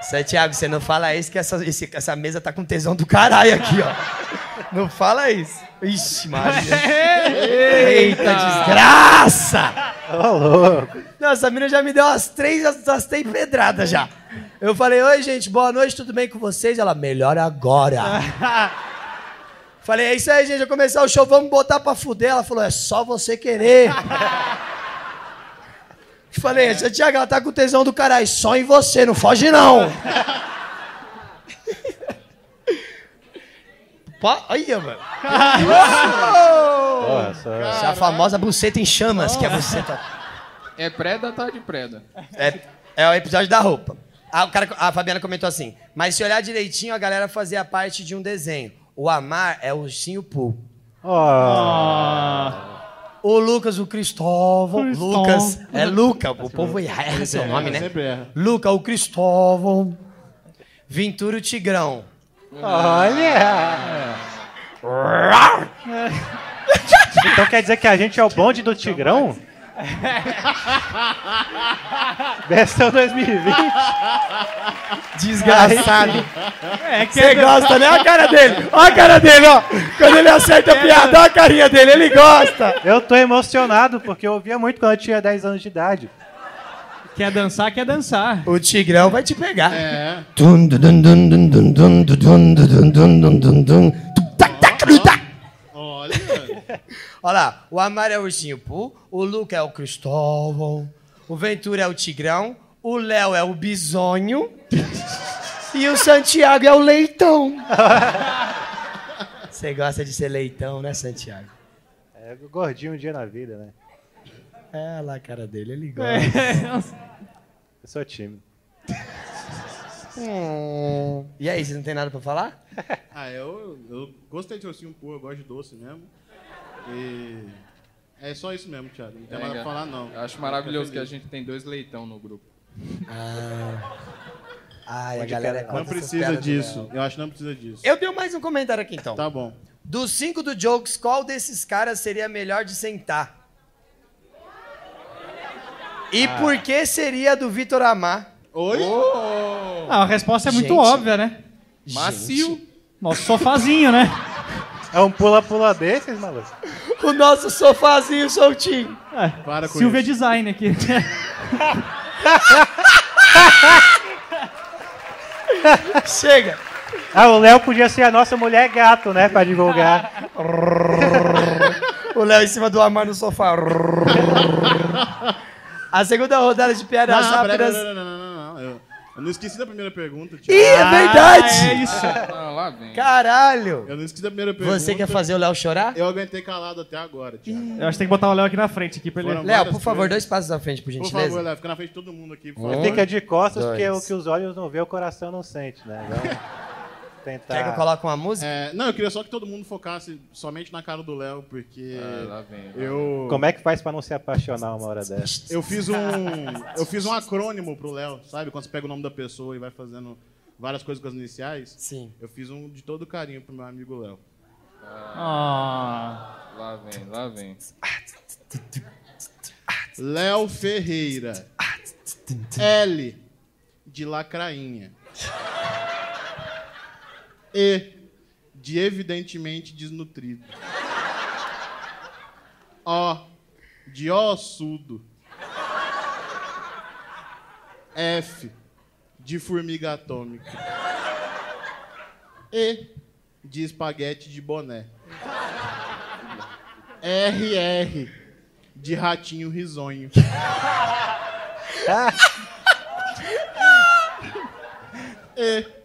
Isso aí, Thiago, você não fala isso que essa, esse- essa mesa tá com tesão do caralho aqui, ó. Não fala isso. Ixi, Maria. Eita, desgraça! Ô, louco. Nossa, a mina já me deu umas três, umas três pedradas já. Eu falei, oi, gente, boa noite, tudo bem com vocês? Ela, melhor agora. falei, é isso aí, gente, vai começar o show, vamos botar pra fuder. Ela falou, é só você querer. falei, Tiago, ela tá com tesão do caralho, só em você, não foge não. Pô, Olha, mano. Porra, Essa é a famosa buceta em chamas, que é a buceta. É preda, tá de preda. É, é o episódio da roupa. Ah, o cara, a Fabiana comentou assim, mas se olhar direitinho, a galera fazia parte de um desenho. O Amar é o ursinho Pooh. Ó, O Lucas, o Cristóvão. Cristóvão. Lucas, é Luca, o povo erra seu nome, né? Sempre erra. Luca, o Cristóvão. Ventura, o Tigrão. Olha! Então quer dizer que a gente é o bonde do Tigrão? Versão 2020. Desgraçado. É que Você gosta, né? Olha a cara dele. Olha a cara dele, ó. Quando ele acerta a piada, olha a carinha dele. Ele gosta. Eu tô emocionado porque eu ouvia muito quando eu tinha 10 anos de idade. Quer dançar, quer dançar. O Tigrão vai te pegar. Olha. Olha lá, o Amar é o ursinho Poo, o Luca é o Cristóvão, o Ventura é o Tigrão, o Léo é o Bisonho e o Santiago é o Leitão. Você gosta de ser leitão, né, Santiago? É gordinho um dia na vida, né? É lá a cara dele, ele gosta. Eu sou tímido. Hum. E aí, você não tem nada pra falar? Ah, eu, eu gostei de ursinho puro, eu gosto de doce mesmo. E. É só isso mesmo, Thiago. Não tem nada pra falar, não. Eu acho maravilhoso que a gente tem dois leitão no grupo. Ai, a galera é Não essas precisa piadas disso. Eu acho que não precisa disso. Eu tenho mais um comentário aqui, então. Tá bom. Dos cinco do Jokes, qual desses caras seria melhor de sentar? E por que seria do Vitor Amar? Oi? Ah, a resposta é muito Gente. óbvia, né? Macio. Nosso sofazinho, né? É um pula-pula desses, maluco? o nosso sofazinho soltinho. Para com Silvia isso. Design aqui. Chega. Ah, o Léo podia ser a nossa mulher gato, né? Pra divulgar. O Léo em cima do armário no sofá. A segunda rodada de piadas Não, rápidas. não, não, não, não, não. Eu, eu não esqueci da primeira pergunta, tio. Ih, é verdade! é isso. Caralho! Eu não esqueci da primeira pergunta. Você quer fazer o Léo chorar? Eu aguentei calado até agora, tio. Eu acho que tem que botar o Léo aqui na frente aqui pra ele. Léo, por favor, coisas. dois passos à frente, por Por gentileza. favor, Léo, fica na frente de todo mundo aqui, por favor. Fica de costas, porque o que os olhos não vê, o coração não sente, né? Vamos tentar. Quer que eu coloque uma música? É, não, eu queria só que todo mundo focasse somente na cara do Léo, porque Ah, lá vem. eu Como é que faz pra não se apaixonar uma hora dessa? eu fiz um eu fiz um acrônimo pro Léo, sabe? Quando você pega o nome da pessoa e vai fazendo várias coisas com as iniciais. Sim. Eu fiz um de todo carinho pro meu amigo Léo. Ah. Lá vem, lá vem. Léo Ferreira. L de lacrainha. E de evidentemente desnutrido. O de ossudo. F de formiga atômica. E de espaguete de boné. RR de ratinho risonho. E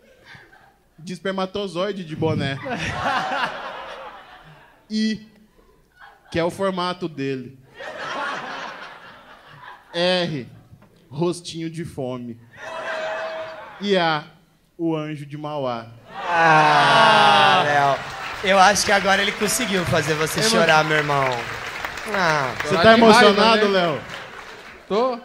de espermatozoide de boné. I, que é o formato dele. R, rostinho de fome. E A, o anjo de Mauá. Ah, Léo. Eu acho que agora ele conseguiu fazer você chorar, meu irmão. Ah, Você tá emocionado? Léo? Tô?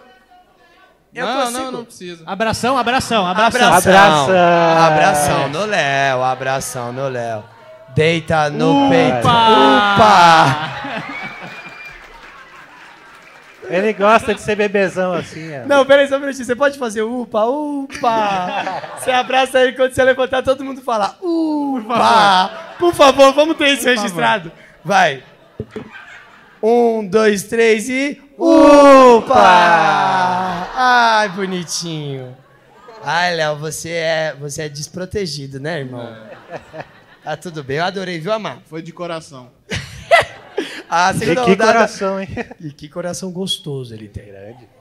Eu não, consigo. não, não precisa. Abração, abração, abração. abração. Abração. Abração no Léo, abração no Léo. Deita no peito. Upa! Upa! Ele gosta de ser bebezão assim, ó. Não, peraí só um minutinho. Você pode fazer upa, upa. Você abraça ele quando você levantar, todo mundo fala upa. Por favor, vamos ter isso registrado. Vai. Um, dois, três e. Upa! Ai, bonitinho. Ai, Léo, você é, você é desprotegido, né, irmão? Tá tudo bem. Eu adorei, viu, Amar? Foi de coração. A E segunda que rodada. coração, hein? E que coração gostoso ele tem.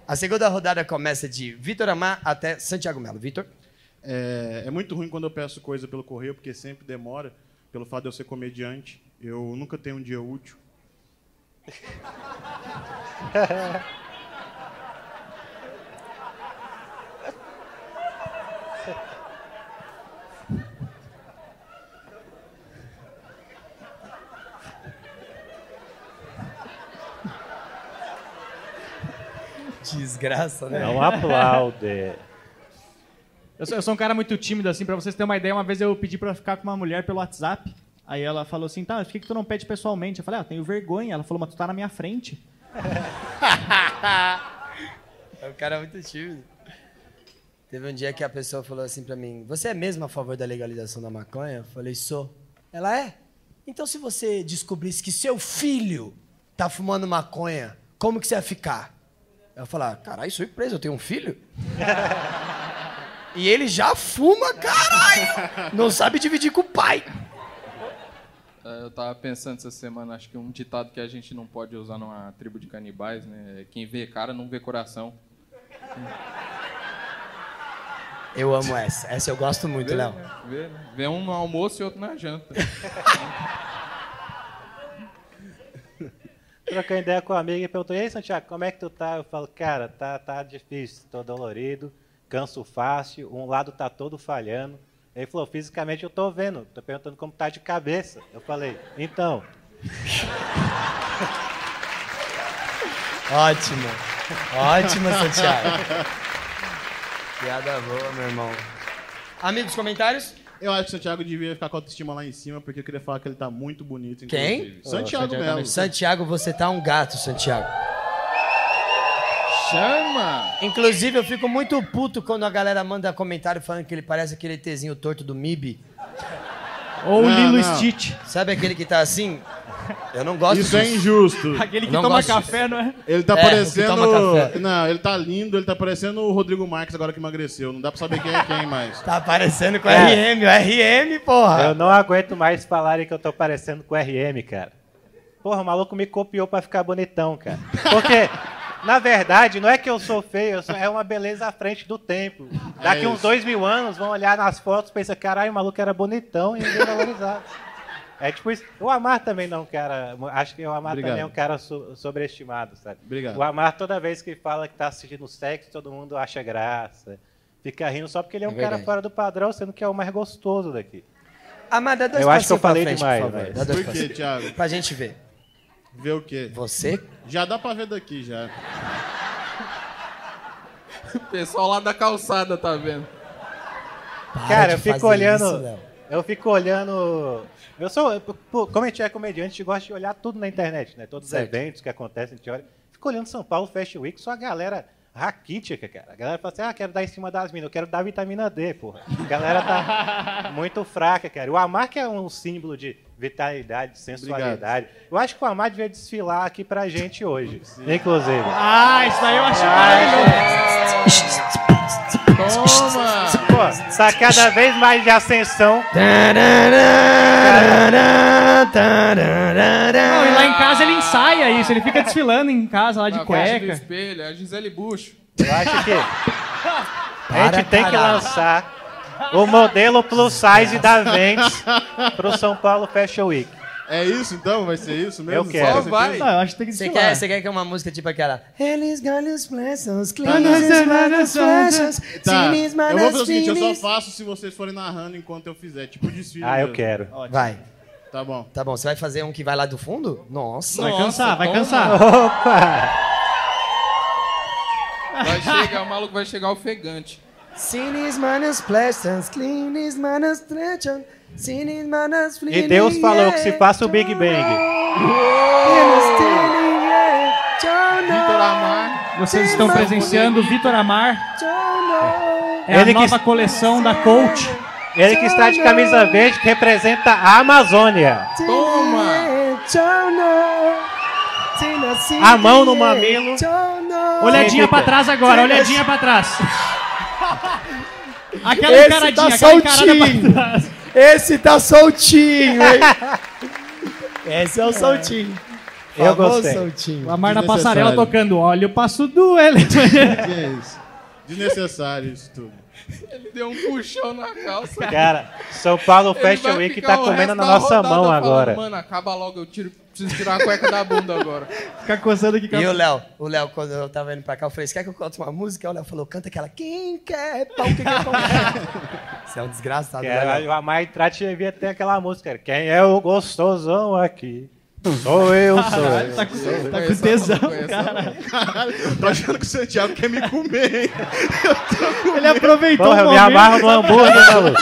A segunda rodada começa de Vitor Amar até Santiago Melo. Vitor? É, é muito ruim quando eu peço coisa pelo correio, porque sempre demora. Pelo fato de eu ser comediante, eu nunca tenho um dia útil. Desgraça, né? Não aplaude. Eu sou, eu sou um cara muito tímido, assim, pra vocês terem uma ideia. Uma vez eu pedi pra ficar com uma mulher pelo WhatsApp. Aí ela falou assim, tá, mas por que, que tu não pede pessoalmente? Eu falei, ah, tenho vergonha. Ela falou, mas tu tá na minha frente. É um cara muito tímido. Teve um dia que a pessoa falou assim pra mim: Você é mesmo a favor da legalização da maconha? Eu falei: Sou. Ela é? Então, se você descobrisse que seu filho tá fumando maconha, como que você ia ficar? Eu falei: ah, Caralho, surpresa, eu tenho um filho? e ele já fuma, caralho! Não sabe dividir com o pai. É, Eu tava pensando essa semana, acho que um ditado que a gente não pode usar numa tribo de canibais, né? é Quem vê cara não vê coração. Eu amo essa. Essa eu gosto muito, Vê, Léo. né? Vê, né? Vê um no almoço e outro na janta. Trocando ideia com a amiga e perguntou: E aí, Santiago, como é que tu tá? Eu falo: Cara, tá, tá difícil, tô dolorido, canso fácil, um lado tá todo falhando. Ele falou: Fisicamente eu tô vendo, tô perguntando como tá de cabeça. Eu falei: Então, Ótimo. Ótimo, Santiago. Piada boa, meu irmão. Amigos, comentários? Eu acho que o Santiago devia ficar com a autoestima lá em cima, porque eu queria falar que ele tá muito bonito. Quem? Santiago Melo. Santiago, você tá um gato, Santiago. Chama! Inclusive, eu fico muito puto quando a galera manda comentário falando que ele parece aquele Tzinho torto do MIB. Ou o Lilo não. Stitch. Sabe aquele que tá assim? Eu não gosto Isso é disso. injusto. Aquele que Não toma gosto café, não é? Ele tá É, o que parecendo. toma café. Não, ele tá lindo, ele tá parecendo o Rodrigo Marques agora que emagreceu. Não dá pra saber quem é quem mais. Tá parecendo com É. RM, o RM, porra. Eu não aguento mais falarem que eu tô parecendo com o RM, cara. Porra, o maluco me copiou pra ficar bonitão, cara. Porque, na verdade, não é que eu sou feio, eu sou- é uma beleza à frente do tempo. Daqui É uns dois mil anos vão olhar nas fotos e pensar, caralho, o maluco era bonitão e ninguém valorizava. É tipo isso. O Amar também não é um cara. Acho que o Amar Obrigado. também é um cara so- sobreestimado, sabe? Obrigado. O Amar, toda vez que fala que tá assistindo sexo, todo mundo acha graça. Fica rindo só porque ele é um É cara fora do padrão, sendo que é o mais gostoso daqui. Ah, mas dá dois Eu acho que eu falei frente, demais, por favor. mas- Dá dois Por quê. Thiago? Pra gente ver. Ver o quê? Você? Já dá pra ver daqui já. O pessoal lá da calçada tá vendo. Para Cara, eu fico olhando. isso, eu fico olhando. Eu sou. Como a gente é comediante, a gente gosta de olhar tudo na internet, né? Todos Certo. os eventos que acontecem, a gente olha. Fico olhando São Paulo Fashion Week, só a galera raquítica, cara. A galera fala assim: ah, quero dar em cima das minas, eu quero dar vitamina D, porra. A galera tá muito fraca, cara. O Amar que é um símbolo de vitalidade, de sensualidade. Eu acho que o Amar devia desfilar aqui pra gente hoje, inclusive. Ah, isso daí eu achei maravilhoso. Toma! Pô, tá cada vez mais de ascensão. Não, e lá em casa ele ensaia isso, ele fica desfilando em casa lá de Na frente do cueca. espelho, é a Gisele Bucho. Eu acho que a gente tem que lançar o modelo plus size da Ventes pro São Paulo Fashion Week. É isso então? Vai ser isso mesmo? Eu quero. Só Vai. Não, eu acho que tem que Você quer, você quer que é uma música tipo aquela Eles ganham os flechas, cleans, flechas, Tá, eu vou fazer o seguinte, eu só faço se vocês forem narrando enquanto eu fizer, tipo desfile Ah, eu mesmo. quero. Vai, Tá bom. tá bom. Você vai fazer um que vai lá do fundo? Nossa. Vai Nossa, cansar, vai toma. cansar. Opa! Vai chegar, o maluco vai chegar ofegante. Manas, manas, manas, E Deus falou que se faça o Big Bang. Vitor Amar. Vocês estão presenciando o Vitor Amar. É Ele a que- nova coleção da Coach. Ele que está de camisa verde que representa a Amazônia. Toma! A mão no mamilo. Olhadinha pra Vitor. trás agora, olhadinha pra trás. Aquela Esse encaradinha, tá aquela soltinho. pra trás. Esse tá soltinho, hein? Esse é o soltinho. Eu Famoso gostei. soltinho. O Amar na passarela tocando Olha o passo do. Que é isso? Desnecessário isso tudo. Ele deu um puxão na calça. Cara, São Paulo Ele Fashion vai Week ficar tá o comendo resto na da nossa rodada mão falando, agora. Mano, acaba logo, eu tiro, preciso tirar a cueca da bunda agora. Ficar coçando aqui com E a... o Léo, o Léo, quando eu tava indo pra cá, eu falei, você quer que eu cante uma música? O Léo falou, canta aquela, quem quer pão, quem quer pão? Você é um desgraçado, né, era, o Amar Trate devia ter aquela música. cara. Quem é o gostosão aqui? Sou eu, sou eu. Tá com, tá com Conheço, tesão, conheço. cara. Caralho, tô achando que o Santiago quer me comer, hein? Ele aproveitou Porra, o eu me momento. amarro no hambúrguer, maluco.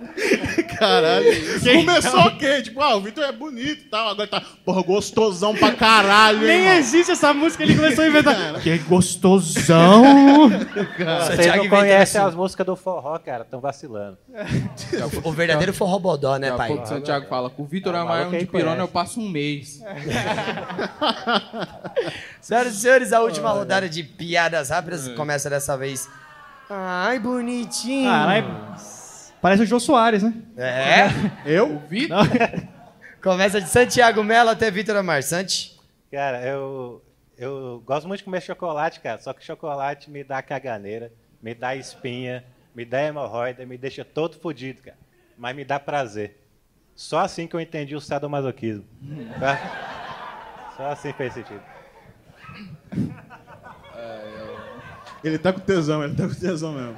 Caralho. Começou ok, tipo, ah, o Vitor é bonito e tal, agora tá, porra, gostosão pra caralho, Nem existe essa música, ele começou a inventar. Que gostosão. Vocês Thiago não inventa conhecem assim. as músicas do forró, cara. Estão vacilando. O verdadeiro forrobodó, né, Daqui a pai? pouco o Santiago fala, com o Vitor Ah, Amar maluco um aí de pirona conhece. eu passo um mês. Senhoras e senhores, a última rodada de piadas rápidas começa dessa vez. Ai, bonitinho. Caralho. Parece o Jô Soares, né? É? Eu? Vitor? Começa de Santiago Melo até Vitor Amar. Santi? Cara, eu, eu gosto muito de comer chocolate, cara. Só que chocolate me dá caganeira, me dá espinha, me dá hemorroida, me deixa todo fodido, cara. Mas me dá prazer. Só assim que eu entendi o sadomasoquismo. Tá? Só assim fez sentido. Ele tá com tesão, ele tá com tesão mesmo.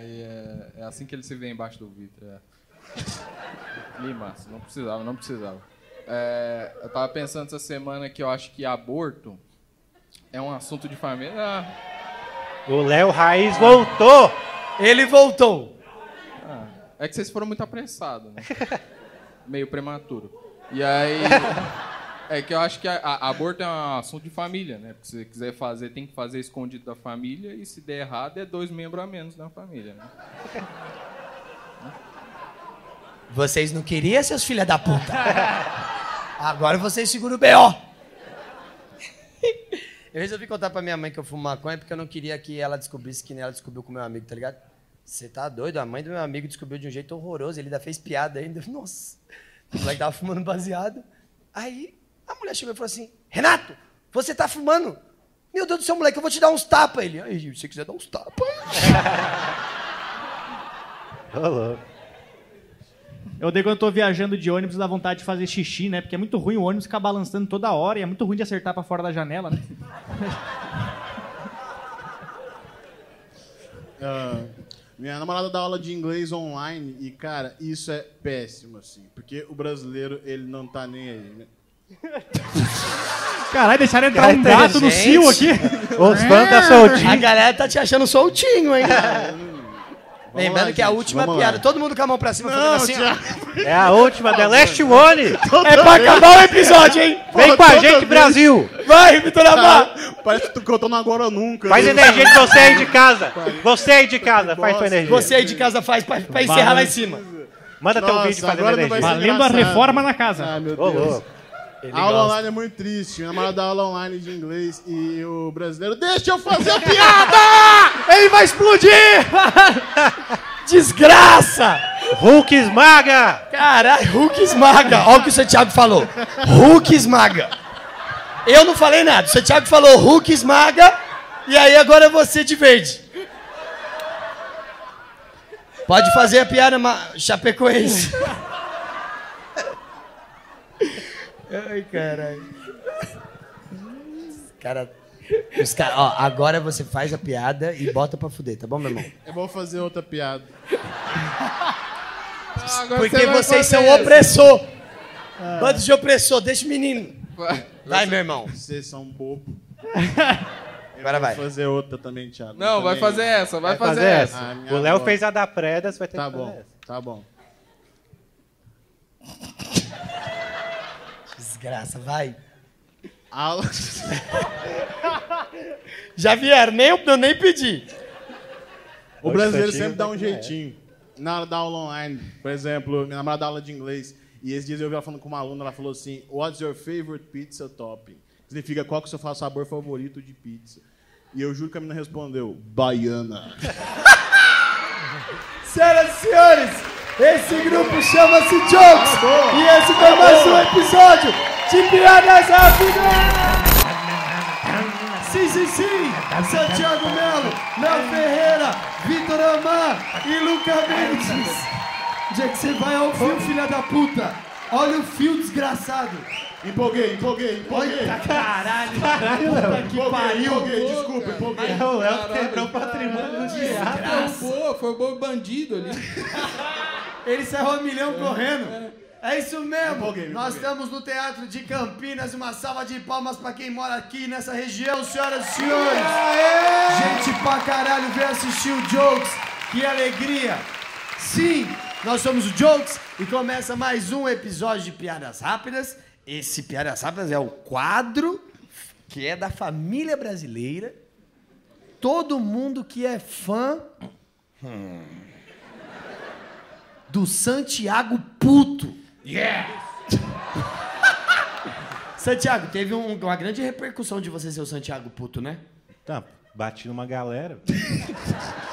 É, e é, é assim que ele se vê embaixo do Vitor. É. Massa, não precisava, não precisava. É, eu tava pensando essa semana que eu acho que aborto é um assunto de família. Ah, O Léo Raiz voltou! Ele voltou. é que vocês foram muito apressados, né? Meio prematuro. E aí. É que eu acho que a, a- aborto é um assunto de família, né? Porque se você quiser fazer, tem que fazer escondido da família, e se der errado, é dois membros a menos na família, né? Vocês não queriam, seus filha da puta? Agora vocês seguram o B.O. Eu resolvi contar pra minha mãe que eu fumo maconha porque eu não queria que ela descobrisse que nem ela descobriu com meu amigo, tá ligado? Você tá doido? A mãe do meu amigo descobriu de um jeito horroroso. Ele ainda fez piada ainda. Nossa. O moleque tava fumando baseado. Aí a mulher chegou e falou assim: Renato, você tá fumando? Meu Deus do céu, moleque, eu vou te dar uns tapas. Ele, aí, se você quiser dar uns tapas. Ô, louco. Eu odeio quando eu tô viajando de ônibus dá vontade de fazer xixi, né? Porque é muito ruim o ônibus ficar balançando toda hora e é muito ruim de acertar pra fora da janela, né? Ah, minha namorada dá aula de inglês online e, cara, isso é péssimo, assim. Porque o brasileiro, ele não tá nem aí, né? Caralho, deixaram entrar um Cara, gato no cio aqui. Os fãs tá A soltinho. galera tá te achando soltinho, hein? Lembrando lá, que a gente, última vamos piada, lá. todo mundo com a mão pra cima fazendo assim, ó. É a última, The Last One. É pra acabar o episódio, hein? Vem com a gente, Brasil. Vai, Vitor Amar! Parece que eu tô no agora ou nunca. Faz né? energia de você aí de casa. Você aí de casa, faz sua energia. Você aí de casa faz pra, pra encerrar lá em cima. Manda teu Nossa, vídeo fazendo agora não vai energia. ser Valendo a engraçado. reforma na casa. Ah, meu Ô, Deus. louco. A aula online é muito triste. Minha namorada dá aula online de inglês e o brasileiro. Deixa eu fazer a piada! Ele vai explodir! Desgraça! Hulk esmaga. Caralho, Hulk esmaga. Olha o que o Santiago falou. Hulk esmaga. Eu não falei nada. O Santiago falou Hulk esmaga. E aí agora é você de verde. Pode fazer a piada, ma... Chapecoense. Ai, caralho. Cara, os cara, ó, agora você faz a piada e bota pra fuder, tá bom, meu irmão? Eu vou fazer outra piada. Agora Porque você vai vocês são essa. opressor. Bando de opressor, deixa o menino. Vai. Vai, meu irmão. Vocês são bobo. Agora vai. Vou fazer outra também, Thiago. Não, vai Também. fazer essa, vai, Vai fazer, fazer essa. Ah, minha O Léo fez a da Preda, você vai ter Tá que fazer bom, essa. tá bom. Desgraça, vai. Aula... Já vieram, nem eu nem pedi. O brasileiro sempre dá um jeitinho. Na hora da aula online, por exemplo, minha namorada dá aula de inglês. E esses dias eu vi ela falando com uma aluna, ela falou assim: What's your favorite pizza topping? Significa qual que é o seu sabor favorito de pizza? E eu juro que a menina respondeu: Baiana. Senhoras e senhores, esse grupo chama-se Jokes. E esse foi mais um episódio de Piadas Rápidas. Sim, sim, sim. Santiago Melo, Léo Ferreira, Vitor Amar e Luca Mendes. Onde é que você vai ao fio, filha da puta? Olha o fio desgraçado. Empolguei, empolguei, empolguei. Eita caralho. Puta que Empolguei, pariu. empolguei, desculpa, empolguei. O Léo Caralho, quebrou o patrimônio do teatro. Foi o bo- foi o bo bandido ali. Ele saiu a milhão correndo. É isso mesmo. Empolguei, me Nós empolguei. estamos no Teatro de Campinas. Uma salva de palmas pra quem mora aqui nessa região, senhoras e senhores. Gente pra caralho veio assistir o Jokes. Que alegria. Sim, nós somos o Jokes e começa mais um episódio de Piadas Rápidas. Esse Piadas Rápidas é o quadro que é da família brasileira. Todo mundo que é fã do Santiago Puto. Yeah! Santiago, teve um- uma grande repercussão de você ser o Santiago Puto, né? Tá, bati numa galera.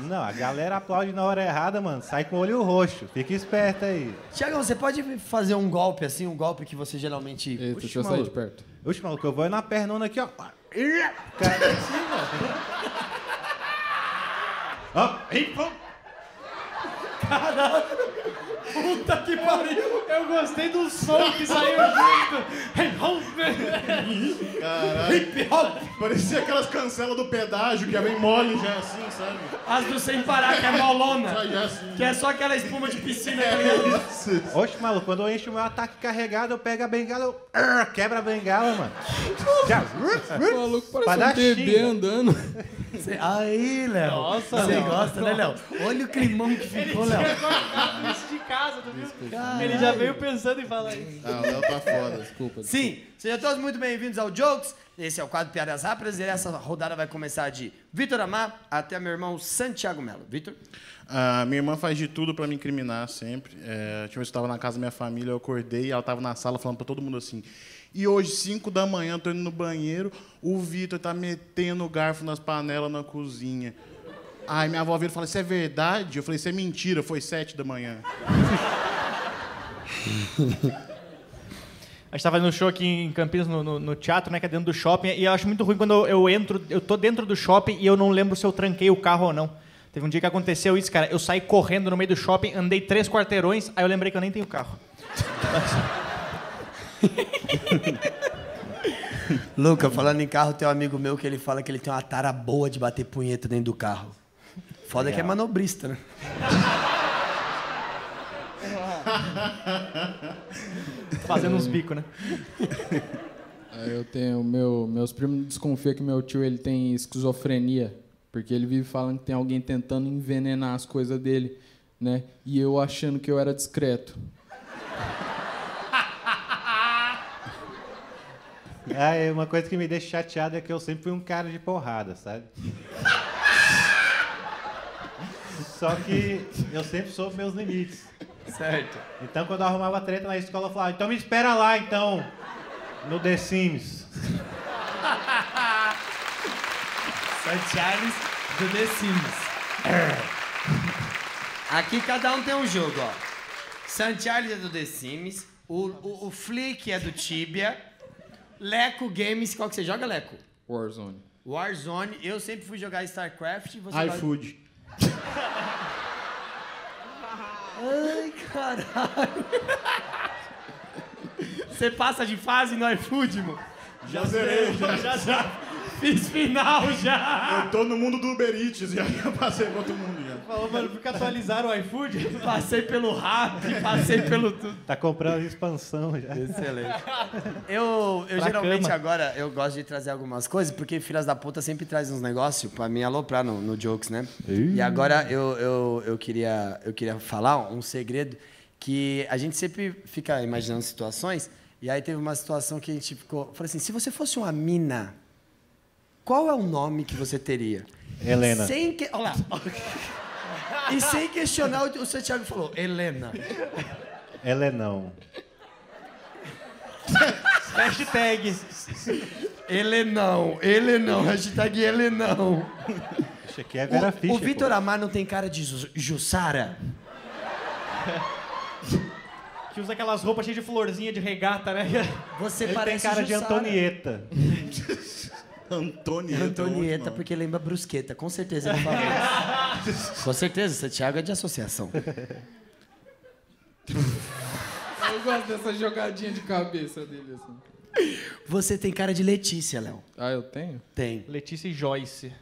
Não, a galera aplaude na hora errada, mano. Sai com o olho roxo. Fica esperto aí. Tiago, você pode fazer um golpe assim, um golpe que você geralmente. Eita, deixa eu sair de perto. Oxe, maluco, eu vou na pernona aqui, ó. Cara, Ó, ei, pô. Puta que pariu! Eu gostei do som que saiu junto. Hip hop! Parecia aquelas cancelas do pedágio que é bem mole já assim, sabe? As do sem parar, que é molona. Só já assim. Que é só aquela espuma de piscina, tá ligado? Oxe, maluco, quando eu encho o meu ataque carregado, eu pego a bengala, eu Arr, quebra a bengala, mano. Já. O maluco parece um bebê andando. Cê- Aí, Léo. Nossa, Você gosta, né, Léo? Olha o climão que ficou, Léo. de casa, Ele já veio pensando em falar isso. Ah, o Léo tá foda. Desculpa. Sim, sejam todos muito bem-vindos ao Jokes. Esse é o quadro Piadas Rápidas e essa rodada vai começar de Vitor Amar até meu irmão Santiago Melo. Vitor? Ah, minha irmã faz de tudo pra me incriminar sempre. É, a última vez que eu estava na casa da minha família, eu acordei e ela estava na sala falando pra todo mundo assim. E hoje, 5 da manhã, tô indo no banheiro, o Vitor tá metendo o garfo nas panelas na cozinha. Aí minha avó vira e fala, isso é verdade? Eu falei, isso é mentira, foi 7 da manhã. A gente tava no show aqui em Campinas, no, no- no teatro, né, que é dentro do shopping, e eu acho muito ruim quando eu, eu entro, eu tô dentro do shopping e eu não lembro se eu tranquei o carro ou não. Teve um dia que aconteceu isso, cara. Eu saí correndo no meio do shopping, andei três quarteirões, aí eu lembrei que eu nem tenho carro. Luca, falando em carro, tem um amigo meu que ele fala que ele tem uma tara boa de bater punheta dentro do carro. Foda que é manobrista, né? Fazendo uns bicos, né? Eu tenho meu, meus primos desconfiam que meu tio ele tem esquizofrenia, porque ele vive falando que tem alguém tentando envenenar as coisas dele, né? E eu achando que eu era discreto. Ah, é uma coisa que me deixa chateado é que eu sempre fui um cara de porrada, sabe? Só que eu sempre soube meus limites. Certo. Então, quando eu arrumava treta na escola, eu falava, então me espera lá, então, no The Sims. St. Charles do The Sims. Aqui cada um tem um jogo, ó. St. Charles é do The Sims, o, o, o Flick é do Tibia, Leco Games, qual que você joga, Leco? Warzone. Warzone, eu sempre fui jogar StarCraft e você iFood. Ai, caralho. Você passa de fase no iFood, mano? Já zerei, já. Já, já. Fiz final já. Eu tô no mundo do Uber Eats, já já passei pra outro mundo já. Falou, mano, porque atualizaram o iFood? Passei pelo rap, passei pelo tudo. Tá comprando expansão já. Excelente. Eu, eu Pra geralmente cama. agora eu gosto de trazer algumas coisas, porque filhas da puta sempre traz uns negócios pra mim aloprar no, no Jokes, né? E agora eu, eu, eu, queria, eu queria falar um segredo que a gente sempre fica imaginando situações, e aí teve uma situação que a gente ficou. Falei assim: se você fosse uma mina, qual é o nome que você teria? Helena. Sem que. Olha lá. E sem questionar, o o Santiago falou: Helena. Ela é não. Hashtag. Ele não, ele não, hashtag ele não. Isso aqui é Vera O, Fischer. o Vitor. Amar não tem cara de Ju- Jussara? Que usa aquelas roupas cheias de florzinha de regata, né? Você Ele tem parece cara de Jussara. Antonieta. Antonieta. Antonieta, porque lembra brusqueta, com certeza ele falou isso. Com certeza, Santiago é de associação. Eu gosto dessa jogadinha de cabeça dele assim. Você tem cara de Letícia, Léo. Ah, eu tenho? Tem. Letícia e Joyce.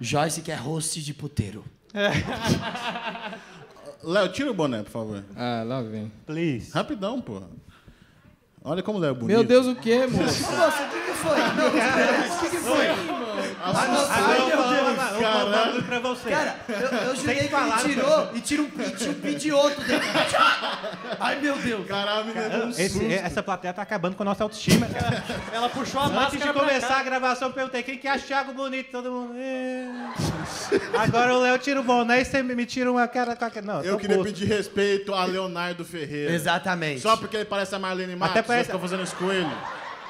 Joyce que é host de puteiro. Léo, tira o boné, por favor. Ah, lá vem. Please. Rapidão, porra. Olha como Léo é bonito. Meu Deus, o que, moço? Nossa, o que, que foi? O que, que foi? Agora eu pra você. Cara, eu, eu jurei que ele tirou e tira um, tira um pidioto dentro. Ai, meu Deus. Caralho, me levou um Esse- susto. essa plateia tá acabando com a nossa autoestima, cara. Ela puxou a Antes máscara de pra começar a gravação, eu perguntei quem que acha o Thiago bonito, todo mundo. "É." Agora o Léo tira o boné e você me tira uma cara com a. Não, Eu queria puto. pedir respeito a Leonardo Ferreira. Exatamente. Só porque ele parece a Marlene Matos, Até parece- eu fazendo isso com ele.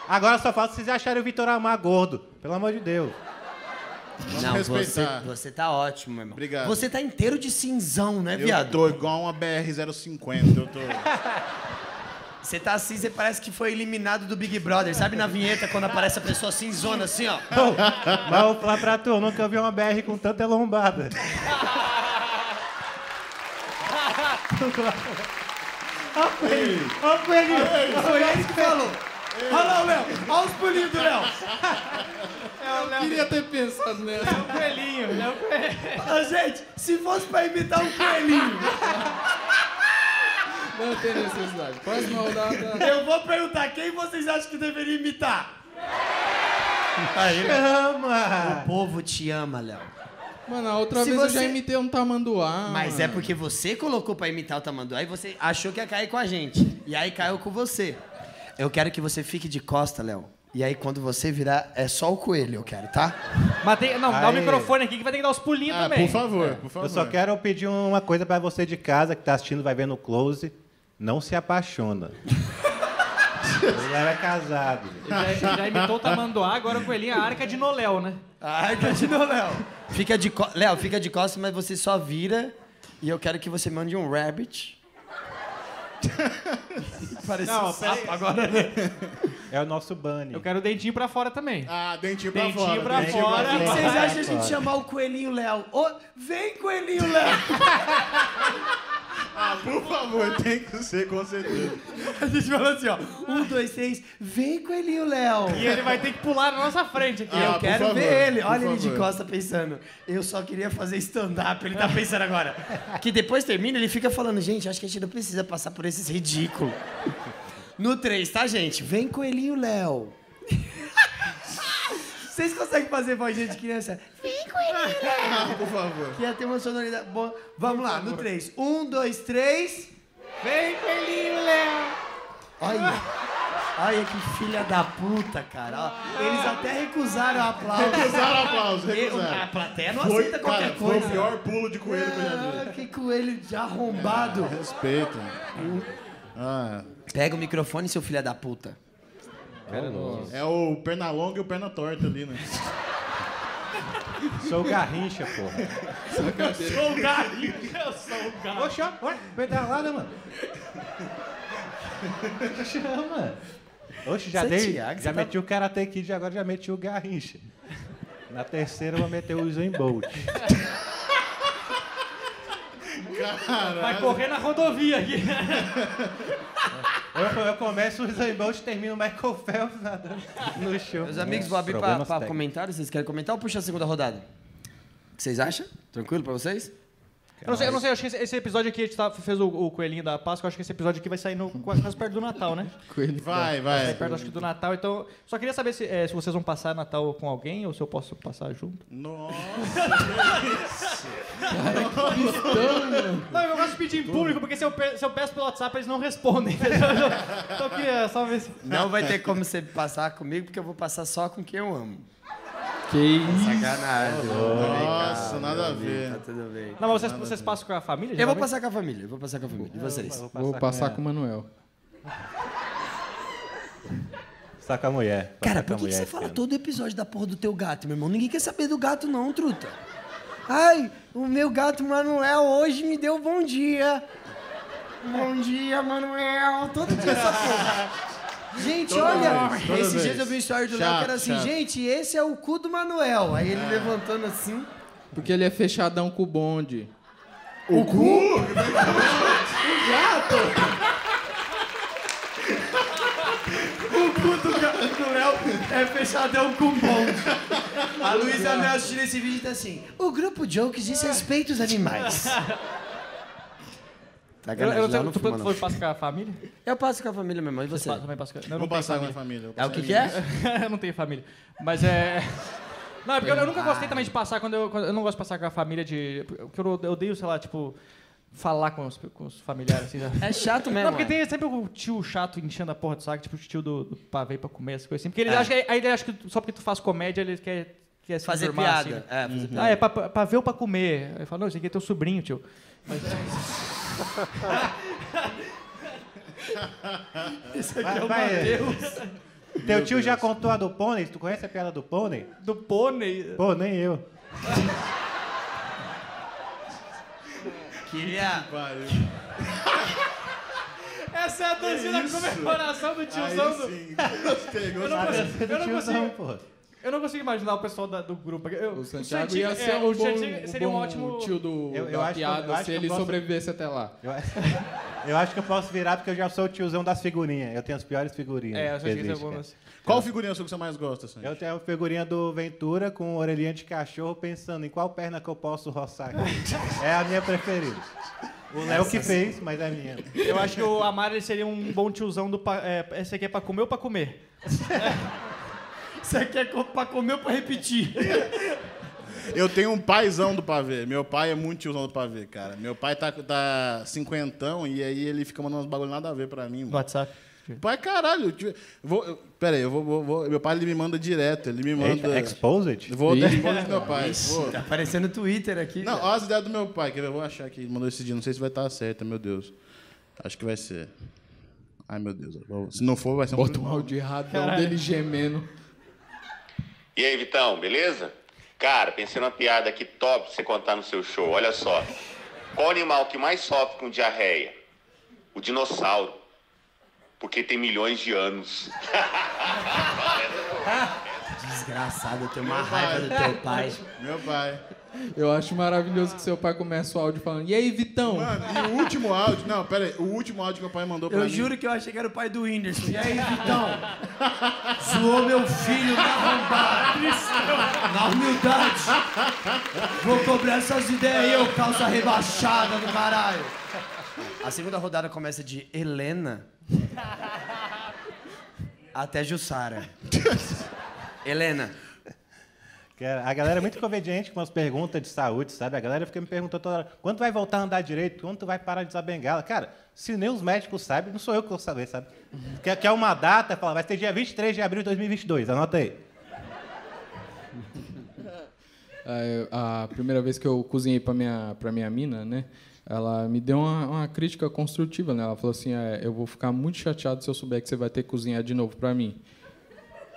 Agora só falta vocês acharem o Vitor Amar gordo. Pelo amor de Deus. Não, você, respeitar. você tá ótimo, meu irmão. Obrigado. Você tá inteiro de cinzão, né, Eu viado? tô igual uma BR-050. Eu tô... Você tá assim, você parece que foi eliminado do Big Brother. Sabe na vinheta quando aparece a pessoa cinzona assim, ó? Mas eu vou falar pra tu, eu nunca vi uma BR com tanta lombada. Ó o coelhinho! Foi ele que falou. Olha lá o Léo. Olha os pulinhos do Léo. Eu queria ter pensado nessa. É o coelhinho, é o coelhinho. Ô, gente, se fosse pra imitar um coelhinho, Não tem necessidade. Próxima rodada. eu vou perguntar quem vocês acham que deveria imitar? O Ama! povo te ama, Léo. Mano, a outra Se vez eu você- já imitei um tamanduá. Mas mano. é porque você colocou pra imitar o tamanduá e você achou que ia cair com a gente. E aí caiu com você. Eu quero que você fique de costa, Léo. E aí quando você virar, é só o coelho, eu quero, tá? Mas tem, não, dá o microfone aqui que vai ter que dar os pulinhos Ah, também. por favor, por favor. Eu só quero pedir uma coisa pra você de casa que tá assistindo, vai ver no close. Não se apaixona. Ele é casado. Ele já, já imitou o tamanduá, agora o coelhinho é a arca de Noléu, né? Ai, continua, Léo. Fica de. Léo, fica de costa, mas você só vira. E eu quero que você mande um rabbit. Parece Não, um sapo agora, né? É o nosso bunny. Eu quero o dentinho pra fora também. Ah, dentinho pra Dentinho fora. pra dentinho fora. O que vocês acham de a gente chamar o coelhinho Léo? Ô, vem, coelhinho Léo! Ah, por favor, tem que ser com certeza. A gente fala assim, ó. Um, dois, três, vem, coelhinho Léo! E ele vai ter que pular na nossa frente aqui. Ah, eu quero favor, ver ele. Olha ele de favor. costa pensando. Eu só queria fazer stand-up. Ele tá pensando agora. Que depois termina, ele fica falando, gente, acho que a gente não precisa passar por esses ridículos. No 3, tá, gente? Vem, coelhinho Léo. Vocês conseguem fazer voz de criança? Vem. Ah, por favor. Que ia ter uma sonoridade boa. Vamos lá, no 3. Um, dois, três. Vem, coelhinho Léo. Olha. Olha que filha da puta, cara. Eles até recusaram o aplauso. Recusaram aplauso, Eu- recusaram. a plateia não Foi, aceita qualquer cara, coisa. foi o pior pulo de coelho que eu já vi. Ah, que coelho de arrombado. Respeito. Ah, Pega o microfone, seu filho da puta. É o perna longa e o perna torta ali, né? Sou o Garrincha, porra. Sou o galinho. Eu sou o galinho. Oxe, ó, olha, pedalada, mano. Chama. Oxe, já Você é dei. Thiago, já você tá- meti o Karate Kid, agora já meti o Garrincha. Na terceira eu vou meter o Usain Bolt. Vai correr na rodovia aqui. Eu, eu começo o Usain Bolt e termino o Michael Phelps nadando no show. Meus amigos, vou abrir técnicos. comentários. Vocês querem comentar ou puxa a segunda rodada? O que vocês acham? Tranquilo pra vocês? Eu não sei, eu não sei, eu acho que esse, episódio aqui, a gente tá- fez o, o Coelhinho da Páscoa, eu acho que esse episódio aqui vai sair no, quase perto do Natal, né? Coelho. Vai, Vai vai. sair perto, acho que do Natal, então... Só queria saber se, eh, se vocês vão passar Natal com alguém ou se eu posso passar junto. Nossa. Não, eu gosto de pedir em público, porque se eu, pe- se eu peço pelo WhatsApp, eles não respondem, entendeu? Então eu queria só ver se... Não vai ter como você passar comigo, porque eu vou passar só com quem eu amo. Que isso. Sacanagem. Nossa, nada a ver. Tá tudo bem. Não, mas vocês, vocês passam com a família? Eu vou passar com a família, eu vou passar com a família. E vocês? Vou passar com o Manuel. Passar com a mulher. Cara, passar com por que, que você fala ano. todo episódio da porra do teu gato, meu irmão? Ninguém quer saber do gato, não, truta. Ai, o meu gato Manuel hoje me deu bom dia. Bom dia, Manuel. Todo dia essa porra. Gente, olha, vez, toda esses vez. dias eu vi um story do Léo que era assim, chato. gente, esse é o cu do Manuel. Aí ele levantando assim. Porque ele é fechadão com o bonde. O cu? O cu do gato do Léo é fechadão com bonde. A Luísa Mel assistindo esse vídeo e tá assim: o grupo Jokes desrespeita os animais. Eu, eu, Léo eu, não tu fuma, falou não. que passa com a família? Eu passo com a família mesmo, e você? Passa, também passa com a... Não, eu Vou não passar com a minha família. É o que que é? eu não tenho família. Mas é. Não, é porque eu, eu nunca gostei também de passar quando eu, quando eu não gosto de passar com a família de. Porque eu, eu odeio, sei lá, tipo, falar com os, com os familiares, assim. É chato mesmo. Não, porque é. tem sempre o tio chato enchendo a porra do saco, tipo o tio do, do pavê pra comer, essas coisas assim. Porque eles É. acham que, aí ele acha que só porque tu faz comédia, eles querem quer se Fazer piada. assim? É, fazer piada. Ah, é pra, pra pra ver ou pra comer? Aí fala, não, esse aqui é teu sobrinho, tio. Vai, vai. Teu tio já contou a do pônei? Tu conhece a piada do pônei? Do pônei. Pô, nem eu. Queria. Essa é a dancinha da comemoração do tiozão do. Aí sim. Gostei, Eu não gostei. consigo, eu não Tiozão, consigo, pô. Eu não consigo imaginar o pessoal da- do grupo. Eu, O Santiago Santiago- ia ser é, um o bom, Santiago seria um bom ótimo. tio do, Eu- eu da acho que eu- piada eu acho se que ele eu posso- sobrevivesse até lá. Eu, eu acho que eu posso virar porque eu já sou o tiozão das figurinhas. Eu tenho as piores figurinhas. É, eu que acho que isso é existem, bom. cara. Qual figurinha que você mais gosta, Sandy? Eu tenho a figurinha do Ventura com orelhinha de cachorro pensando em qual perna que eu posso roçar aqui. É a minha preferida. O Léo que fez, mas é minha. Eu acho que o Amaro seria um bom tiozão do. pa- É, esse aqui é pra comer ou pra comer? Isso aqui é co- pra comer ou pra repetir? Eu tenho um paizão do pavê. Meu pai é muito tiozão do pavê, cara. Meu pai tá, tá cinquentão e aí ele fica mandando uns bagulho nada a ver pra mim, No mano. WhatsApp. Pai, caralho. tive- Vou, eu- pera aí, eu vou, vou- vou- meu pai ele me manda direto. Ele me manda. Eita, Exposed? Eu Vou dar resposta do meu pai. Vou. Tá aparecendo no Twitter aqui. Não, olha as ideias do meu pai. Quer ver? Eu vou achar aqui. Ele mandou esse dia. Não sei se vai estar certa, meu Deus. Acho que vai ser. Ai, meu Deus. Se não for, vai ser um Bota um áudio errado dele gemendo. E aí, Vitão, beleza? Cara, pensei numa piada aqui top pra você contar no seu show. Olha só. Qual animal que mais sofre com diarreia? O dinossauro. Porque tem milhões de anos. Desgraçado, eu tenho uma Meu pai. raiva do teu pai. Meu pai. Eu acho maravilhoso que seu pai começa o áudio falando: E aí, Vitão? Mano, e o último áudio. Não, pera aí. O último áudio que meu pai mandou pra Eu mim. juro que eu achei que era o pai do Whindersson. E aí, Vitão? Zoou meu filho na arrombada. Na humildade. Vou cobrar essas ideias aí, ô calça rebaixada do caralho. A segunda rodada começa de Helena até Jussara. Helena. A galera é muito conveniente com as perguntas de saúde, sabe? A galera fica me perguntando toda hora, quando vai voltar a andar direito? Quando vai parar de usar bengala? Cara, se nem os médicos sabem, não sou eu que vou saber, sabe? Quer, quer uma data, fala, vai ser dia 23 de abril de 2022, anota aí. É, A primeira vez que eu cozinhei pra minha, pra minha mina, né? Ela me deu uma, uma crítica construtiva, né? Ela falou assim, é, eu vou ficar muito chateado se eu souber que você vai ter que cozinhar de novo pra mim.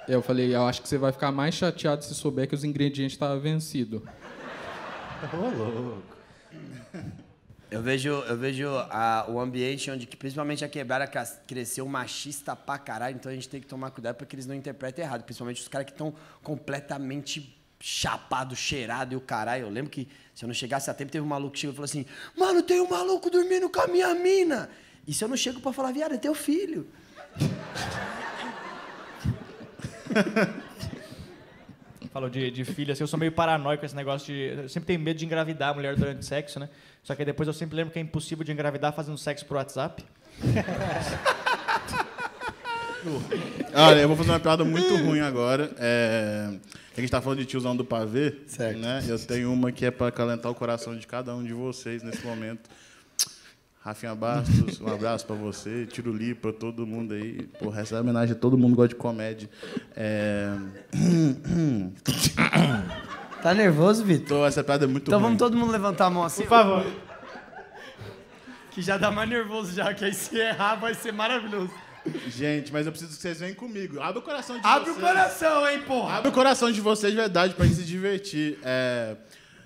Eu falei, eu acho que você vai ficar mais chateado se souber que os ingredientes estavam vencidos. Ô, louco. Eu vejo, eu vejo a- o ambiente onde que principalmente a quebrada cresceu machista pra caralho, então a gente tem que tomar cuidado para que eles não interpretem errado, principalmente os caras que estão completamente chapado, cheirado e o caralho. Eu lembro que se eu não chegasse a tempo, teve um maluco que chegou e falou assim: "Mano, tem um maluco dormindo com a minha mina". E se eu não chego pra falar, viado, é teu filho. Falou de, de filho, assim, eu sou meio paranoico com esse negócio de. Eu sempre tenho medo de engravidar a mulher durante o sexo, né? Só que depois eu sempre lembro que é impossível de engravidar fazendo sexo por WhatsApp. Olha, eu vou fazer uma piada muito ruim agora. É... A gente tá falando de tiozão do pavê, Certo. né? Eu tenho uma que é pra acalentar o coração de cada um de vocês nesse momento. Rafinha Bastos, um abraço pra você. Tiruli pra todo mundo aí. Porra, essa é homenagem a todo mundo que gosta de comédia. É... Tá nervoso, Vitor? Essa piada é muito Então ruim. vamos todo mundo levantar a mão assim. Por favor. Que já dá mais nervoso já, que aí se errar vai ser maravilhoso. Gente, mas eu preciso que vocês venham comigo. Abre o coração de Abre o vocês. coração, hein, porra. Abre o coração de vocês de verdade pra gente se divertir. É,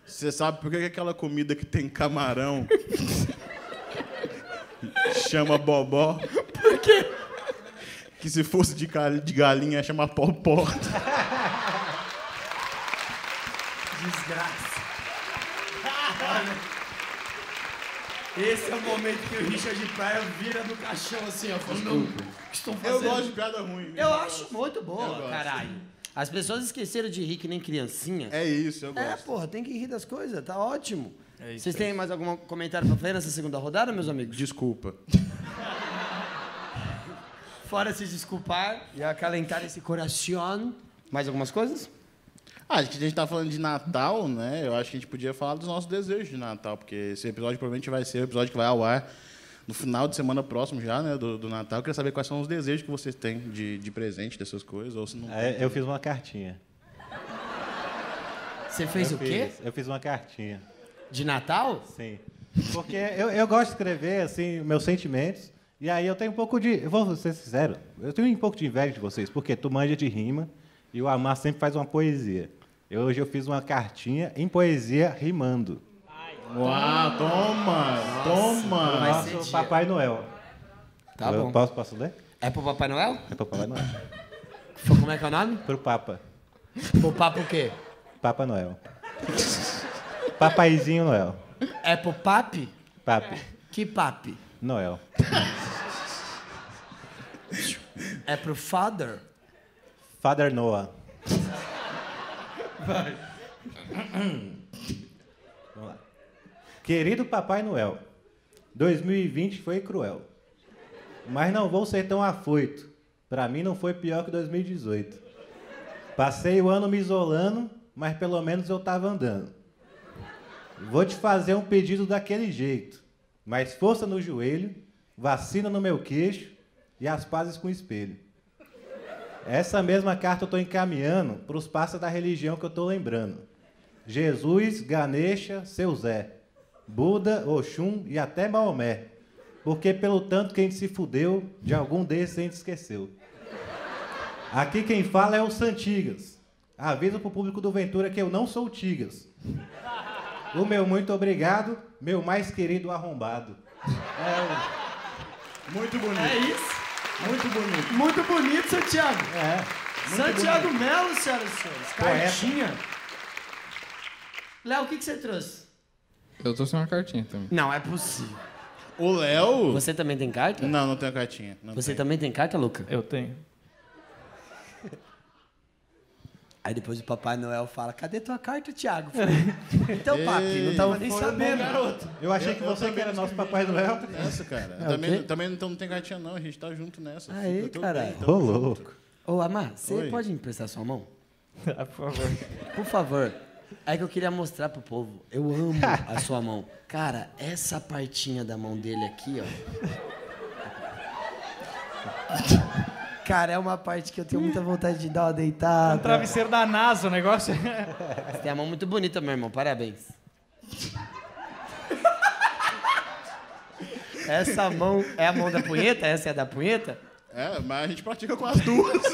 Você sabe por que aquela comida que tem camarão chama bobó? Por quê? Que se fosse de, gal- de galinha chama popó. Desgraça. Esse é o momento que o Richard Pryor vira no caixão assim, ó, falando, estão fazendo? Eu gosto de piada ruim. Eu acho muito boa, caralho. As pessoas esqueceram de rir que nem criancinha. É isso, eu É, gosto. porra, tem que rir das coisas, tá ótimo. Vocês têm mais algum comentário pra fazer nessa segunda rodada, meus amigos? Desculpa. Fora se desculpar e acalentar esse coração. Mais algumas coisas? Ah, acho que a gente tá falando de Natal, né? Eu acho que a gente podia falar dos nossos desejos de Natal, porque esse episódio provavelmente vai ser o episódio que vai ao ar no final de semana próximo já, né? Do, do Natal. Eu queria saber quais são os desejos que vocês têm de, de presente dessas coisas, ou se não É, Eu fiz uma cartinha. Você fez eu o quê? Fiz, eu fiz uma cartinha. De Natal? Sim. Porque eu, eu gosto de escrever, assim, meus sentimentos. E aí eu tenho um pouco de. Eu vou ser sincero, eu tenho um pouco de inveja de vocês, porque tu manja de rima e o Amar sempre faz uma poesia. Eu, hoje eu fiz uma cartinha em poesia rimando. Uau, toma! Toma! Vai Nosso. Papai Noel. Tá eu bom. Posso, posso ler? É pro Papai Noel? É pro Papai Noel. Como é que é o nome? Pro Papa. Pro Papo o quê? Papa Noel. Papaizinho Noel. É pro Papi? Papi. Que Papi? Noel. É pro Father? Father Noah. Vamos lá. Querido Papai Noel, 2020 foi cruel. Mas não vou ser tão afoito. Pra mim não foi pior que 2018. Passei o ano me isolando mas pelo menos eu tava andando. Vou te fazer um pedido daquele jeito. Mais força no joelho, vacina no meu queixo e as pazes com o espelho. Essa mesma carta eu estou encaminhando para os passos da religião que eu estou lembrando. Jesus, Ganesha, seu Zé, Buda, Oxum e até Maomé. Porque pelo tanto que a gente se fudeu, de algum desses a gente esqueceu. Aqui quem fala é o Santigas. Aviso pro público do Ventura que eu não sou o Tigas. O meu muito obrigado, meu mais querido arrombado. Muito bonito. É isso. Muito bonito. Muito bonito, Santiago. É. Santiago Melo, senhoras e senhores. Cartinha. Léo, o que, que você trouxe? Eu trouxe uma cartinha também. Não, é possível. O Léo. Você também tem carta? Não, não tenho cartinha. Não Você tenho. também tem carta, Luca? Eu tenho. Aí depois o Papai Noel fala, cadê tua carta, Thiago? Então, papi, não tava nem sabendo. garoto. Eu achei que Eu- eu você que era nosso Papai Noel. Nessa, cara. É também, também então não tem cartinha, não. A gente tá junto nessa. Bem, tamo Ô, louco. Ô, Amar, você pode me emprestar sua mão? Por favor. Por favor. É que eu queria mostrar pro povo. Eu amo a sua mão. Cara, essa partinha da mão dele aqui, ó. Cara, é uma parte que eu tenho muita vontade de dar uma Um deitada. travesseiro da NASA, o negócio. Você tem a mão muito bonita, meu irmão. Parabéns. Essa mão é a mão da punheta? Essa é a da punheta? É, mas a gente pratica com as duas.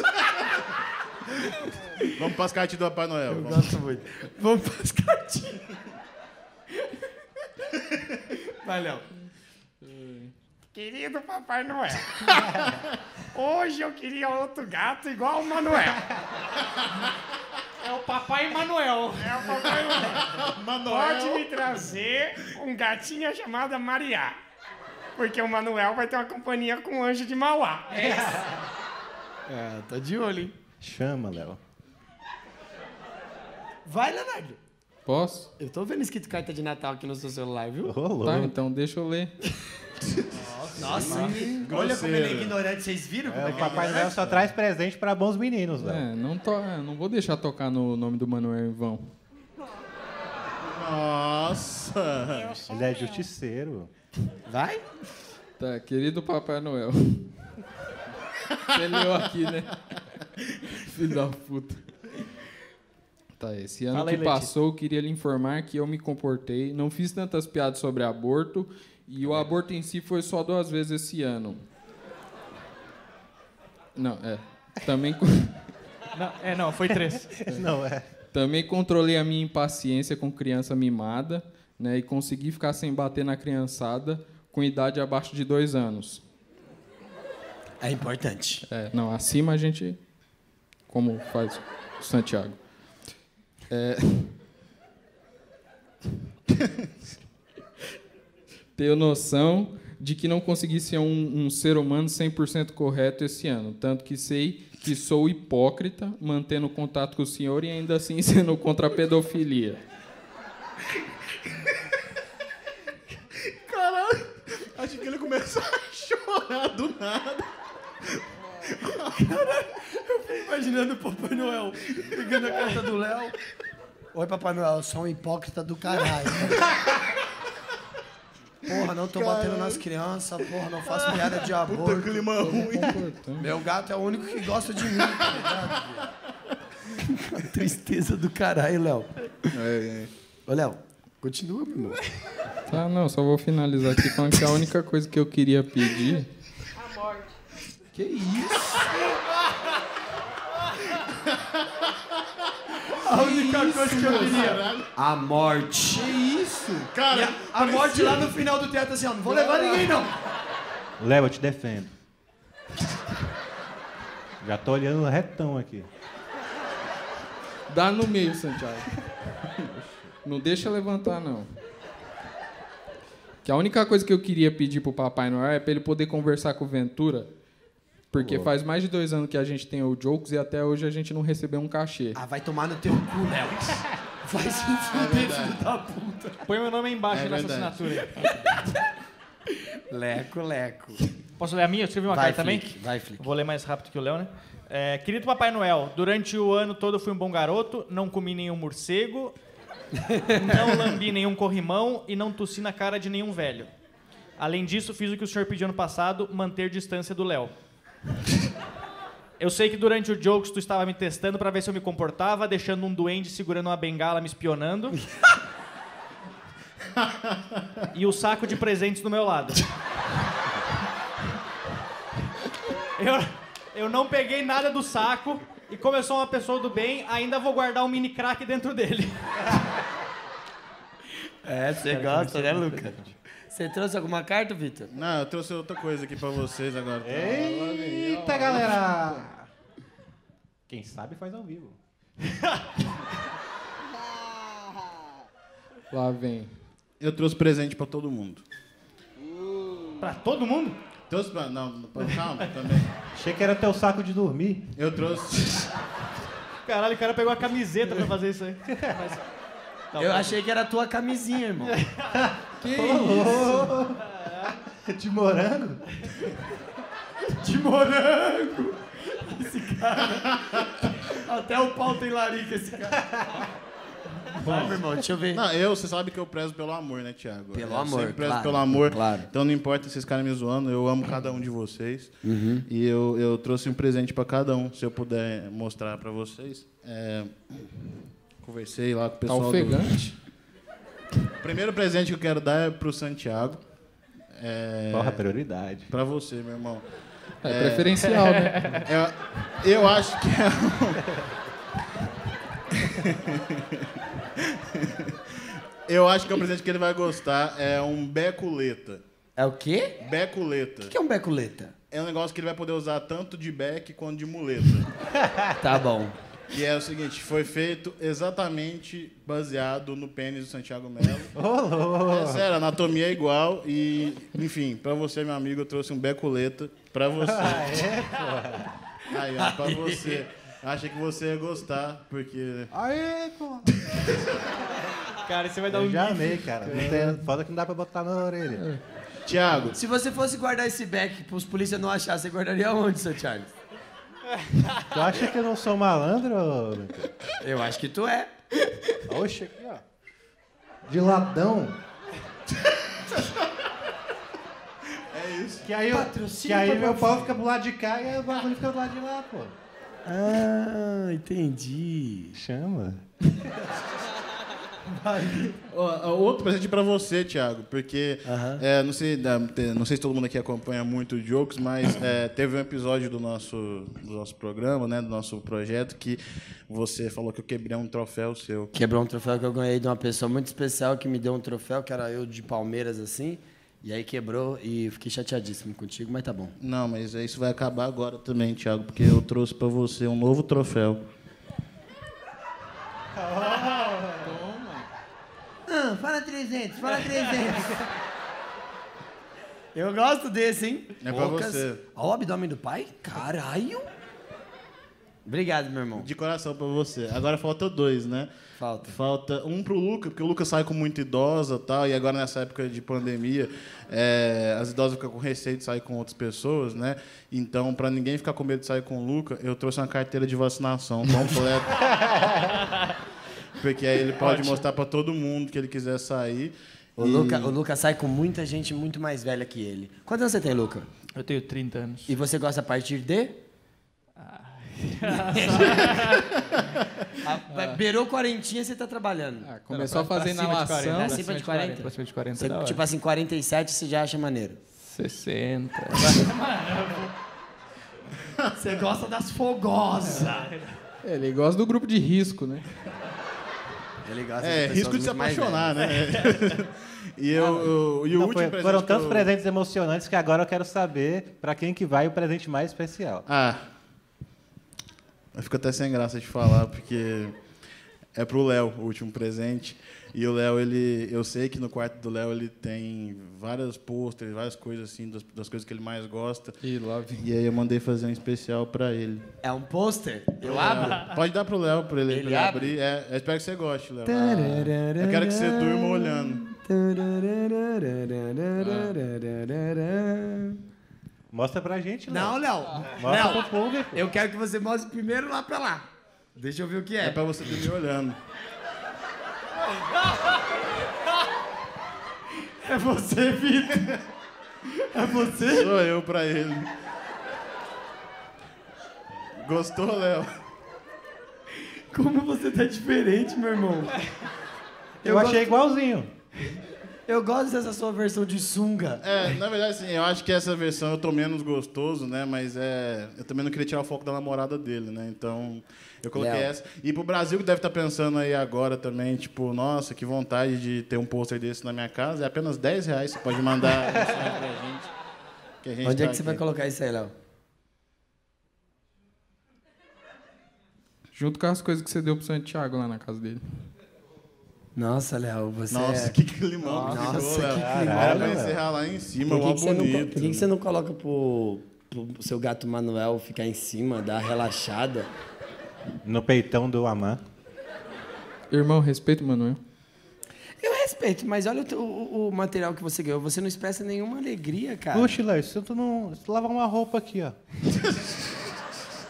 Vamos pras cartinhas do Papai Noel. Vamos. Gosto muito. Vamos pras cartinhas. Valeu. Querido Papai Noel, hoje eu queria outro gato igual o Manuel. É o Papai Manuel. É o Papai Noel. Pode me trazer um gatinha chamada Maria. Porque o Manuel vai ter uma companhia com o anjo de Mauá. É isso. É, tá de olho, hein? Chama, Léo. Vai, Leonardo. Posso? Eu tô vendo escrito carta de Natal aqui no seu celular, viu? Louco. Tá, então deixa eu ler. Nossa, olha como ele é ignorante. Vocês viram como É, é, o ele é Papai Noel só traz presente para bons meninos, Léo. É, não, to... é, não vou deixar tocar no nome do Manuel em vão. Nossa. Ele é justiceiro. Vai? Tá, querido Papai Noel. Você leu aqui, né? Filho da puta. Tá, esse ano Fala aí, que Letícia. passou, eu queria lhe informar que eu me comportei, não fiz tantas piadas sobre aborto e o aborto em si foi só duas vezes esse ano. Não, é. Também, Não, é, não, foi três. Não, é. também controlei a minha impaciência com criança mimada, né? E consegui ficar sem bater na criançada com idade abaixo de dois anos. É importante. É, não, acima a gente. Como faz o Santiago. É... Tenho noção de que não consegui ser um, um ser humano 100% correto esse ano. Tanto que sei que sou hipócrita, mantendo contato com o senhor e ainda assim sendo contra a pedofilia. Caralho. Acho que ele começou a chorar do nada. Imaginando o Papai Noel pegando a carta do Léo. Oi, Papai Noel, eu sou um hipócrita do caralho. Porra, não tô batendo nas crianças, porra, não faço piada de aborto. Clima ruim. Meu gato é o único que gosta de mim, tá ligado? Tristeza do caralho, Léo. É, é. Ô, Léo, continua, meu irmão. Tá, não, só vou finalizar aqui falando que a única coisa que eu queria pedir. Que isso? A única coisa que eu queria. A morte. Que isso? Cara, a morte lá no final do teatro assim, ó. Não vou levar ninguém, não. Léo, eu te defendo. Já tô olhando retão aqui. Dá no meio, Santiago. Não deixa levantar, não. Que a única coisa que eu queria pedir pro Papai Noel é pra ele poder conversar com o Ventura. Porque faz mais de dois anos que a gente tem o Jokes e até hoje a gente não recebeu um cachê. Ah, vai tomar no teu cu, Léo. Vai se fuder, filho da puta. Põe meu nome aí embaixo É nessa verdade. assinatura aí. Leco, leco. Posso ler a minha? Eu escrevi uma Vai, carta também? Vai, Flick. Vou ler mais rápido que o Léo, né? É, querido Papai Noel, durante o ano todo eu fui um bom garoto, não comi nenhum morcego, não lambi nenhum corrimão e não tossi na cara de nenhum velho. Além disso, fiz o que o senhor pediu ano passado, manter distância do Léo. Eu sei que durante o Jokes tu estava me testando para ver se eu me comportava, deixando um duende segurando uma bengala me espionando. e o saco de presentes do meu lado. Eu, eu não peguei nada do saco e como eu sou uma pessoa do bem, ainda vou guardar um mini crack dentro dele. É, você gosta, né, Luca? Você trouxe alguma carta, Vitor? Não, eu trouxe outra coisa aqui pra vocês agora. Eita, galera! Quem sabe faz ao vivo. Lá vem. Eu trouxe presente pra todo mundo. Pra todo mundo? Trouxe pra... Não, pra- calma, também. Achei que era teu saco de dormir. Eu trouxe... Caralho, o cara pegou a camiseta pra fazer isso aí. Eu achei que era a tua camisinha, irmão. De morango? De morango! Esse cara. Até o pau tem larica, esse cara. Meu irmão, deixa eu ver. Não, eu, você sabe que eu prezo pelo amor, né, Thiago? Pelo eu amor, sempre prezo claro, pelo amor. claro. Então não importa se vocês ficarem me zoando, eu amo cada um de vocês. Uhum. E eu, eu trouxe um presente pra cada um, se eu puder mostrar pra vocês. É, Conversei lá com o Tá pessoal. do- ofegante. O primeiro presente que eu quero dar é pro Santiago. É... Porra, prioridade. Pra você, meu irmão. É, preferencial, né? É, eu acho que é um... Eu acho que é um presente que ele vai gostar. É um beculeta. É o quê? Beculeta. O que é um beculeta? É um negócio que ele vai poder usar tanto de beck quanto de muleta. Tá bom. E é o seguinte, foi feito exatamente baseado no pênis do Santiago Melo. É sério, a anatomia é igual e, enfim, pra você, meu amigo, eu trouxe um beculeta pra você. Ah, é, porra? Aí, ó, pra você. Achei que você ia gostar, porque... Aê, pô! Cara, você vai dar Eu um já gif. amei, cara. Não tem, foda que não dá pra botar na orelha. Tiago, Se você fosse guardar esse back pros polícia não achar, você guardaria onde, seu Charles? Tu acha que eu não sou malandro? Lucas? Eu acho que tu é. Oxe, aqui, ó. De ladão. É isso. Que aí, eu, que aí meu pau fica pro lado de cá e o bagulho fica do lado de lá, pô. Ah, entendi. Chama. Outro presente pra você, Thiago, porque é, não, sei, não sei se todo mundo aqui acompanha muito o Jokes, mas é, teve um episódio do nosso, do nosso programa, né, do nosso projeto, que você falou que eu quebrei um troféu seu. Quebrou um troféu que eu ganhei de uma pessoa muito especial que me deu um troféu, que era eu de Palmeiras, assim. E aí quebrou e fiquei chateadíssimo contigo, mas tá bom. Não, mas isso vai acabar agora também, Thiago, porque eu trouxe pra você um novo troféu. Ah, fala 300, fala 300. eu gosto desse, hein? É pra você. Ó, o abdômen do pai? Caralho. Obrigado, meu irmão. De coração pra você. Agora falta dois, né? Falta. Falta um pro Luca, porque o Luca sai com muita idosa e tal, e agora nessa época de pandemia, é, as idosas ficam com receio de sair com outras pessoas, né? Então, pra ninguém ficar com medo de sair com o Luca, eu trouxe uma carteira de vacinação completa. porque aí ele pode mostrar pra todo mundo que ele quiser sair. O, E- Luca, o Luca sai com muita gente muito mais velha que ele. Quantos anos você tem, Luca? Eu tenho 30 anos. E você gosta a partir de? Ah, Beirou quarentinha, você tá trabalhando. Ah, começou a fazer pra cima de 40, inalação. Pra pra cima cima de de 40? 40. Pra cima de 40 Você, é hora. tipo assim, 47 você já acha maneiro. 60. Você gosta das fogosas. É, Ele gosta do grupo de risco, né? Ele gosta É, risco de se apaixonar, né? e eu, eu- e o Não, último foi- presente foram tantos eu- presentes emocionantes que agora eu quero saber pra quem que vai o presente mais especial. Ah. Eu fico até sem graça de falar, porque é pro Léo o último presente. E o Léo, ele. Eu sei que no quarto do Léo ele tem várias pôsteres, várias coisas assim, das, das coisas que ele mais gosta. E lá vem. E aí eu mandei fazer um especial pra ele. É um pôster? Eu abro? Pode dar pro Léo pra ele, Ele ele abre? abrir. É, eu espero que você goste, Léo. Eu quero que você durma olhando. Mostra pra gente, Léo. Não, Léo. Mostra Léo, pro público. eu quero que você mostre primeiro lá pra lá. Deixa eu ver o que É é. pra você ter me olhando. É você, Vitor. É você? Sou eu pra ele. Gostou, Léo? Como você tá diferente, meu irmão. Eu achei igualzinho. Eu gosto dessa sua versão de sunga. É, na verdade, assim, eu acho que essa versão eu tô menos gostoso, né? Mas é. Eu também não queria tirar o foco da namorada dele, né? Então, eu coloquei Léo. essa. E pro Brasil que deve estar pensando aí agora também, tipo, nossa, que vontade de ter um pôster desse na minha casa. É apenas 10 reais. Você pode mandar mensagem pra gente. Que a gente Onde é tá que você vai colocar isso aí, Léo? Junto com as coisas que você deu pro Santiago lá na casa dele. Nossa, Léo, você Nossa, é... que climão que Nossa, ficou, que Léo. climão, Era pra Léo. encerrar lá em cima, Por que, mó que você não, bonito. por que, que você não coloca pro, pro seu gato Manuel ficar em cima, dar uma relaxada? No peitão do Amã. Irmão, respeito o Manuel. Eu respeito, mas olha o, o- o material que você ganhou. Você não expressa nenhuma alegria, cara. Puxa, Léo, se tu não. Se tu lavar uma roupa aqui, ó.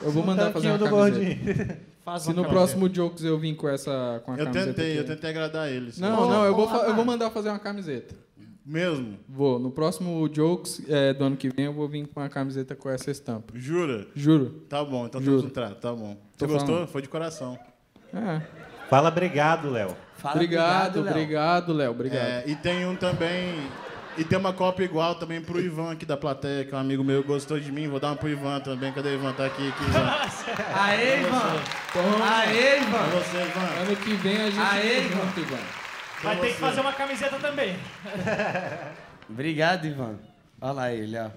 Eu vou mandar fazer uma Tanquinho do camiseta. Faz Se no próximo Jokes eu vim com essa com a Eu camiseta tentei, aqui. eu tentei agradar eles. Não, não, eu vou, eu vou mandar fazer uma camiseta. Mesmo? Vou. No próximo Jokes é, do ano que vem eu vou vir com uma camiseta com essa estampa. Jura? Juro. Tá bom, então Juro. temos um trato, tá bom. Você Tô gostou? falando. Foi de coração. É. Fala obrigado, Léo. Fala Obrigado, Léo. obrigado, Léo. Obrigado. É, e tem um também. E tem uma cópia igual também pro Ivan aqui da plateia, que é um amigo meu gostou de mim. Vou dar uma pro Ivan também. Cadê o Ivan? Tá aqui, aqui Ivan. Aê, Ivan! Aê, Ivan! você, Ivan. Ano que vem a gente Aê, vem junto, Ivan. Vai ter que fazer uma camiseta também. Obrigado, Ivan. Olha lá ele, ó.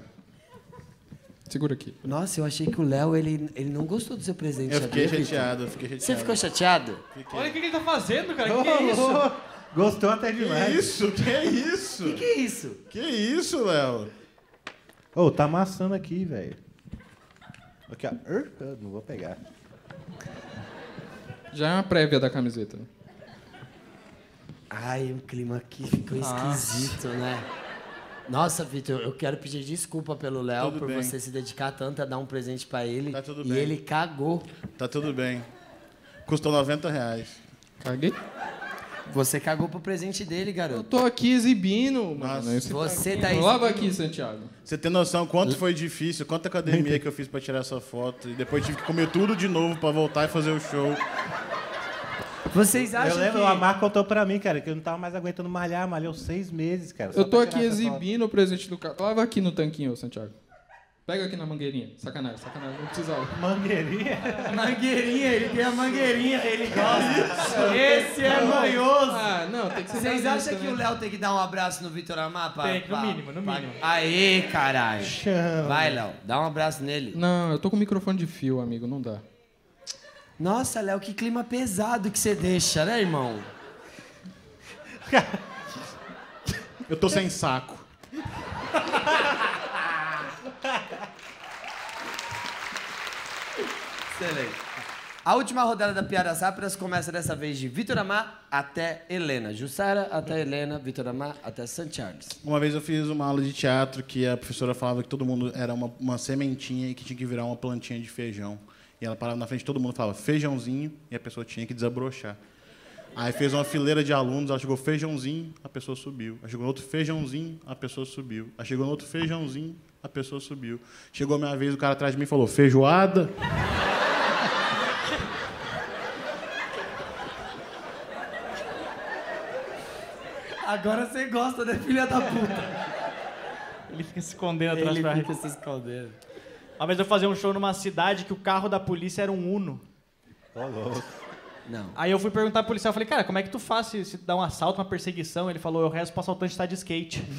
Segura aqui. Nossa, eu achei que o Léo, ele, ele não gostou do seu presente. Eu fiquei sabia, chateado, eu fiquei chateado. Você ficou chateado? Olha o que ele tá fazendo, cara. Ô, Que é isso? Gostou até Que demais. isso? Que isso? O que, que é isso? Que isso, Léo? Ô, tá amassando aqui, velho. Aqui, ó. Er, eu Não vou pegar. Já é uma prévia da camiseta. Ai, o clima aqui ficou esquisito, né? Nossa, Vitor, eu quero pedir desculpa pelo Léo Tudo por bem. você se dedicar tanto a dar um presente pra ele. Tá tudo e bem. ele cagou. Tá tudo bem. Custou 90 reais. Caguei? Você cagou pro presente dele, Eu garoto. tô aqui exibindo, Nossa. mano. Esse Você tá tá Lava exibindo. aqui, Santiago. Você tem noção quanto foi difícil, quanta academia que eu fiz pra tirar essa foto. E depois tive que comer tudo de novo pra voltar e fazer o show. Vocês acham eu lembro, que... o Amar contou pra mim, cara, que eu não tava mais aguentando malhar. Malhou seis meses, cara. Eu tô aqui exibindo o presente do cara. Lava aqui no tanquinho, Santiago. Pega aqui na mangueirinha. Sacanagem, sacanagem. Não precisava. Mangueirinha. Mangueirinha, ele tem a mangueirinha, ele gosta. Esse é manhoso. Ah, não, tem que ser Vocês acham que o Léo tem que dar um abraço no Vitor Amar? pra- Tem que, no pra- mínimo, no pra- mínimo. Aê, caralho. Chama. Vai, Léo, dá um abraço nele. Não, eu tô com microfone de fio, amigo. Não dá. Nossa, Léo, que clima pesado que você deixa, né, irmão? Eu tô sem saco. Excelente. A última rodada da Piadas Rápidas começa dessa vez de Vitor Amar até Helena. Jussara até Helena, Vitor Amar até Santiago. Uma vez eu fiz uma aula de teatro que a professora falava que todo mundo era uma, uma sementinha e que tinha que virar uma plantinha de feijão. E ela parava na frente de todo mundo e falava feijãozinho e a pessoa tinha que desabrochar. Aí fez uma fileira de alunos, ela chegou feijãozinho, a pessoa subiu. Aí chegou no outro feijãozinho, a pessoa subiu. Aí chegou no outro feijãozinho, a pessoa subiu. Chegou a minha vez, o cara atrás de mim falou, feijoada? Agora você gosta, né, filha da puta? Ele fica se escondendo atrás Ele pra fica se escondendo. Uma vez eu fazia um show numa cidade que o carro da polícia era um Uno. Ô, louco. Não. Aí eu fui perguntar pro policial, eu falei, cara, como é que tu faz se, se dá um assalto, uma perseguição? Ele falou, eu rezo pro assaltante estar de skate.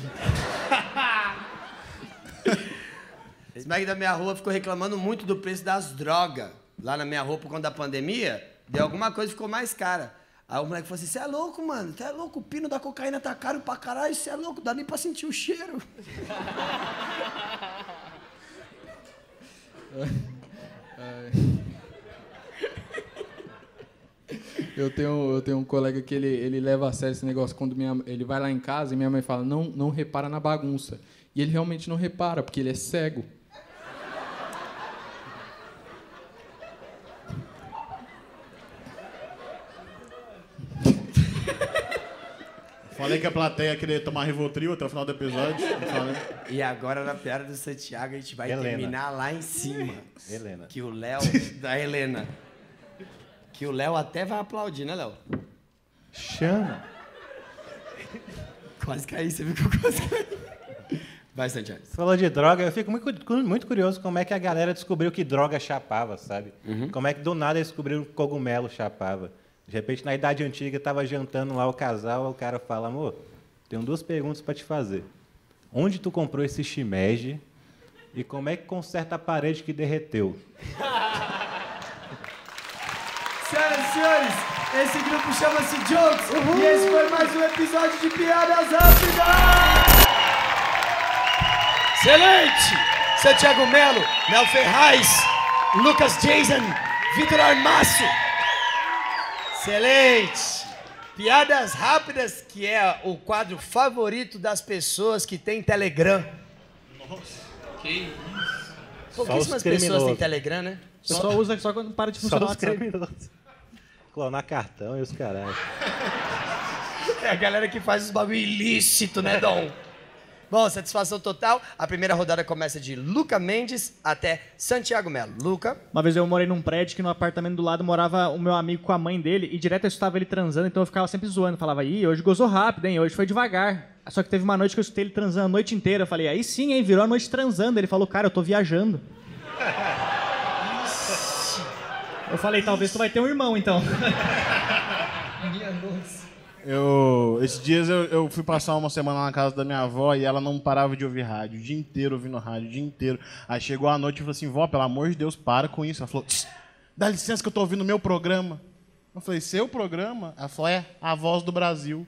Esse moleque da minha rua ficou reclamando muito do preço das drogas. Lá na minha rua, por conta da pandemia, deu alguma coisa e ficou mais cara. Aí o moleque falou assim: Você é louco, mano? Você é louco? O pino da cocaína tá caro pra caralho. Você é louco? Dá nem pra sentir o cheiro. Eu tenho, eu tenho um colega que ele, ele leva a sério esse negócio quando minha, ele vai lá em casa e minha mãe fala, não, não repara na bagunça. E ele realmente não repara, porque ele é cego. Falei que a plateia queria tomar Rivotril até o final do episódio. E agora na piada do Santiago a gente vai Helena. terminar lá em cima. Helena. Que o Léo, da Helena. Que o Léo até vai aplaudir, né, Léo? Chama. Quase caí, você viu que eu quase caí. Vai, Santiago. Você falou de droga, eu fico muito, cu- muito curioso como é que a galera descobriu que droga chapava, sabe? Como é que do nada eles descobriram que cogumelo chapava. De repente, na Idade Antiga, tava jantando lá o casal, o cara fala, amor, tenho duas perguntas para te fazer. Onde tu comprou esse shimeji e como é que conserta a parede que derreteu? Senhoras e senhores, esse grupo chama-se Jokes. E esse foi mais um episódio de Piadas Rápidas. Excelente! Santiago Melo, Mel Ferraz, Lucas Jason, Vitor Armaço. Excelente! Piadas Rápidas, que é o quadro favorito das pessoas que têm Telegram. Que isso? Pouquíssimas pessoas têm. Telegram, né? O pessoal usa só quando para de Só funcionar o os criminosos. Clonar cartão e os caralho. É a galera que faz os bagulho ilícito, né, Dom? Bom, satisfação total. A primeira rodada começa de Luca Mendes até Santiago Melo. Luca, Uma vez eu morei num prédio que no apartamento do lado morava o meu amigo com a mãe dele e direto eu estava ele transando, então eu ficava sempre zoando. Falava, ih, hoje gozou rápido, hein? Hoje foi devagar. Só que teve uma noite que eu escutei ele transando a noite inteira. Eu falei, aí sim, hein? Virou a noite transando. Ele falou, cara, eu tô viajando. Eu falei, talvez tu vai ter um irmão, então. Eu, esses dias eu, eu fui passar uma semana na casa da minha avó e ela não parava de ouvir rádio, o dia inteiro ouvindo rádio, o dia inteiro. Aí chegou a noite e falou assim: vó, pelo amor de Deus, para com isso. Ela falou: "Tss, dá licença que eu tô ouvindo meu programa. Eu falei: seu programa? Ela falou: é, a voz do Brasil.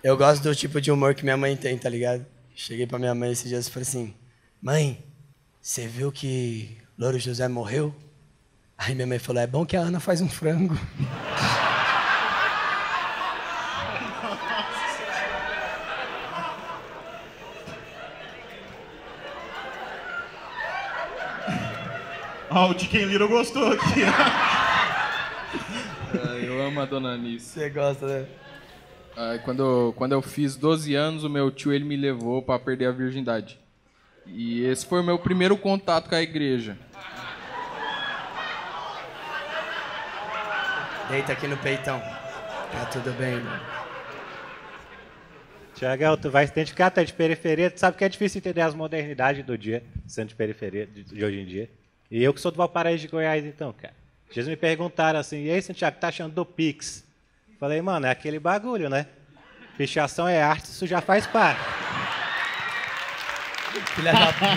eu gosto do tipo de humor que minha mãe tem, tá ligado? Cheguei pra minha mãe esses dias e falei assim: Mãe, você viu que Louro José morreu? Aí minha mãe falou: É bom que a Ana faz um frango. Ah, o Chicken Little gostou aqui. Ah, Eu amo a dona Anice. Você gosta, né? Ah, quando, eu, quando eu fiz 12 anos, o meu tio ele me levou para perder a virgindade. E esse foi o meu primeiro contato com a igreja. Deita aqui no peitão. Tá tudo bem, irmão. Tiagão, tu vai se identificar, tu é de periferia, tu sabe que é difícil entender as modernidades do dia, sendo de periferia, de, de hoje em dia. E eu que sou do Valparaíso de Goiás, então, cara. Eles me perguntaram assim, e aí, Santiago, tá achando do Pix? Falei, mano, é aquele bagulho, né? Pichação é arte, isso já faz parte. Filha da puta.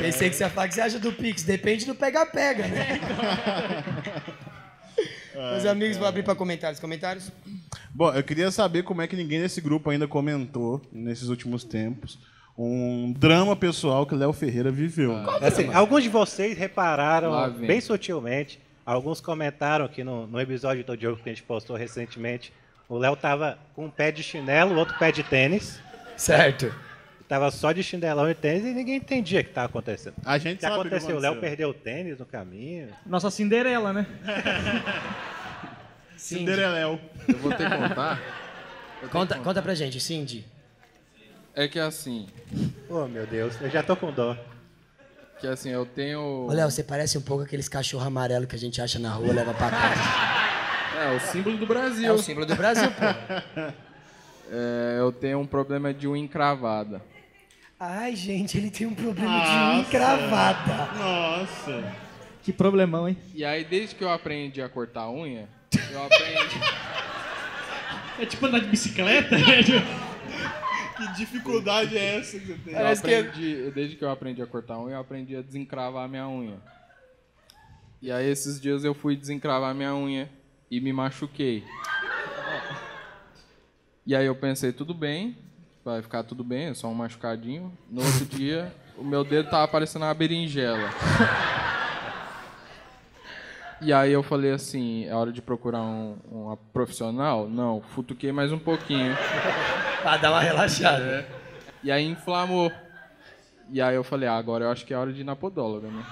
Pensei que você ia falar que você acha do Pix. Depende do pega-pega, né? Meus amigos, vou abrir pra comentários. Comentários? Bom, eu queria saber como é que ninguém nesse grupo ainda comentou, nesses últimos tempos, um drama pessoal que Léo Ferreira viveu. Assim, alguns de vocês repararam, bem sutilmente, alguns comentaram aqui no, no episódio do jogo que a gente postou recentemente, o Léo tava com um pé de chinelo, outro pé de tênis, Certo. tava só de chinelão e tênis e ninguém entendia o que estava acontecendo. A gente O que sabe aconteceu? O Léo aconteceu. perdeu o tênis no caminho. Nossa Cinderela, né? Cindereléu. Eu vou ter que contar. Conta, conta pra gente, Cindy. É que assim, Oh, meu Deus, eu já tô com dó. Que assim, eu tenho. Ô, Léo, você parece um pouco aqueles cachorros amarelos que a gente acha na rua e leva pra casa. É, o símbolo do Brasil. É o símbolo do Brasil, pô. É, eu tenho um problema de unha encravada. Ai, gente, ele tem um problema de unha encravada. Nossa. Que problemão, hein? E aí, desde que eu aprendi a cortar a unha, eu aprendi. É tipo andar de bicicleta? Que dificuldade é essa que você tem? Eu Parece que- aprendi, desde que eu aprendi a cortar a unha, eu aprendi a desencravar a minha unha. E aí esses dias eu fui desencravar a minha unha e me machuquei. E aí eu pensei, tudo bem, vai ficar tudo bem, é só um machucadinho. No outro dia, o meu dedo tava parecendo uma berinjela. E aí eu falei assim, é hora de procurar um, uma profissional? Não, futuquei mais um pouquinho. Pra dar uma relaxada. E aí inflamou. E aí eu falei, ah, agora eu acho que é hora de ir na podóloga, né?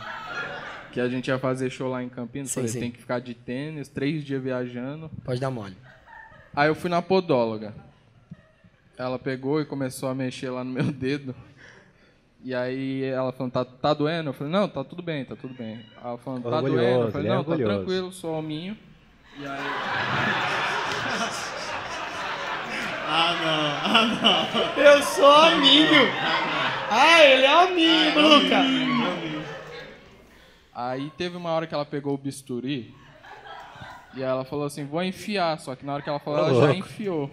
Que a gente ia fazer show lá em Campinas. Sim, falei, sim. tem que ficar de tênis, três dias viajando. Pode dar mole. Aí eu fui na podóloga. Ela pegou e começou a mexer lá no meu dedo. E aí ela falando, tá, tá doendo? Eu falei, não, tá tudo bem, tá tudo bem. Ela falando, tá Orgulhoso, doendo? Eu falei, ele é não, tá orgulhoso. tranquilo, só hominho. E aí. Ah, não. Ah, não. Eu sou amigo. Ah, ele é amigo, Luca. Aí teve uma hora que ela pegou o bisturi e ela falou assim, vou enfiar. Só que na hora que ela falou, Ô, ela já enfiou.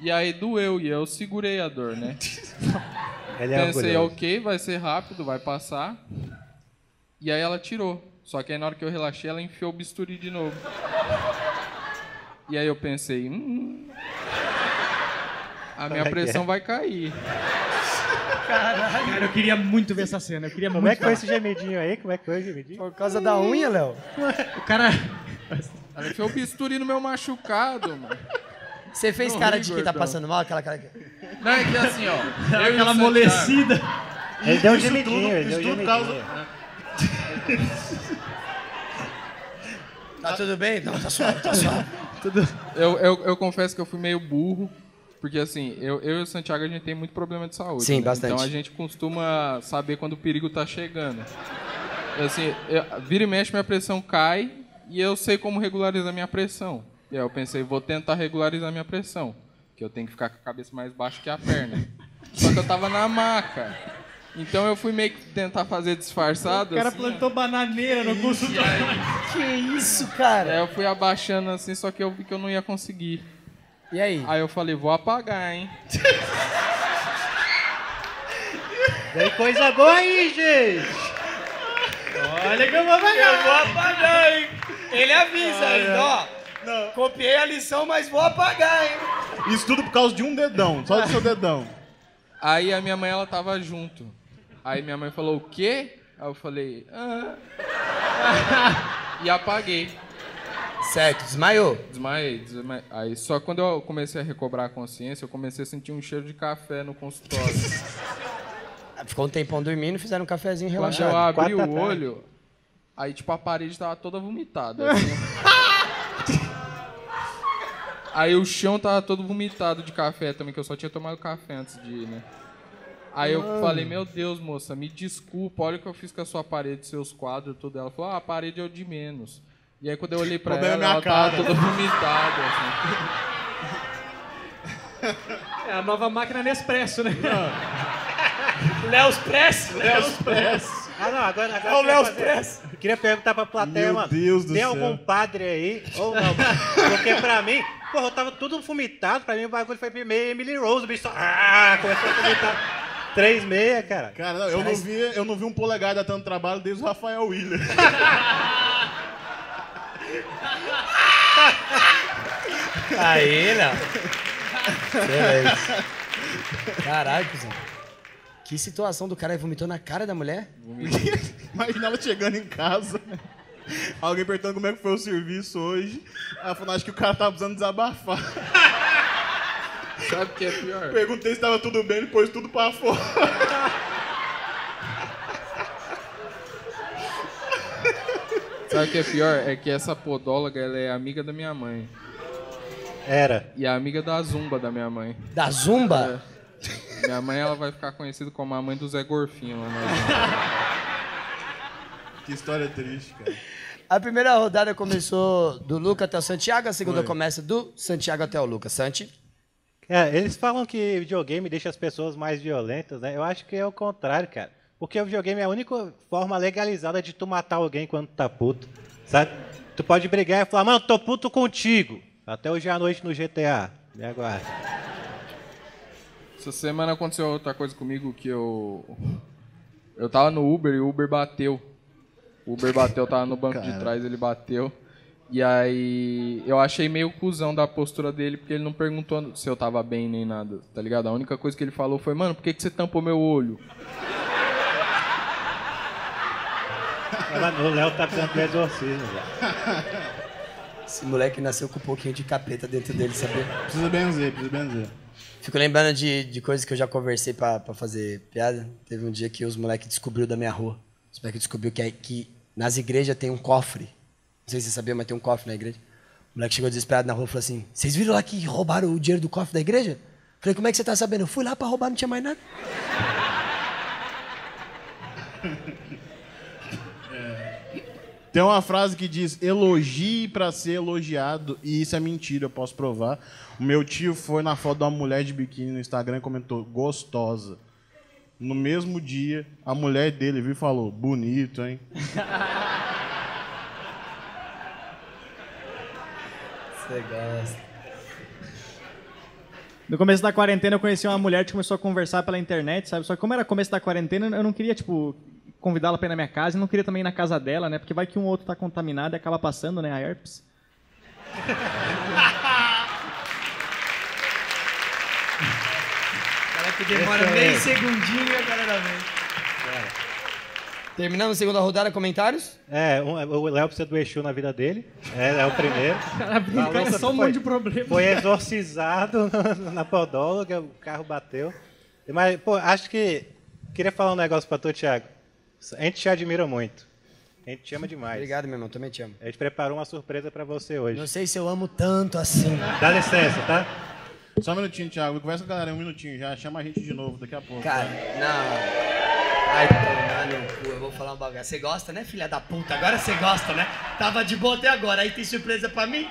E aí doeu e eu segurei a dor, né? Ele é Pensei, orgulhoso. ok, vai ser rápido, vai passar. E aí ela tirou. Só que aí na hora que eu relaxei, ela enfiou o bisturi de novo. E aí eu pensei, hum, a minha é é? pressão vai cair. Cara, eu queria muito ver essa cena. Eu queria Como muito é que foi esse gemidinho aí? Como é que foi esse gemidinho? Por causa da unha, Léo? O cara. Ela enfiou o bisturi no meu machucado, mano. Você fez Não cara ri, de que tá gordão. passando mal? Aquela cara que... Não, é que assim, ó. eu e o Aquela amolecida. Ele deu um Isso gemidinho, tudo- ele deu um isso tudo por causa- gemidinho. Tá tudo bem? Não, tá suave, tá suave. Eu, eu, eu confesso que eu fui meio burro, porque assim, eu, eu e o Santiago a gente tem muito problema de saúde. Sim, né? bastante. Então a gente costuma saber quando o perigo tá chegando. Assim, eu- vira e mexe, minha pressão cai e eu sei como regularizar minha pressão. E aí eu pensei, vou tentar regularizar minha pressão, que eu tenho que ficar com a cabeça mais baixa que a perna. Só que eu tava na maca. Então eu fui meio que tentar fazer disfarçado. O cara assim, plantou bananeira no consultório. Que isso, cara? Aí eu fui abaixando assim, só que eu vi que eu não ia conseguir. E aí? Aí eu falei, vou apagar, hein? Tem coisa boa aí, gente! Olha que eu vou pagar. Eu vou apagar, hein? Ele avisa ainda, ó. Copiei a lição, mas vou apagar, hein? Isso tudo por causa de um dedão, só do seu dedão. Aí a minha mãe, ela tava junto. Aí minha mãe falou, o quê? Aí eu falei, ah. e apaguei. Certo, desmaiou. Desmaiei, desmaiei. Aí só quando eu comecei a recobrar a consciência, eu comecei a sentir um cheiro de café no consultório. Ficou um tempão dormindo, fizeram um cafezinho Quando relaxado. eu abri Quatro o tarde. olho, aí tipo a parede tava toda vomitada. assim. aí o chão tava todo vomitado de café também, que eu só tinha tomado café antes de ir, né? Aí eu falei, meu Deus, moça, me desculpa, olha o que eu fiz com a sua parede, seus quadros, tudo. Ela falou, ah, a parede é o de menos. E aí quando eu olhei pra Problema ela, é minha ela tava toda vomitada, assim. É a nova máquina Nespresso, né? Léo's Press? Léo's Press. Ah, não, agora, agora É o Léo's Press. Eu queria perguntar pra plateia, Meu mano. Deus do tem céu. algum padre aí? Ou não? Porque pra mim, porra, eu tava tudo vomitado. Pra mim o bagulho foi meio Emily Rose. O bicho só. Ah, começou a vomitar. Três meia, cara. Cara, não, eu, não vi, eu não vi um polegar dar tanto trabalho desde o Rafael Willer. Aí. Excelente. Caralho, cuzão. Que situação do cara aí vomitou na cara da mulher? Imagina ela chegando em casa, alguém perguntando como é que foi o serviço hoje. Ela falou, acho que o cara tava precisando desabafar. Sabe o que é pior? Perguntei se tava tudo bem, ele pôs tudo pra fora. Sabe o que é pior? É que essa podóloga, ela é amiga da minha mãe. Era. E é amiga da Zumba da minha mãe. Da Zumba? Minha mãe, ela vai ficar conhecida como a mãe do Zé Gorfinho lá na Zumba. Que história triste, cara. A primeira rodada começou do Luca até o Santiago, a segunda Foi. começa do Santiago até o Lucas. Santi? É, eles falam que videogame deixa as pessoas mais violentas, né? Eu acho que é o contrário, cara. Porque o videogame é a única forma legalizada de tu matar alguém quando tu tá puto, sabe? Tu pode brigar e falar, mano, tô puto contigo. Até hoje à noite no GTA. Me aguarda. Essa semana aconteceu outra coisa comigo que eu. Eu tava no Uber e o Uber bateu. O Uber bateu, eu tava no banco de trás, ele bateu. E aí eu achei meio cuzão da postura dele, porque ele não perguntou se eu tava bem nem nada, tá ligado? A única coisa que ele falou foi, mano, por que, que você tampou meu olho? Mano, o Léo tá precisando de exorcismo, velho. Esse moleque nasceu com um pouquinho de capeta dentro dele, sabia? Precisa benzer, precisa benzer. Fico lembrando de, de coisas que eu já conversei pra, pra fazer piada. Teve um dia que os moleques descobriu da minha rua. Os moleques descobriu que, é- que nas igrejas tem um cofre. Não sei se você sabia, mas tem um cofre na igreja. O moleque chegou desesperado na rua e falou assim: Vocês viram lá que roubaram o dinheiro do cofre da igreja? Falei, como é que você tá sabendo? Eu fui lá pra roubar, não tinha mais nada. Tem uma frase que diz: elogie pra ser elogiado, e isso é mentira, eu posso provar. O meu tio foi na foto de uma mulher de biquíni no Instagram e comentou: gostosa. No mesmo dia, a mulher dele viu e falou: bonito, hein? Você gosta. No começo da quarentena eu conheci uma mulher que começou a conversar pela internet, sabe? Só que como era começo da quarentena, eu não queria, tipo, convidá-la pra ir na minha casa e não queria também ir na casa dela, né? Porque vai que um outro tá contaminado e acaba passando, né? A herpes. Cara que demora meio segundinho e a galera vem. Terminamos a segunda rodada, comentários? É, um- o Léo precisa do Exu na vida dele. É, é o primeiro. Cara, brinca, é só um monte de problema. Foi exorcizado na- na podóloga, o carro bateu. Mas, pô, acho que. Queria falar um negócio pra tu, Thiago. A gente te admira muito. A gente te ama demais. Obrigado, meu irmão, também te amo. A gente preparou uma surpresa pra você hoje. Não sei se eu amo tanto assim. Dá licença, tá? Só um minutinho, Thiago. Conversa com a galera um minutinho já. Chama a gente de novo daqui a pouco. Cara, não. Ai, eu vou falar um bagulho. Você gosta, né, filha da puta? Agora você gosta, né? Tava de boa até agora, aí tem surpresa pra mim?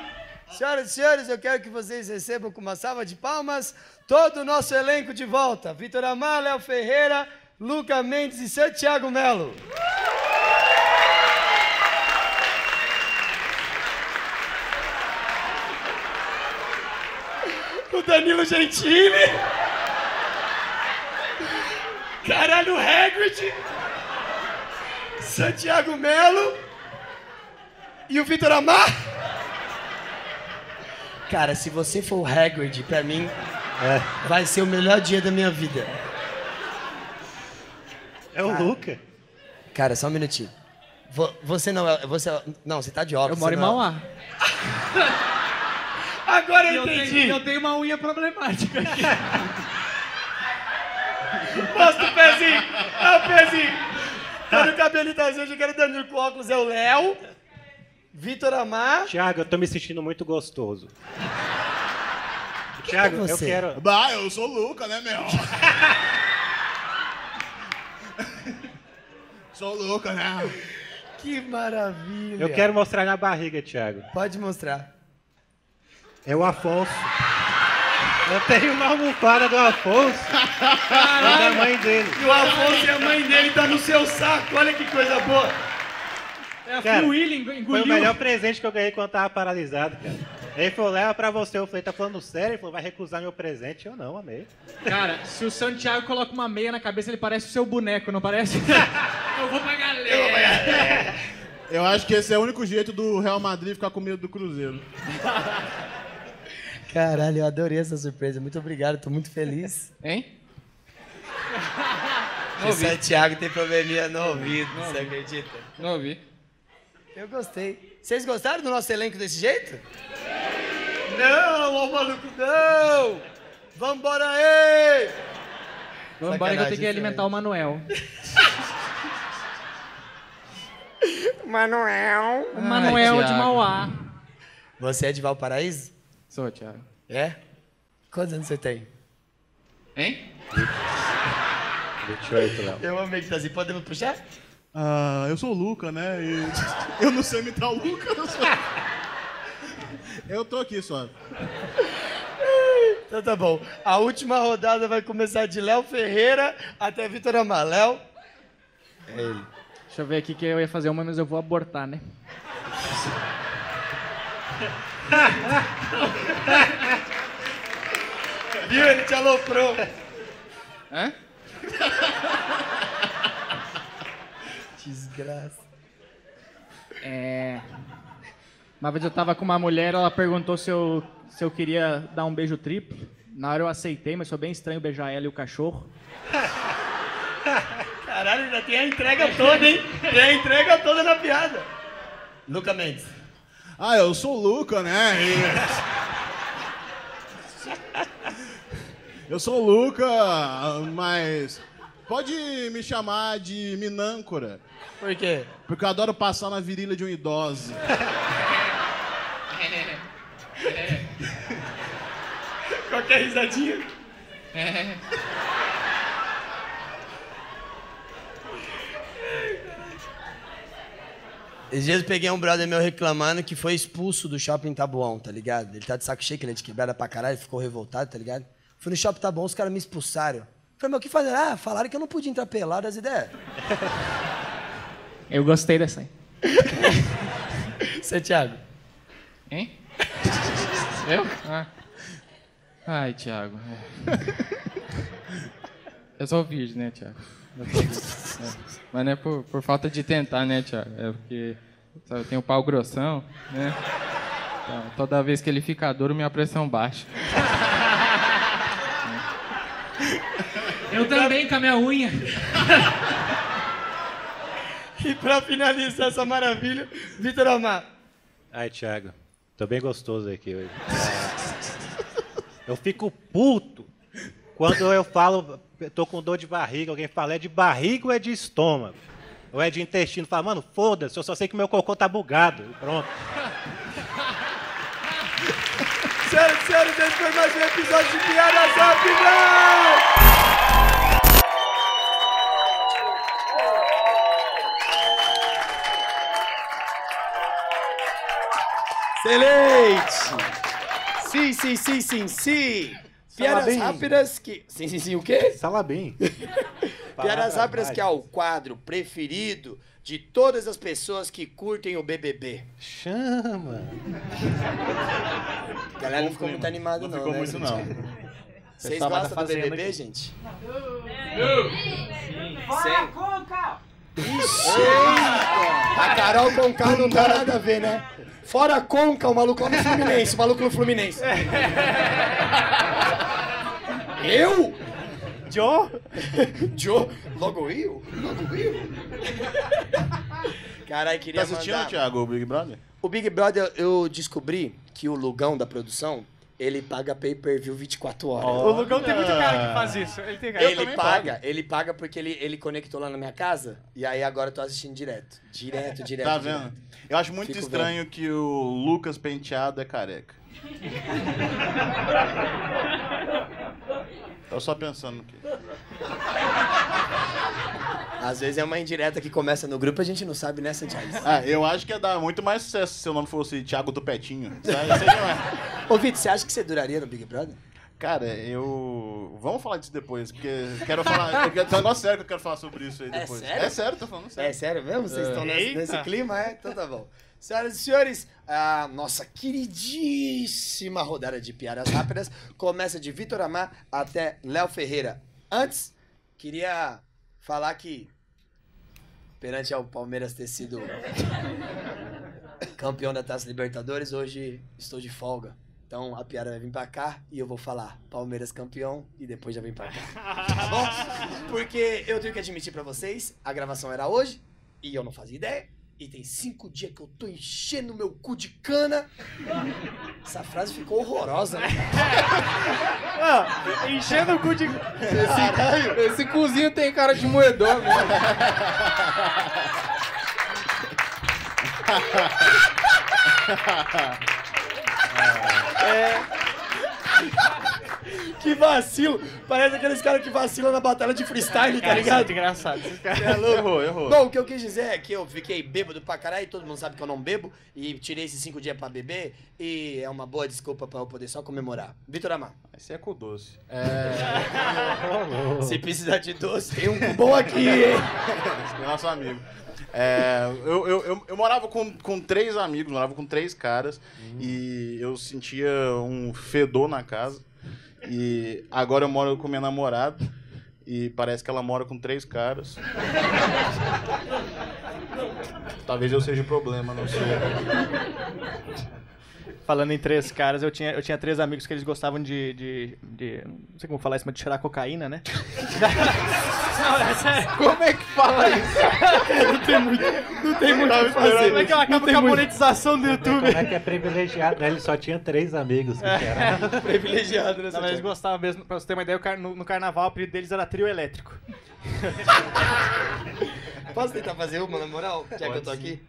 Senhoras e senhores, eu quero que vocês recebam com uma salva de palmas todo o nosso elenco de volta. Vitor Amar, Léo Ferreira, Luca Mendes e Santiago Melo. O Danilo Gentili. Caralho, Hagrid. Santiago Melo. E o Vitor Amar. Cara, se você for o Hagrid, pra mim, vai ser o melhor dia da minha vida. É o Luca. Cara, só um minutinho. Vo- Você não é. Você, não, você tá de óculos. Eu moro em é- Mauá. Agora eu Eu entendi. tenho, eu tenho uma unha problemática aqui. Mostra o pezinho. É o pezinho. Quando o cabelinho tá assim, eu achei que era o Danilo com óculos. É o Léo. Vitor Amar. Thiago, eu tô me sentindo muito gostoso. Thiago, eu você? quero. Bah, eu sou o Luca, né, meu? sou o Luca, né? Que maravilha. Eu quero mostrar na barriga, Thiago. Pode mostrar. É o Afonso. Eu tenho uma almofada do Afonso. E da mãe dele. E o Afonso e a mãe dele tá no seu saco. Olha que coisa boa. É, Cara, o Willy Foi o engoliu. melhor presente que eu ganhei quando tava paralisado, cara. Ele falou, leva pra você. Eu falei, tá falando sério? Ele falou, vai recusar meu presente. Eu não, amei. Cara, se o Santiago coloca uma meia na cabeça, ele parece o seu boneco, não parece? eu vou pra galera. Eu acho que esse é o único jeito do Real Madrid ficar com medo do Cruzeiro. Caralho, eu adorei essa surpresa. Muito obrigado, tô muito feliz. Hein? O Santiago tem probleminha no ouvido, você acredita? Não ouvi. Eu gostei. Vocês gostaram do nosso elenco desse jeito? Não, ô maluco, não! Vambora aí! Vamos embora que eu tenho que alimentar o Manuel. Manuel. O Manuel de Thiago. Mauá. Você é de Valparaíso? Sou, Thiago. É? Quantos anos você tem? Hein? 28, Léo. Eu amei que tá assim. Podemos puxar? Ah, eu sou o Luca, né? E eu não sei imitar o Luca. Eu, sou... eu tô aqui só. Então tá bom. A última rodada vai começar de Léo Ferreira até Vitor Amar. Léo? É ele. Deixa eu ver aqui que eu ia fazer uma, mas eu vou abortar, né? Viu? Ele te aloprou. Hã? Desgraça. É. Uma vez eu tava com uma mulher, ela perguntou se eu, se eu queria dar um beijo triplo. Na hora eu aceitei, mas foi bem estranho beijar ela e o cachorro. Caralho, já tem a entrega toda, hein? Tem a entrega toda na piada. Luca Mendes. Ah, eu sou o Luca, né? E- Eu sou o Luca, mas pode me chamar de Minâncora, Por quê? porque eu adoro passar na virilha de um idoso. Qualquer risadinha. Esses dias eu peguei um brother meu reclamando que foi expulso do shopping Tabuão, tá ligado? Ele tá de saco cheio, que ele é de quebrada pra caralho, ficou revoltado, tá ligado? Fui no shopping Tabuão, os caras me expulsaram. Falei, meu, o que fazer? Ah, falaram que eu não podia entrar pelado, as ideias. Eu gostei dessa aí. Você, Thiago? Hein? Eu? Ah. Ai, Thiago. É. Eu sou virgem, né, Thiago? É. Mas não é por, por falta de tentar, né, Thiago? É porque sabe, eu tenho pau grossão, né? Então, toda vez que ele fica duro, minha pressão baixa. Eu também com a minha unha. E pra finalizar essa maravilha, Vitor Amar. Ai, Thiago, tô bem gostoso aqui hoje. Eu fico puto quando eu falo, tô com dor de barriga, alguém fala, é de barriga ou é de estômago? Ou é de intestino? Fala, mano, foda-se, eu só sei que meu cocô tá bugado. E Pronto. Senhoras e senhores, esse foi mais um episódio de Piadas Rápidas! Excelente! Sim, sim, sim, sim, sim! Piadas rápidas que. Sim, sim, sim, o quê? Salabim. Piadas rápidas que é o quadro preferido de todas as pessoas que curtem o BBB. Chama. A galera não ficou muito animada, não. ficou né, muito, gente? não. Vocês vai gostam do tá BBB, aqui. gente? Fora Conca! A Carol Conká não dá nada a ver, né? Fora Conca, o maluco lá no Fluminense, o maluco no Fluminense. Eu? Joe? Joe? Logo eu? Logo eu? Caralho, Tá queria assistindo, mandar... Thiago, o Big Brother? O Big Brother, eu descobri que o Lugão da produção, ele paga pay-per-view 24 horas. O Lugão tem muito cara que faz isso. Ele tem cara. Ele paga, ele paga porque ele, ele conectou lá na minha casa e aí agora eu tô assistindo direto. Direto, direto. Tá direto. Eu acho muito Fico estranho que o Lucas Penteado é careca. Tô só pensando aqui. Às vezes é uma indireta que começa no grupo e a gente não sabe, né, Santiago? Ah, eu acho que ia dar muito mais sucesso se seu nome fosse Thiago do Petinho. Sabe? Seria mais- Ô, Vitor, você acha que você duraria no Big Brother? Cara, eu. Vamos falar disso depois, porque quero falar. Tem um negócio sério que eu quero falar sobre isso aí É depois. sério? É sério, tô falando sério. É sério mesmo? Vocês estão nesse, nesse clima? É? Então tá bom. Senhoras e senhores, a nossa queridíssima rodada de piadas rápidas começa de Vitor Amar até Léo Ferreira. Antes, queria falar que, perante ao Palmeiras ter sido campeão da Taça Libertadores, hoje estou de folga. Então a piada vai vir pra cá e eu vou falar Palmeiras campeão e depois já vem pra cá. Tá bom? Porque eu tenho que admitir pra vocês, a gravação era hoje e eu não fazia ideia. E tem cinco dias que eu tô enchendo meu cu de cana. Essa frase ficou horrorosa, né? Ah, enchendo o cu de. Esse cozinho tem cara de moedor mesmo. Que vacilo! Parece aqueles caras que vacilam na batalha de freestyle, tá isso é ligado? muito engraçado. Esses caras- Errou, errou. Bom, o que eu quis dizer é que eu fiquei bêbado pra caralho, todo mundo sabe que eu não bebo, e tirei esses cinco dias pra beber, e é uma boa desculpa pra eu poder só comemorar. Vitor Amar, Esse é com doce. É. se precisar de doce, tem um bom aqui, hein? Esse é nosso amigo. É, eu, eu, eu, eu morava com, com três amigos, morava com três caras, e eu sentia um fedor na casa. E agora eu moro com minha namorada, e parece que ela mora com três caras. Talvez eu seja o problema, não sei. Falando em três caras, eu tinha, eu tinha três amigos que eles gostavam de, de, de- Não sei como falar isso, mas de cheirar cocaína, né? não, é sério. Como é que fala isso? não tem muito, não tem muito o que fazer. Como é que ela acaba com a monetização do YouTube? Como é que é privilegiado, né? Ele só tinha três amigos. Que era... Privilegiado, né? Mas eles gostavam mesmo. Pra você ter uma ideia, no, no carnaval o apelido deles era trio elétrico. Posso tentar fazer uma, na moral? Já que Pode eu tô sim.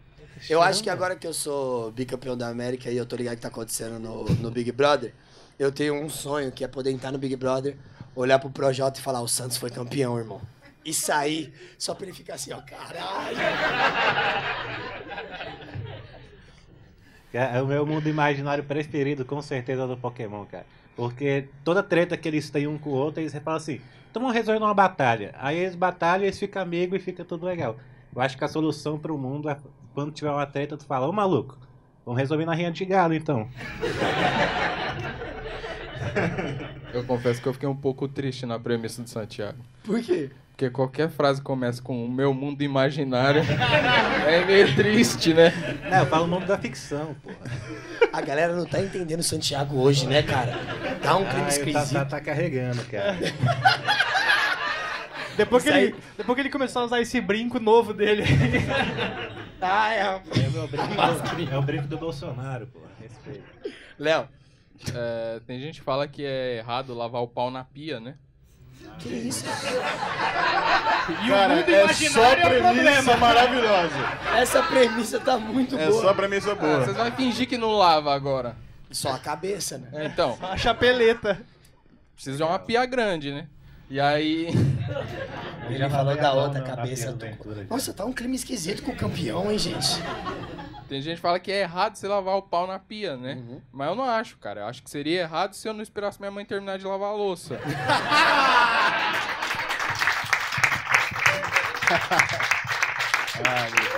Eu acho que agora que eu sou bicampeão da América e eu tô ligado o que tá acontecendo no, no Big Brother, eu tenho um sonho que é poder entrar no Big Brother, olhar pro Projota e falar: o Santos foi campeão, irmão. E sair só pra ele ficar assim, ó, caralho. É o meu mundo imaginário preferido, com certeza, do Pokémon, cara. Porque toda treta que eles têm um com o outro, eles falam assim, então vamos resolver uma batalha. Aí eles batalham, eles ficam amigos e fica tudo legal. Eu acho que a solução pro mundo é quando tiver uma treta, tu fala, ô maluco, vamos resolver na Rinha de Galo, então. Eu confesso que eu fiquei um pouco triste na premissa do Santiago. Por quê? Porque qualquer frase que começa com o meu mundo imaginário é meio triste, né? Não, eu falo o nome da ficção, pô. A galera não tá entendendo o Santiago hoje, né, cara? Tá um clima Ah, eu tá, esquisito. tá, tá carregando, cara. Depois que, aí- ele, depois que ele começou a usar esse brinco novo dele. Ah, é. É o, meu brinco do, é o brinco do Bolsonaro, pô. Respeito. Léo, É, tem gente que fala que é errado lavar o pau na pia, né? que isso? Cara, mundo é só é o premissa problema. maravilhosa. Essa premissa tá muito É boa. só premissa Ah, boa. vocês vão fingir que não lava agora. Só a cabeça, né? É, Então, A chapeleta. precisa de uma pia grande, né? E aí. Ele já falou da outra na cabeça. Do já. Nossa, tá um clima esquisito com o campeão, hein, gente? Tem gente que fala que é errado você lavar o pau na pia, né? Mas eu não acho, cara. Eu acho que seria errado se eu não esperasse minha mãe terminar de lavar a louça.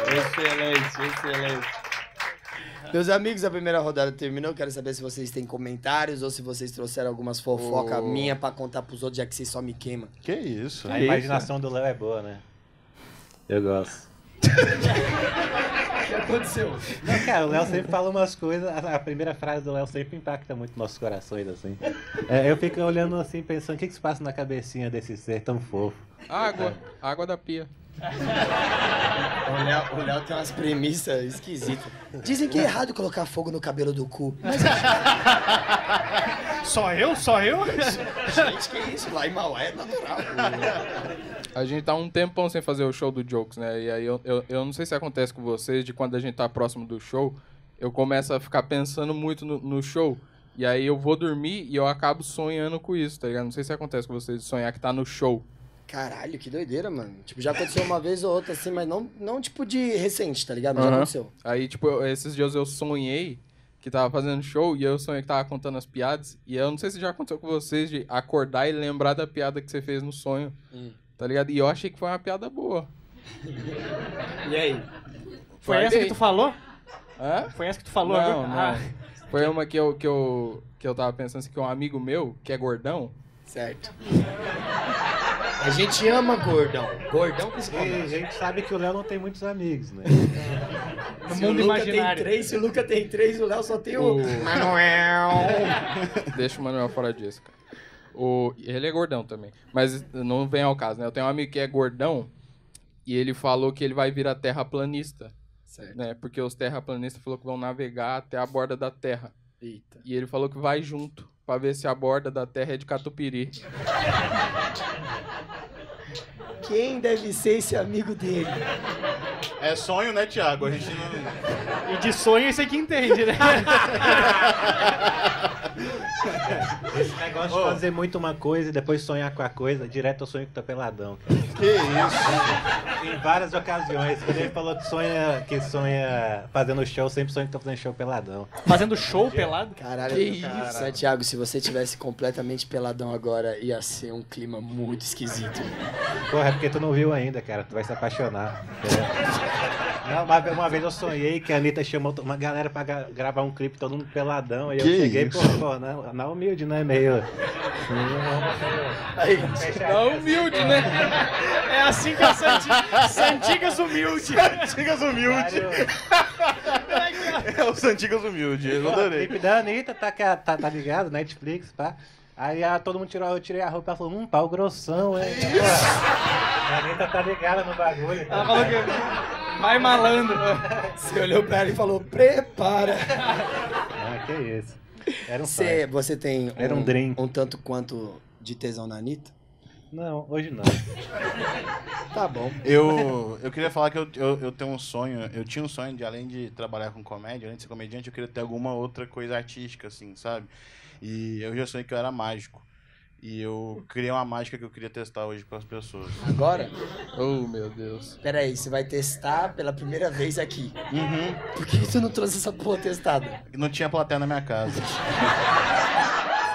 Excelente, excelente. Meus amigos, a primeira rodada terminou. Quero saber se vocês têm comentários ou se vocês trouxeram algumas fofocas Ô. minha pra contar pros outros, já que vocês só me queimam. Que isso? A imaginação do Léo é boa, né? Eu gosto. O que aconteceu? Não, cara, o Léo sempre fala umas coisas. A primeira frase do Léo sempre impacta muito nossos corações, assim. É, eu fico olhando assim, pensando o que, que se passa na cabecinha desse ser tão fofo. Água. Água da pia. O Léo, o Léo tem umas premissas esquisitas. Dizem que é errado colocar fogo no cabelo do cu. Mas, Só eu? Só eu? gente, que isso? Lá em Mauá é natural. A gente tá um tempão sem fazer o show do Jokes, né? E aí eu, eu, eu não sei se acontece com vocês, de quando a gente tá próximo do show, eu começo a ficar pensando muito no, no show. E aí eu vou dormir e eu acabo sonhando com isso, tá ligado? Não sei se acontece com vocês de sonhar que tá no show. Caralho, que doideira, mano. Tipo, já aconteceu uma vez ou outra assim, mas não, não tipo de recente, tá ligado? Mas já aconteceu. Aí, tipo, eu- esses dias eu sonhei que tava fazendo show e eu sonhei que tava contando as piadas. E eu não sei se já aconteceu com vocês de acordar e lembrar da piada que você fez no sonho. Hum. Tá ligado? E eu achei que foi uma piada boa. E aí? Foi essa Guardei. que tu falou? Hã? Foi essa que tu falou Não, agora? não. Foi uma que eu, que eu, que eu tava pensando assim, que um amigo meu, que é gordão, Certo. A gente ama gordão. Gordão E a principalmente. gente sabe que o Léo não tem muitos amigos, né? No Se o mundo Luca imaginário. tem três, se o Luca tem três, o Léo só tem o... O- Manuel. deixa o Manuel fora disso, cara. O, ele é gordão também. Mas não vem ao caso, né? Eu tenho um amigo que é gordão e ele falou que ele vai virar terraplanista. Certo. Né? Porque os terraplanistas falaram que vão navegar até a borda da Terra. Eita. E ele falou que vai junto pra ver se a borda da Terra é de Catupiry. Quem deve ser esse amigo dele? É sonho, né, Thiago? A gente não. E de sonho esse aqui entende, né? Esse negócio de fazer muito uma coisa e depois sonhar com a coisa, direto eu sonho que tô peladão, cara. Que isso? Em várias ocasiões. Quando ele falou que sonha, que sonha fazendo show, sempre sonho que tô fazendo show peladão. Fazendo show pelado? Caralho, Que isso? Santiago, se você tivesse completamente peladão agora, ia ser um clima muito esquisito. Porra, é porque tu não viu ainda, cara. Tu vai se apaixonar. Não, uma, ve- uma vez eu sonhei que a Anitta chamou uma galera pra gra- gravar um clipe todo mundo peladão. E eu Que cheguei, isso? pô, pô, na, na humilde, né? Meio. Aí. Não humilde, né? É assim que é Santi... Santigas humilde. Santigas humilde. É o Santigas humilde, eu O adorei. clipe da Anitta, tá, a- tá, tá ligado? Netflix, pá. Aí a, todo mundo tirou, eu tirei a roupa e ela falou, hum, pau grossão, hein? A Anitta tá ligada no bagulho. Ela falou que vai malandro. Você olhou pra ela e falou, prepara. Ah, que isso. Era um Você, sonho. você tem Era um dream. um tanto quanto de tesão na Anitta? Não, hoje não. Tá bom. Eu, eu queria falar que eu, eu, eu tenho um sonho, eu tinha um sonho de, além de trabalhar com comédia, além de ser comediante, eu queria ter alguma outra coisa artística, assim, sabe? E eu já sonhei que eu era mágico. E eu criei uma mágica que eu queria testar hoje com as pessoas. Agora? Oh, meu Deus. Peraí, você vai testar pela primeira vez aqui. Uhum. Por que você não trouxe essa porra testada? Não tinha plateia na minha casa.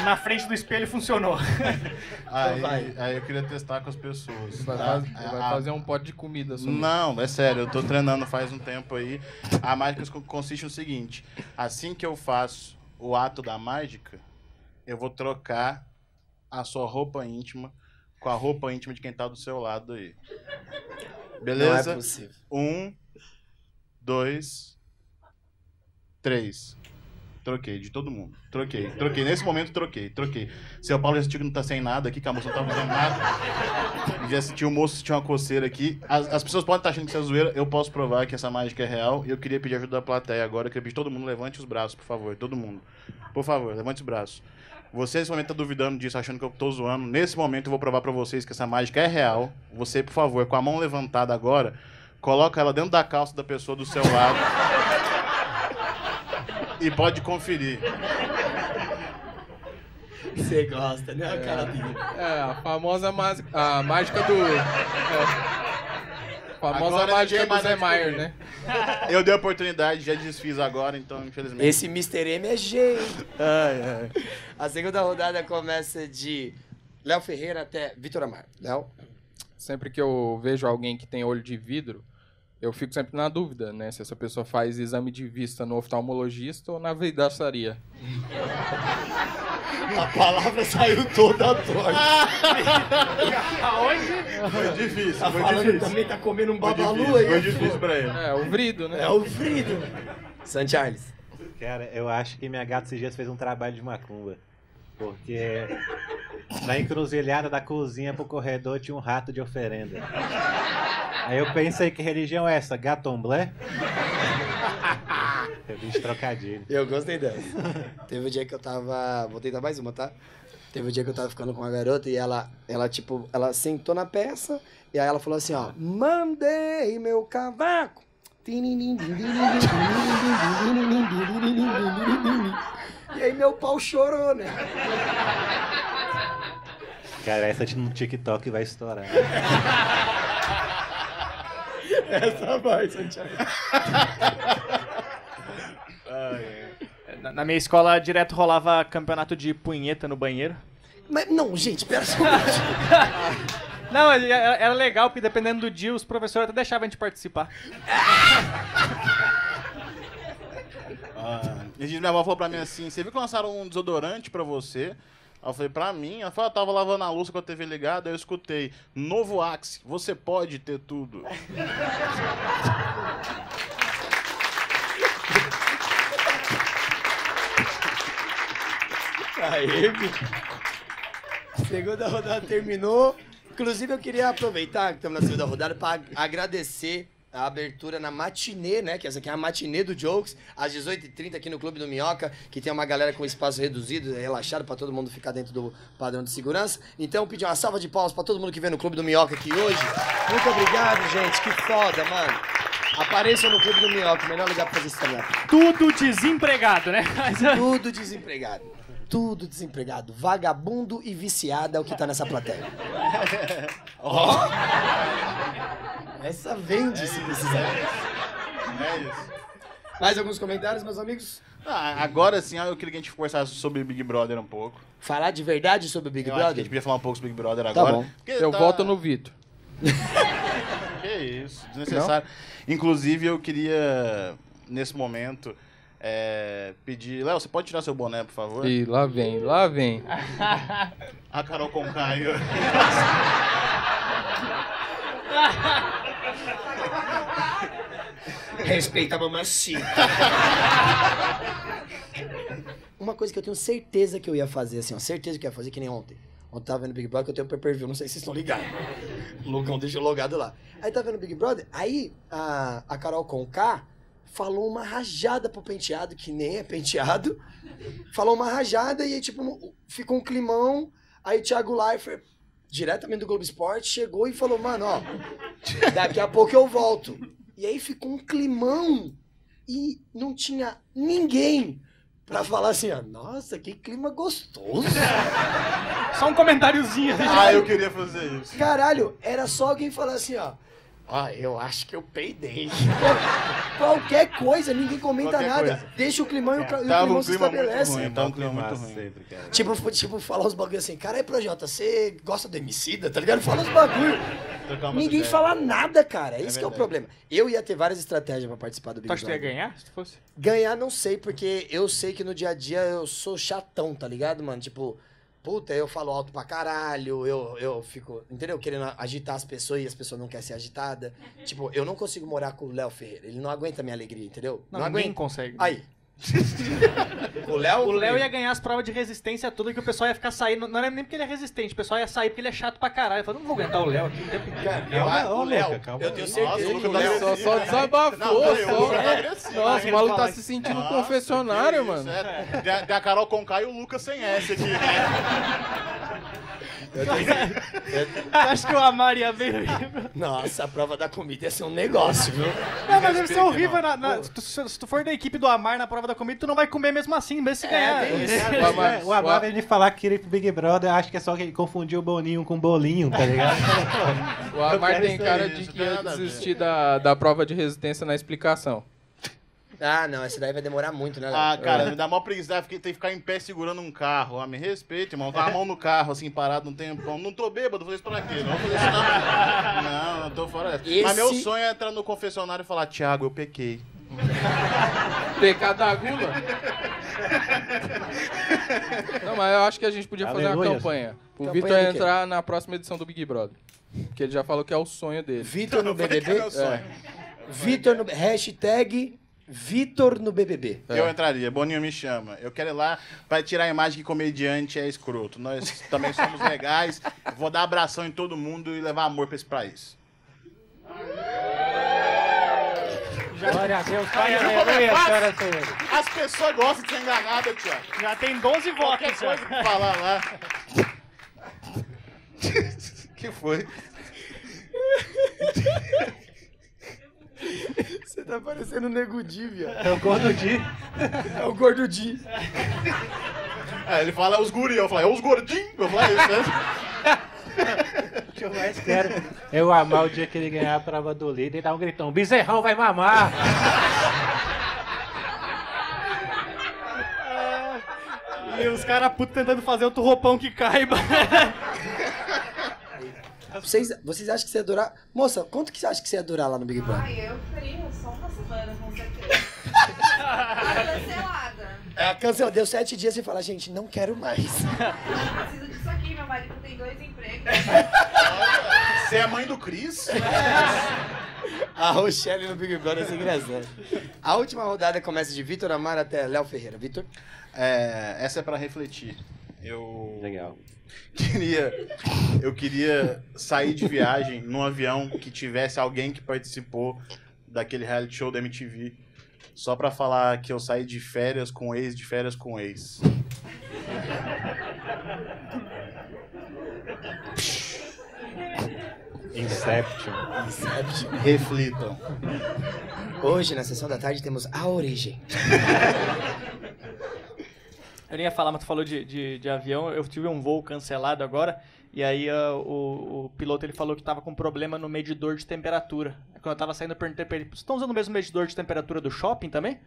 Na frente do espelho funcionou. Aí, vai. aí eu queria testar com as pessoas. Vai, tá? faz- vai A- fazer um pote de comida só. Não, é sério, eu tô treinando faz um tempo aí. A mágica co- consiste no seguinte: assim que eu faço o ato da mágica, eu vou trocar a sua roupa íntima com a roupa íntima de quem tá do seu lado aí. Beleza? Não é possível. Um, dois, três. Troquei, de todo mundo. Troquei, troquei. Nesse momento, troquei, troquei. Seu Paulo já sentiu que não tá sem nada aqui, que a moça não tá fazendo nada. Já sentiu o moço sentiu uma coceira aqui. As, as pessoas podem estar achando que isso é zoeira. Eu posso provar que essa mágica é real. E eu queria pedir ajuda da plateia agora. Eu queria pedir todo mundo levante os braços, por favor. Todo mundo. Por favor, levante os braços. Você nesse momento tá duvidando disso, achando que eu tô zoando. Nesse momento eu vou provar pra vocês que essa mágica é real. Você, por favor, com a mão levantada agora, coloca ela dentro da calça da pessoa do seu lado. e pode conferir. Você gosta, né? A cara. É, a famosa mágica do. é, famosa ninguém do mais Zé vai Maier, né? Eu dei a oportunidade, já desfiz agora, então, infelizmente. Esse Mr. M é jeito. Ai, ai. A segunda rodada começa de Léo Ferreira até Vitor Amar. Léo? Sempre que eu vejo alguém que tem olho de vidro, eu fico sempre na dúvida, né? Se essa pessoa faz exame de vista no oftalmologista ou na vidraçaria. A palavra saiu toda torta. Aonde? Foi difícil, Tá foi falando difícil. também, tá comendo um babalu aí. foi difícil pra ele. É, o vrido, né? É o Frido. San Charles. Cara, eu acho que minha gata esses dias fez um trabalho de macumba. Porque na encruzilhada da cozinha pro corredor tinha um rato de oferenda. Aí eu pensei, que religião é essa? Gatomblé? Eu vi de trocadilho. Eu gostei dessa. Teve um dia que eu tava. Vou tentar mais uma, tá? Teve um dia que eu tava ficando com uma garota e ela, ela tipo, ela sentou na peça e aí ela falou assim, ó. Mandei meu cavaco. E aí meu pau chorou, né? Cara, essa no TikTok vai estourar. Essa vai, Santiago. Na, na minha escola, direto rolava campeonato de punheta no banheiro. Mas não, gente, pera só um. Não, era era legal, porque dependendo do dia, os professores até deixavam a gente participar. Ah, minha avó falou pra mim assim: Você viu que lançaram um desodorante pra você? Aí eu falei, pra mim, ela falou, eu tava lavando a louça com a TV ligada, aí eu escutei, novo Axe, você pode ter tudo. Aê, bicho. Segunda rodada terminou. Inclusive, eu queria aproveitar que estamos na segunda rodada para agradecer a abertura na matinê, né? Que essa aqui é a matinê do Jokes, às 18h30 aqui no Clube do Minhoca, que tem uma galera com espaço reduzido, relaxado, para todo mundo ficar dentro do padrão de segurança. Então, pedir uma salva de palmas para todo mundo que vem no Clube do Minhoca aqui hoje. Muito obrigado, gente. Que foda, mano. Apareçam no Clube do Minhoca, melhor lugar para fazer stand-up. Tudo desempregado, né? Tudo desempregado. Tudo desempregado. Vagabundo e viciada é o que tá nessa plateia. Ó! Essa vende se precisar. É isso. Mais alguns comentários, meus amigos? Ah, agora sim, eu queria que a gente conversasse sobre Big Brother um pouco. Falar de verdade sobre o Big eu acho que a Brother? gente podia falar um pouco sobre Big Brother Tá agora. bom. Porque Eu tá- voto no Vitor. Que isso, desnecessário. Inclusive, eu queria, nesse momento, é, pedir. Léo, você pode tirar seu boné, por favor? E lá vem, lá vem. A Carol Concaio. Respeita a mamacita. Uma coisa que eu tenho certeza que eu ia fazer, assim, ó, certeza que eu ia fazer, que nem ontem. Ontem tava vendo Big Brother, que eu tenho pay per view, não sei se vocês estão ligados. O Lucão deixou logado lá. Aí tava vendo Big Brother, aí a, a Carol Conká falou uma rajada pro penteado, que nem é penteado. Falou uma rajada e aí, tipo, ficou um climão. Aí o Thiago Leifert, diretamente do Globo Esporte, chegou e falou, mano, ó, daqui a pouco eu volto. E aí ficou um climão e não tinha ninguém pra falar assim, ó, nossa, que clima gostoso. Só um comentáriozinho. Ah, eu queria fazer isso. Caralho, era só alguém falar assim, ó. Ah, eu acho que eu peidei. Qualquer coisa, ninguém comenta Qualquer nada. coisa. Deixa o climão e o, cli- e o Tava climão um se clima muito estabelece. ruim, tava um clima muito ruim. Sempre, cara. Tipo, tipo, falar uns bagulho assim, cara, aí, Projota, você gosta do Emicida, tá ligado? Fala uns bagulho. Trocar umas Ninguém ideias. fala nada, cara. Esse que é o verdade. problema. Eu ia ter várias estratégias pra participar do Big Tu acha que tu ia Brother. ganhar, se tu fosse? Ganhar não sei, porque eu sei que no dia a dia eu sou chatão, tá ligado, mano? Tipo, puta, eu falo alto pra caralho, eu, eu fico, entendeu? Querendo agitar as pessoas e as pessoas não querem ser agitadas. Tipo, eu não consigo morar com o Léo Ferreira. Ele não aguenta a minha alegria, entendeu? Não, ninguém consegue. Aí. o Léo. O Léo ia ganhar as provas de resistência toda que o pessoal ia ficar saindo. Não era nem porque ele é resistente, o pessoal ia sair porque ele é chato pra caralho. Eu falei, não vou aguentar o Léo aqui o tempo inteiro. Eu, Calma, ô, Léo, eu tenho Nossa, certeza o que o tá Léo. Só, só desabafou, tá agressivo. Nossa, o maluco tá se sentindo um Nossa, confessionário, mano. é. Tem, a Carol Conká e o Lucas sem S aqui. Acho que o Amar ia ver. Nossa, a prova da comida ia ser um negócio, viu? Não, mas deve ser horrível. Na, na- se, tu, se tu for da equipe do Amar na prova da comida, tu não vai comer mesmo assim, mesmo se ganhar. tem isso. O Amar- É, o falar que queria ir pro Big Brother, acho que é só que ele confundiu o Boninho com bolinho, tá ligado? O Amar quero tem cara de que ia desistir da, da prova de resistência na explicação. Ah, não, esse daí vai demorar muito, né? Ah, cara, me dá mó preguiça, porque tem que ficar em pé segurando um carro. Ah, me respeita, irmão. Tá a mão no carro, assim, parado um tempão. Não tô bêbado, vou fazer isso pra quê? Não vou fazer isso não. Não, não tô fora dessa. Mas Esse- meu sonho é entrar no confessionário e falar, Thiago, eu pequei. Pecado da gula? Não, mas eu acho que a gente podia fazer uma Aleluia. campanha. O Campanha Vitor do quê? entrar na próxima edição do Big Brother. Porque ele já falou que é o sonho dele. Vitor no que é BBB? meu sonho. Vitor no... Hashtag Vitor no BBB. Eu entraria, Boninho me chama. Eu quero ir lá pra tirar a imagem que comediante é escroto. Nós também somos legais. Vou dar abração em todo mundo e levar amor pra esse país. Glória a Deus, Pai, aleluia, senhoras e senhores. As pessoas gostam de ser enganadas, Thiago. Já tem 12 Qualquer votos. já. coisa que falar lá. que foi? Você tá parecendo o Nego Di, viado. É o Gordo Di. É o Gordo Di. É, ele fala os guri, eu falo, é os gordinhos. Eu falo isso, né? Que eu mais quero é o amar o dia que ele ganhar a prova do líder e dar um gritão: Bezerrão vai mamar! E os caras putos tentando fazer outro roupão que caiba. Vocês, vocês acham que você ia durar... Moça, quanto que você acha que você ia durar lá no Big Brother? Ai, eu faria só uma semana, com certeza. Cancelada. É, cancela, deu sete dias e fala, gente, não quero mais. Eu preciso marido tem dois empregos. Você é mãe do Cris? A Rochelle no Big Brother é engraçado. A última rodada começa de Vitor Amar até Léo Ferreira. Vitor? É, essa é pra refletir. Eu Legal. queria, eu queria sair de viagem num avião que tivesse alguém que participou daquele reality show da MTV. Só pra falar que eu saí de férias com ex, de férias com ex. Inception. Reflitam. Hoje, na sessão da tarde, temos A Origem. Eu nem ia falar, mas tu falou de, de, de avião. Eu tive um voo cancelado agora. E aí ah, o, o piloto ele falou que tava com problema no medidor de temperatura. Quando eu tava saindo, eu perguntei pra ele: Vocês estão usando o mesmo medidor de temperatura do shopping também?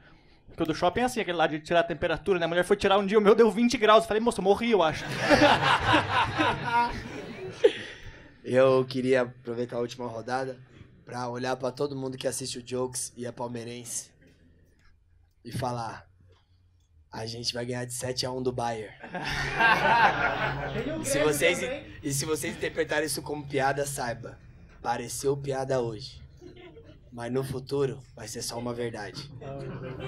Porque o do shopping é assim, aquele lá de tirar a temperatura, né? A mulher foi tirar um dia, o meu deu 20 graus. Eu falei, moço, eu morri, eu acho. Eu queria aproveitar a última rodada pra olhar pra todo mundo que assiste o Jokes e é palmeirense e falar: a gente vai ganhar de 7 a 1 do Bayern. e, se vocês, e se vocês interpretarem isso como piada, saiba, pareceu piada hoje. Mas no futuro vai ser só uma verdade.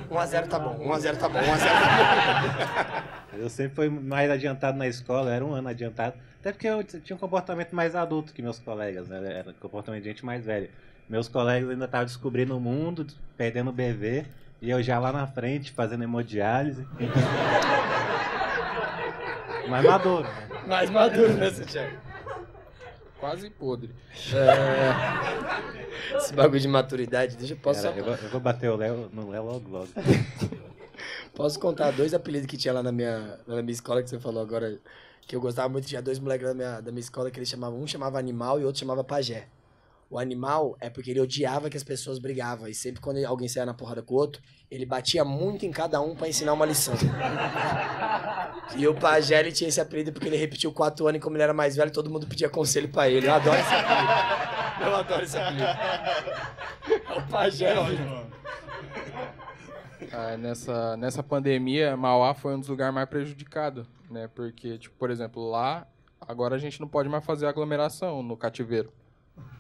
1x0 tá bom, 1x0 tá bom, 1x0 tá bom. Eu sempre fui mais adiantado na escola, era um ano adiantado. Até porque eu tinha um comportamento mais adulto que meus colegas, né? Era um comportamento de gente mais velha. Meus colegas ainda estavam descobrindo o mundo, perdendo o BV, e eu já lá na frente, fazendo hemodiálise. mais maduro, né? Mais maduro, né, Santiago? Quase podre. É... Esse bagulho de maturidade, deixa eu posso Cara, só- eu, vou, eu vou bater o Léo no Léo logo logo. Posso contar dois apelidos que tinha lá na minha, lá na minha escola que você falou agora, que eu gostava muito, tinha dois moleques da minha, da minha escola que eles chamavam, um chamava animal e outro chamava pajé. O animal é porque ele odiava que as pessoas brigavam. E sempre quando alguém saía na porrada com o outro, ele batia muito em cada um pra ensinar uma lição. E o pajé, ele tinha esse apelido porque ele repetiu quatro anos e como ele era mais velho, todo mundo pedia conselho pra ele. Eu adoro esse apelido. Eu adoro esse apelido. É o pajé, ó. Ah, nessa, nessa pandemia, Mauá foi um dos lugares mais prejudicados, né? Porque, tipo, por exemplo, lá, agora a gente não pode mais fazer aglomeração no cativeiro.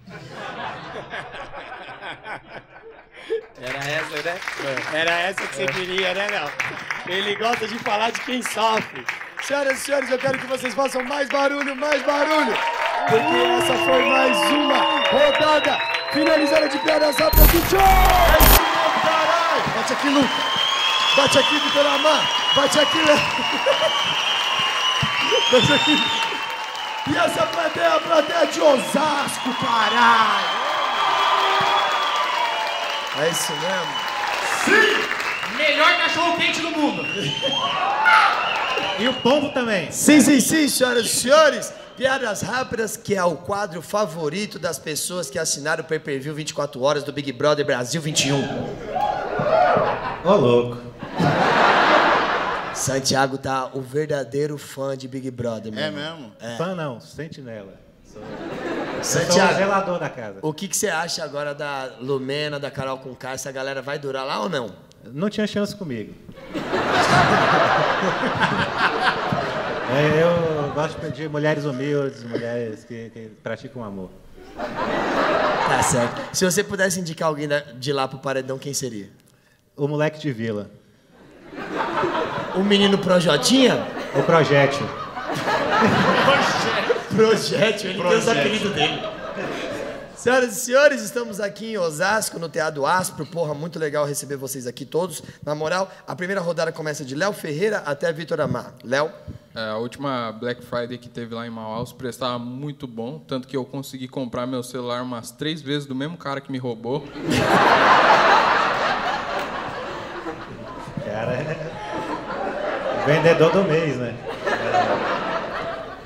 Era essa, né? Era essa que você queria, né, Léo? Ele gosta de falar de quem sofre. Senhoras e senhores, eu quero que vocês façam mais barulho, mais barulho. Porque essa foi mais uma rodada finalizada de piadas rápidas do show! Bate aqui, Luca. Bate aqui, Vitor Amar. Bate aqui, Léo. Bate aqui. E essa plateia é a plateia de Osasco, caralho! É isso mesmo? Melhor cachorro quente do mundo. E o pombo também. Sim, sim, sim, senhoras e senhores. Piadas rápidas, que é o quadro favorito das pessoas que assinaram o pay-per-view 24 horas do Big Brother Brasil 21. Ô, louco. Santiago tá o verdadeiro fã de Big Brother, meu É irmão. mesmo? Fã não, sentinela. Sou, eu sou o Santiago, zelador da casa. o que, que você acha agora da Lumena, da Carol com Essa galera vai durar lá ou não? Não tinha chance comigo. É, eu gosto de mulheres humildes, mulheres que, que praticam amor. Tá certo. Se você pudesse indicar alguém de lá pro paredão, quem seria? O moleque de vila. O menino Projotinha? O projétil. Projétil, ele tem os apelidos dele. Senhoras e senhores, estamos aqui em Osasco, no Teatro Aspro. Porra, muito legal receber vocês aqui todos. Na moral, a primeira rodada começa de Léo Ferreira até Vitor Amar. Léo? É, a última Black Friday que teve lá em Mauá, os preços estavam muito bom, tanto que eu consegui comprar meu celular umas três vezes do mesmo cara que me roubou. Cara, é vendedor do mês, né?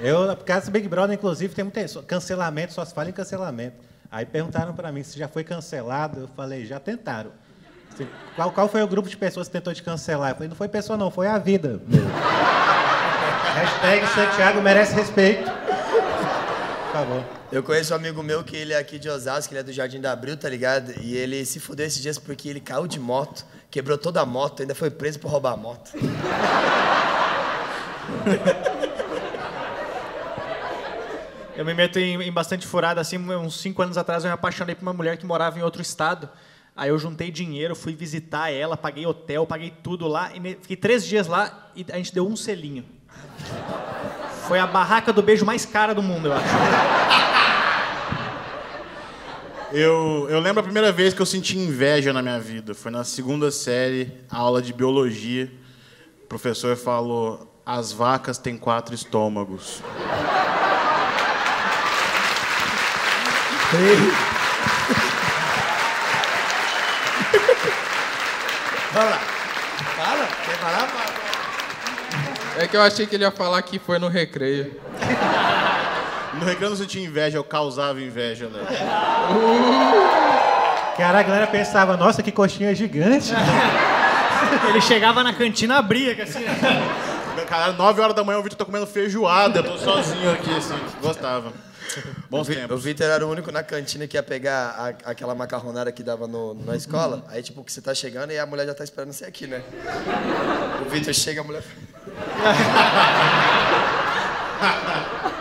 É. Eu, por causa do Big Brother, inclusive, tem muito cancelamento, só se fala em cancelamento. Aí perguntaram pra mim se já foi cancelado. Eu falei, já tentaram. Assim, Qual, qual foi o grupo de pessoas que tentou te cancelar? Eu falei, não foi pessoa não, foi a vida. Hashtag Santiago merece respeito. Por favor. Eu conheço um amigo meu que ele é aqui de Osasco, ele é do Jardim da Abril, tá ligado? E ele se fudeu esses dias porque ele caiu de moto, quebrou toda a moto, ainda foi preso por roubar a moto. Eu me meto em, em bastante furada, assim, uns cinco anos atrás eu me apaixonei por uma mulher que morava em outro estado. Aí eu juntei dinheiro, fui visitar ela, paguei hotel, paguei tudo lá, e fiquei três dias lá e a gente deu um selinho. Foi a barraca do beijo mais cara do mundo, eu acho. Eu, eu lembro a primeira vez que eu senti inveja na minha vida. Foi na segunda série, aula de biologia. O professor falou: as vacas têm quatro estômagos. Vamos lá. Fala, quer falar? Fala. É que eu achei que ele ia falar que foi no recreio. No recreio eu não sentia inveja, eu causava inveja, né? Cara, a galera pensava, nossa, que coxinha gigante. Ele chegava na cantina, abria, que assim. Caralho, 9 horas da manhã o Vitor tá comendo feijoada, eu tô sozinho aqui, assim, gostava. Bons o, tempos. o Vitor era o único na cantina que ia pegar a- aquela macarronada que dava no- na escola. Aí, tipo, que você tá chegando e a mulher já tá esperando você aqui, né? O Vitor chega, a mulher.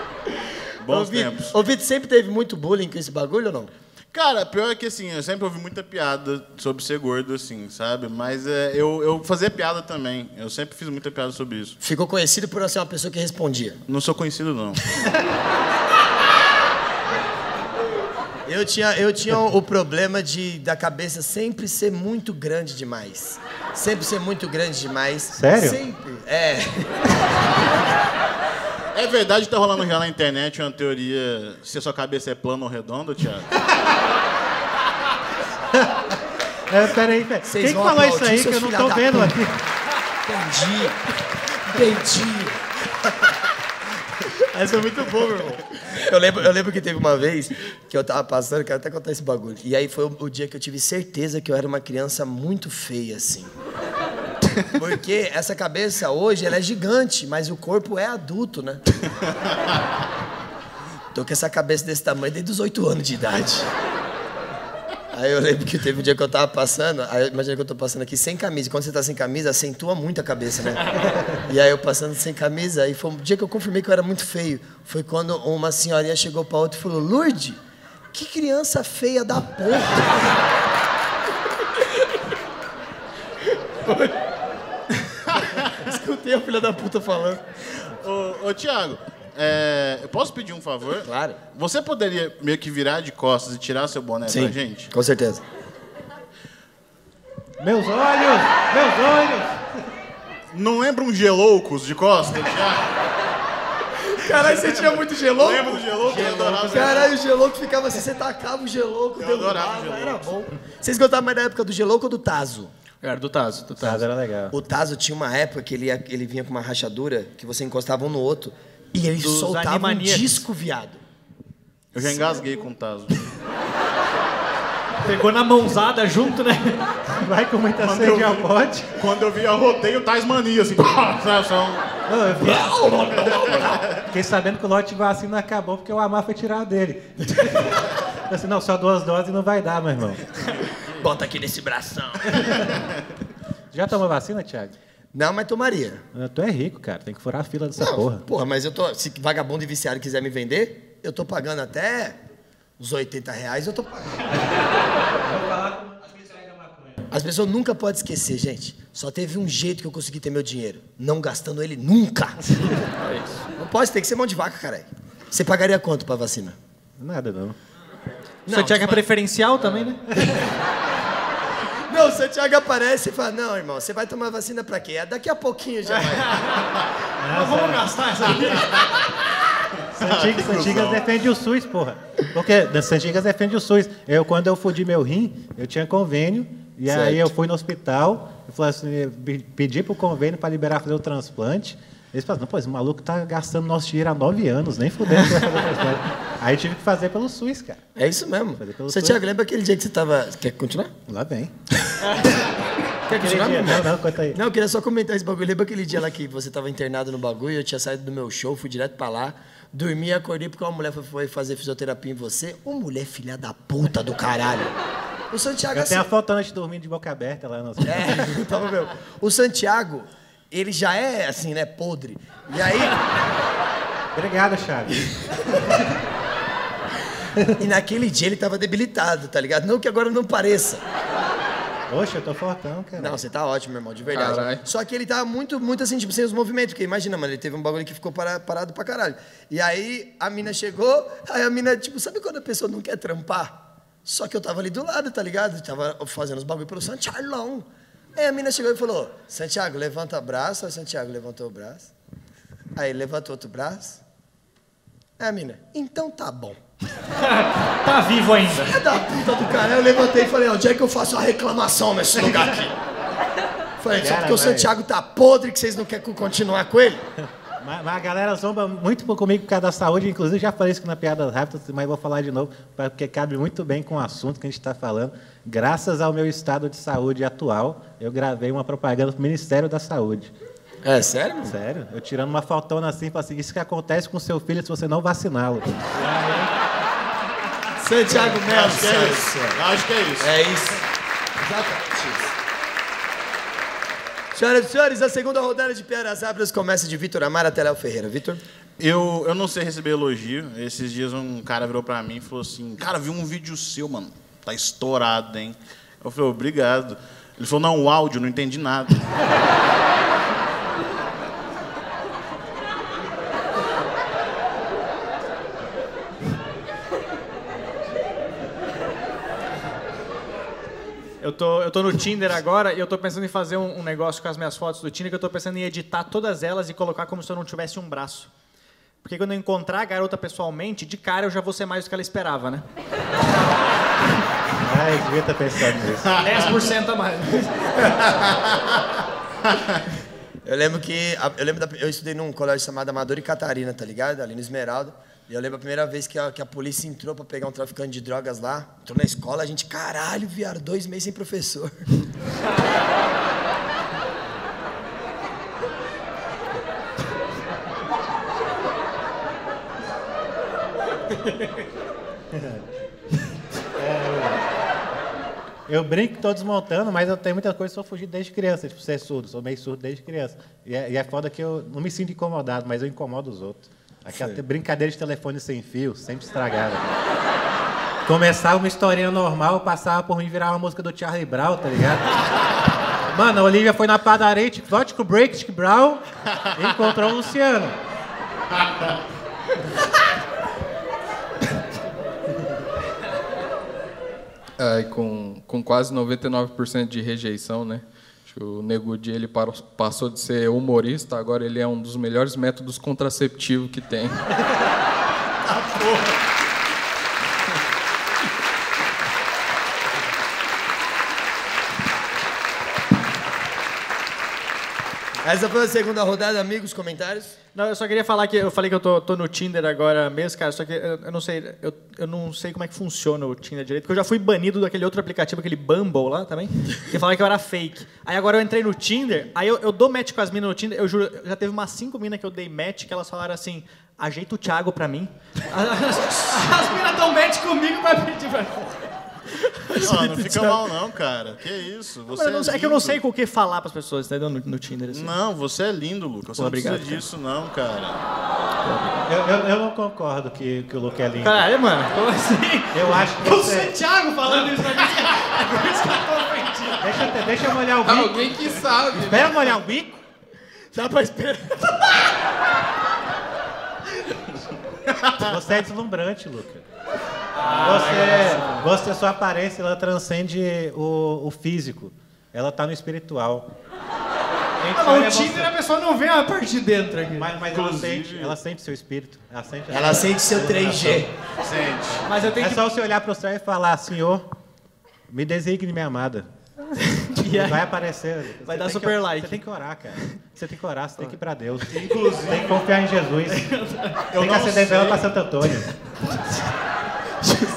Bons Ô, tempos. Ô, Vitor, sempre teve muito bullying com esse bagulho ou não? Cara, pior é que assim, eu sempre ouvi muita piada sobre ser gordo, assim, sabe? Mas é, eu, eu fazia piada também. Eu sempre fiz muita piada sobre isso. Ficou conhecido por ser uma pessoa que respondia. Não sou conhecido, não. Eu tinha, eu tinha o problema de da cabeça sempre ser muito grande demais. Sempre ser muito grande demais. Sério? Sempre. É. É verdade que tá rolando já na internet uma teoria se a sua cabeça é plana ou redonda, Thiago? É, peraí, peraí. Vocês Quem que falou isso aí que eu não tô vendo puta. aqui? Entendi. Entendi. Essa é muito boa, meu irmão. Eu lembro, eu lembro que teve uma vez que eu tava passando, quero até contar esse bagulho. E aí foi o, o dia que eu tive certeza que eu era uma criança muito feia, assim. Porque essa cabeça hoje, ela é gigante, mas o corpo é adulto, né? Tô com essa cabeça desse tamanho desde os oito anos de idade. Aí eu lembro que teve um dia que eu tava passando, aí imagina que eu tô passando aqui sem camisa. Quando você tá sem camisa, acentua muito a cabeça, né? E aí eu passando sem camisa, aí foi um dia que eu confirmei que eu era muito feio. Foi quando uma senhorinha chegou pra outra e falou: Lourdes, que criança feia da porra. Escutei a filha da puta falando. Ô, ô Thiago, é, eu posso pedir um favor? Claro. Você poderia meio que virar de costas e tirar seu boné Sim, pra gente? com certeza. Meus olhos! Meus olhos! Não lembra um geloucos de costas, Thiago? Caralho, você tinha muito gelouco? Lembra do gelouco? Eu adorava o Caralho, o gelouco ficava assim, você tacava o gelouco, Eu adorava o derrubava, Gelouco. era bom. Vocês gostavam mais da época do gelouco ou do tazo? Era do Tazo, do Tazo era legal. O tazo tinha uma época que ele, ia- ele vinha com uma rachadura que você encostava um no outro e ele Dos soltava um Animaniacs. disco, viado. Eu já engasguei com o Tazo. Pegou na mãozada junto, né? Vai com muita Quando sede ao pote. Quando eu vi a rodeio Tasmania, assim. um- Não, eu Fiquei sabendo que o lote de vacina acabou porque o Amar foi tirar dele. Eu Assim, não, só duas doses não vai dar, meu irmão. Bota aqui nesse bração. Já tomou vacina, Thiago? Não, mas tomaria. Tu é rico, cara. Tem que furar a fila dessa Não, porra. Porra, mas eu tô. Se vagabundo e viciado quiser me vender, eu tô pagando até os 80 reais, eu tô pagando. As pessoas nunca podem esquecer, gente. Só teve um jeito que eu consegui ter meu dinheiro. Não gastando ele nunca. Não pode, tem que ser mão de vaca, caralho. Você pagaria quanto pra vacina? Nada, não. O Santiago é preferencial também, né? Não, o Santiago aparece e fala, não, irmão, você vai tomar vacina pra quê? É Daqui a pouquinho já vai. Mas vamos gastar essa vida. Santigas, Santigas defende o SUS, porra. Porque Santigas defende o SUS. Eu, quando eu fudi meu rim, eu tinha convênio. E Certo. aí eu fui no hospital, eu falei assim, pedi pro convênio para liberar fazer o transplante. Eles falaram, não, pô, esse maluco tá gastando nosso dinheiro há nove anos, nem fudendo. Aí tive que fazer pelo SUS, cara. É isso mesmo. Fazer pelo Santiago, SUS. lembra aquele dia que você tava. Quer continuar? Lá vem. Quer continuar? dia- não, não, conta aí. Não, eu queria só comentar esse bagulho. Lembra aquele dia lá que você tava internado no bagulho, eu tinha saído do meu show, fui direto pra lá, dormi e acordei porque uma mulher foi- fazer fisioterapia em você. Ô mulher filha da puta do caralho. O Santiago Eu assim. tenho a foto antes dormindo de boca aberta lá no. É, então, meu. O Santiago, ele já é assim, né, podre. E aí. Obrigado, Chaves. E naquele dia ele tava debilitado, tá ligado? Não que agora não pareça. Oxe, eu tô fortão, cara. Não, você tá ótimo, meu irmão, de verdade. Caralho. Só que ele tava muito, muito assim, tipo, sem os movimentos. Porque imagina, mano, ele teve um bagulho que ficou para- parado pra caralho. E aí a mina chegou, aí a mina, tipo, sabe quando a pessoa não quer trampar? Só que eu tava ali do lado, tá ligado? Tava fazendo os bagulho pelo Santiago. Aí a mina chegou e falou: Santiago, levanta o braço. Aí Santiago levantou o braço. Aí levantou outro braço. Aí a mina, então tá bom. Tá vivo ainda. Filha da puta do cara. Aí eu levantei e falei, onde é que eu faço a reclamação nesse lugar aqui? Falei, só Cara, porque o. Santiago tá podre que vocês não querem continuar com ele? Mas, mas a galera zomba muito comigo por causa da saúde. Inclusive, já falei isso na piada rápida, mas vou falar de novo, porque cabe muito bem com o assunto que a gente está falando. Graças ao meu estado de saúde atual, eu gravei uma propaganda para o Ministério da Saúde. É sério? mano? Sério? Eu tirando uma fotona assim, falei assim, isso que acontece com seu filho se você não vaciná-lo. Santiago Melo, Acho que é isso. senhores. Acho que é isso. É isso. Exatamente isso. Senhoras e senhores, a segunda rodada de Piadas Rápidas começa de Vitor Amar até Léo Ferreira. Vitor? Eu, eu não sei receber elogio. Esses dias um cara virou pra mim e falou assim: Cara, vi um vídeo seu, mano. Tá estourado, hein? Eu falei: Obrigado. Ele falou: Não, o áudio, não entendi nada. Eu tô, eu tô no Tinder agora e eu tô pensando em fazer um, um negócio com as minhas fotos do Tinder que eu tô pensando em editar todas elas e colocar como se eu não tivesse um braço. Porque quando eu encontrar a garota pessoalmente, de cara eu já vou ser mais do que ela esperava, né? Ai, devia ter pensado nisso. 10% a mais. Eu lembro que. Eu lembro da, eu estudei num colégio chamado Amador e Catarina, tá ligado? Ali no Esmeralda. E eu lembro a primeira vez que a, que a polícia entrou pra pegar um traficante de drogas lá. Entrou na escola, a gente, caralho, viado, dois meses sem professor. Eu brinco que tô desmontando, mas eu tenho muita coisa que sou fugido desde criança, tipo, ser surdo, sou meio surdo desde criança. E é, e é foda que eu não me sinto incomodado, mas eu incomodo os outros. Aquela Sei. brincadeira de telefone sem fio, sempre estragada. Começava uma historinha normal, passava por mim virar uma música do Charlie Brown, tá ligado? Mano, a Olivia foi na padaria, tipo, o Break, Chick Brown, e encontrou o Luciano. Aí, com, com quase 99% de rejeição, né? Acho que o Nego Di, ele passou de ser humorista, agora ele é um dos melhores métodos contraceptivos que tem. Essa foi a segunda rodada, amigos, comentários? Não, eu só queria falar que eu falei que eu tô, tô no Tinder agora mesmo, cara, só que eu, eu não sei, eu, eu não sei como é que funciona o Tinder direito, porque eu já fui banido daquele outro aplicativo, aquele Bumble lá também, que falava que eu era fake. Aí agora eu entrei no Tinder, aí eu, eu dou match com as minas no Tinder, eu juro, já teve umas cinco minas que eu dei match que elas falaram assim, ajeita o Thiago pra mim. As, as minas dão match comigo pra pedir pra Não, não fica mal, não, cara. Que isso? Você eu não sei- é que eu não sei com o que falar pras pessoas, entendeu? No, no Tinder, assim. Não, você é lindo, Lucas. Você Pô, não precisa obrigado, cara. disso, não, cara. Eu, eu- eu não concordo que, que o Luke é lindo. Caralho, mano, como assim? Eu acho que O você... Santiago falando isso pra mim, é por isso que eu tô ofendido. Deixa, eu- deixa eu molhar o bico. Alguém que sabe. né? Espera eu molhar o bico. Dá pra esperar. Você é deslumbrante, Luca. Você, você, sua aparência, ela transcende o, o físico. Ela tá no espiritual. Ah, mas o Tinder você- a pessoa não vê a parte de dentro aqui. Mas, mas ela, sente, ela sente seu espírito. Ela sente, Ela sente seu 3G. Sente. Mas eu tenho É que. só você olhar pro céu e falar, Senhor, me designe minha amada. Vai aparecer. Vai dar super que- like. Você tem que orar, cara. Você tem que orar, você tem que ir pra Deus. Inclusive, tem que confiar em Jesus. Eu tem que não acender vela pra Santo Antônio.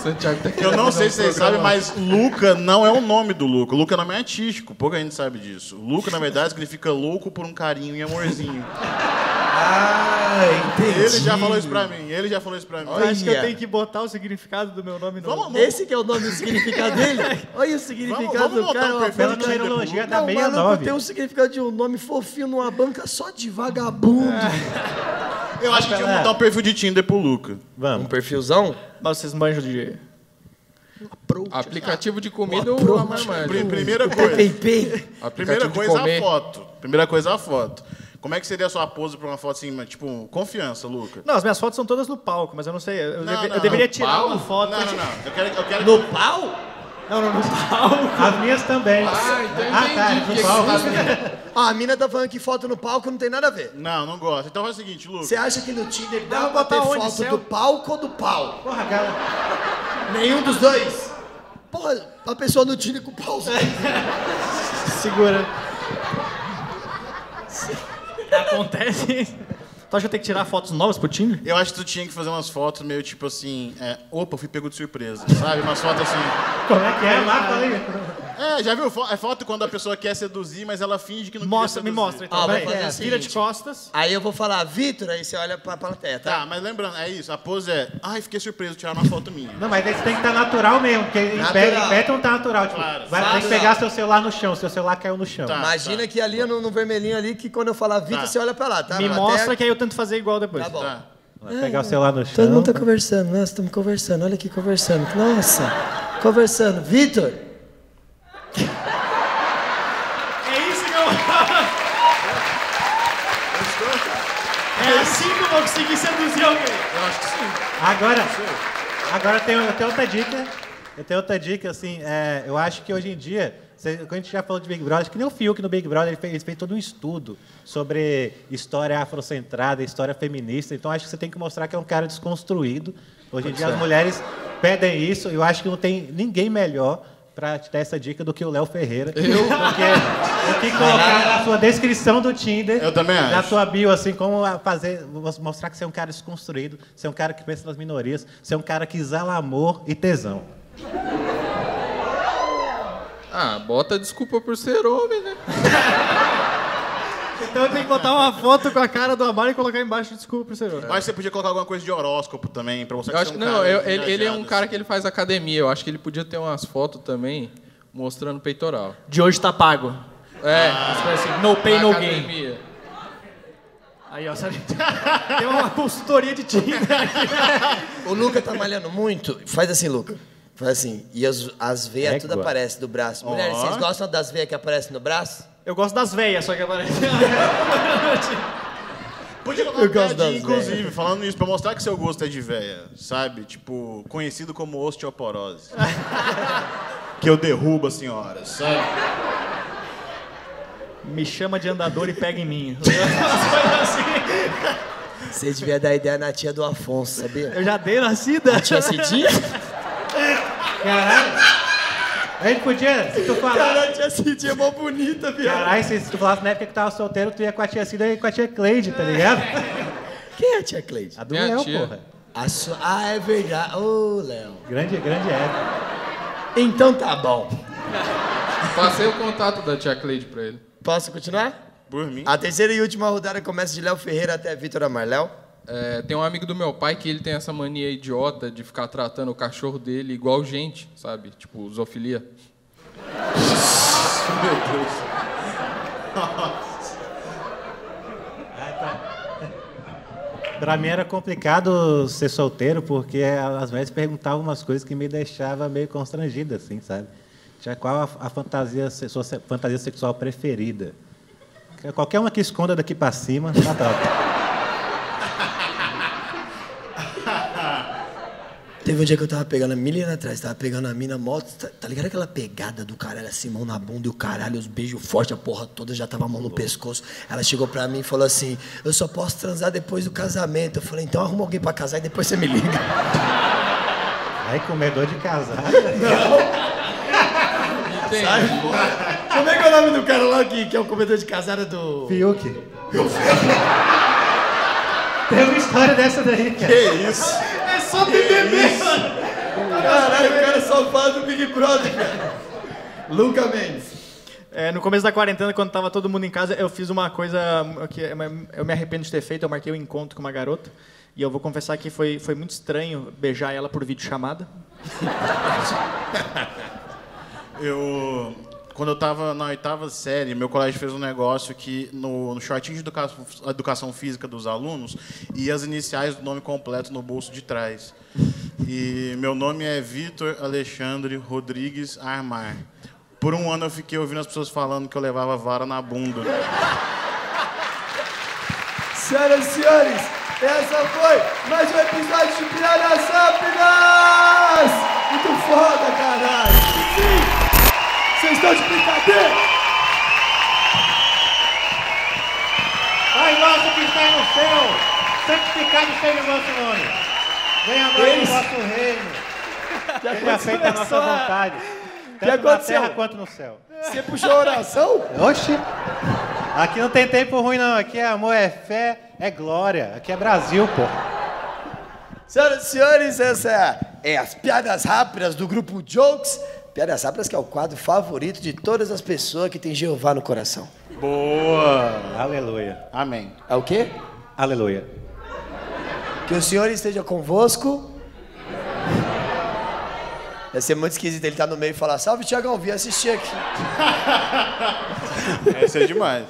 Santiago tá Eu não sei se vocês sabem, mas Luca não é o nome do Luca. Luca é nome artístico. Pouca gente sabe disso. Luca, na verdade, significa louco por um carinho e amorzinho. Ah, entendi. Ele já falou isso pra mim. Ele já falou isso pra mim. Eu acho que eu Olha. tenho que botar o significado do meu nome no. Vamos, Esse que é o nome do significado dele? Olha o significado Vamos- vamos do botar cara. um uma pro numerologia da Não, o maluco 69. tem um significado de um nome fofinho numa banca só de vagabundo. Eu acho que tinha que montar um perfil de Tinder pro Luca. Um Vamos. perfilzão? Mas vocês manjam de. Aplicativo de comida ou Approach. a marmanja? Pri- Primeira coisa. A primeira Aplicativo coisa é a foto. Primeira coisa é a foto. Como é que seria a sua pose pra uma foto assim, tipo, confiança, Luca? Não, as minhas fotos são todas no palco, mas eu não sei. Eu, Não, deve- não, eu deveria tirar palco? uma foto. Não, não, não. Eu quero, eu quero No pau? Não, não, no palco. As minhas também. Ah, então Ah, tá, no palco. tá- Ah, a mina tá falando que foto no palco não tem nada a ver. Não, não gosto. Então faz o seguinte, Luca. Você acha que no Tinder dá pra botar ter onde, foto céu? do palco ou do pau? Porra, cara. Nenhum dos dois? Porra, a pessoa no Tinder com o pau. Segura. Acontece. Tu acha que eu tenho que tirar fotos novas pro Tinder? Eu acho que tu tinha que fazer umas fotos meio tipo assim, é, opa, fui pego de surpresa, sabe? Umas fotos assim. Como é que é? Lá, falei. É, já viu? fo- É foto quando a pessoa quer seduzir, mas ela finge que não Mostra, quer me seduzir. mostra então. Peraí. fazer o Vira de costas. Aí eu vou falar, Vitor, aí você olha pra plateia, tá? Tá, mas lembrando, é isso. A pose é... Ai, fiquei surpreso, tiraram uma foto minha. Não, mas esse tem que estar natural mesmo, porque em pé, Natural. em pé não tá natural. Tipo, Claro. vai, tem que pegar seu celular no chão, seu celular caiu no chão. Tá. Imagina que ali no, no vermelhinho ali, que quando eu falar Vitor, Tá. você olha pra lá, tá? Me mostra plateia. que aí eu tento fazer igual depois. Tá bom. Tá. Vai pegar o celular no chão. Todo mundo tá conversando, nós estamos conversando, olha aqui conversando. Nossa, conversando. Vitor, É isso que eu. É assim que eu vou conseguir seduzir alguém. Eu acho que sim. Agora, agora tem, eu tenho outra dica. Eu tenho outra dica, assim, é, eu acho que hoje em dia, cê- quando a gente já falou de Big Brother, acho que nem o Fiuk no Big Brother, ele fez, ele fez todo um estudo sobre história afrocentrada, história feminista, então acho que você tem que mostrar que é um cara desconstruído. Hoje em dia as mulheres pedem isso, eu acho que não tem ninguém melhor para te dar essa dica do que o Léo Ferreira. Eu? Porque o que colocar na sua descrição do Tinder, Eu também na acho. sua bio, assim, como fazer, mostrar que você é um cara desconstruído, você é um cara que pensa nas minorias, você é um cara que exala amor e tesão. Ah, bota desculpa por ser homem, né? Então eu tenho que botar uma foto com a cara do Amaro e colocar embaixo desculpa senhor. Que você podia colocar alguma coisa de horóscopo também, pra mostrar Eu acho você que um não, cara eu- ele, ele é um cara que ele faz academia. Eu acho que ele podia ter umas fotos também mostrando peitoral. De hoje tá pago. É, coisas assim, no pay, no gain. Aí, ó, sabe? Tem uma consultoria de Tinder aqui. o Luca tá malhando muito. Faz assim, Luca. Faz assim. E as, as veias tudo Égua. aparecem do braço. Mulheres, vocês gostam das veias que aparecem no braço? Eu gosto das veias, só que aparece. Podia colocar Eu gosto das inclusive, falando isso, pra mostrar que seu gosto é de véia, sabe? Tipo, conhecido como osteoporose. que eu derrubo as senhoras, sabe? Me chama de andador e pega em mim. Você devia dar ideia na tia do Afonso, sabia? Eu já dei nascida. Tia Cidinha? Caralho! A gente podia, se tu falar. Cara, a tia Cidinha é mó bonita, viado. Caralho, se, se tu falasse na época que tava solteiro, tu ia com a tia Cida e com a tia Cleide, tá ligado? Quem é a tia Cleide? A do Minha Léo, tia. porra. A sua... Ah, é verdade. Ô, Léo. Grande, grande época. Então tá bom. Passei o contato da tia Cleide pra ele. Posso continuar? Por mim. A terceira e última rodada começa de Léo Ferreira até Vitor Amarléu. É, tem um amigo do meu pai que ele tem essa mania idiota de ficar tratando o cachorro dele igual gente, sabe? Tipo, zoofilia. Meu Deus. Pra mim era complicado ser solteiro, porque as mulheres perguntavam umas coisas que me deixavam meio constrangido, assim, sabe? Tinha qual a, a fantasia, sua fantasia sexual preferida? Qualquer uma que esconda daqui pra cima, tá top. Teve um dia que eu tava pegando, mil anos atrás, tava pegando a mina moto, tá, tá ligado aquela pegada do caralho, assim, mão na bunda e o caralho, os beijos fortes, a porra toda, já tava a mão no pescoço. Ela chegou pra mim e falou assim, eu só posso transar depois do casamento. Eu falei, então arruma alguém pra casar e depois você me liga. Aí comedor de casar. Entendi. Como é que é o nome do cara lá que, que é o comedor de casada do... Fiuk. Tem uma história dessa daí, cara. Que isso? É só BBB, mano. Caralho, o cara só fala do Big Brother, cara. Luca Mendes. É, no começo da quarentena, quando tava todo mundo em casa, eu fiz uma coisa que eu me arrependo de ter feito. Eu marquei um encontro com uma garota. E eu vou confessar que foi, foi muito estranho beijar ela por videochamada. Eu. Quando eu tava na oitava série, meu colégio fez um negócio que no, no shortinho de educa- educação física dos alunos ia as iniciais do nome completo no bolso de trás. E meu nome é Vitor Alexandre Rodrigues Armar. Por um ano eu fiquei ouvindo as pessoas falando que eu levava vara na bunda. Senhoras e senhores, essa foi mais um episódio de Piadas Rápidas! Muito foda, caralho! Sim! Vocês estão de brincadeira? Pai nosso que está no céu, santificado seja o vosso nome. Venha a nós o vosso reino. Seja aconteceu feita a nossa essa- vontade, que tanto na aconteceu? terra quanto no céu. Você puxou a oração? Oxi! Aqui não tem tempo ruim, não. Aqui é amor, é fé, é glória. Aqui é Brasil, pô. Senhoras e senhores, essa é as piadas rápidas do grupo Jokes. Piadas rápidas que é o quadro favorito de todas as pessoas que tem Jeová no coração. Boa! Aleluia. Amém. É o quê? Aleluia. Que o Senhor esteja convosco. Vai ser muito esquisito ele estar no meio e falar: Salve, Tiagão, vim assistir aqui. Essa é demais.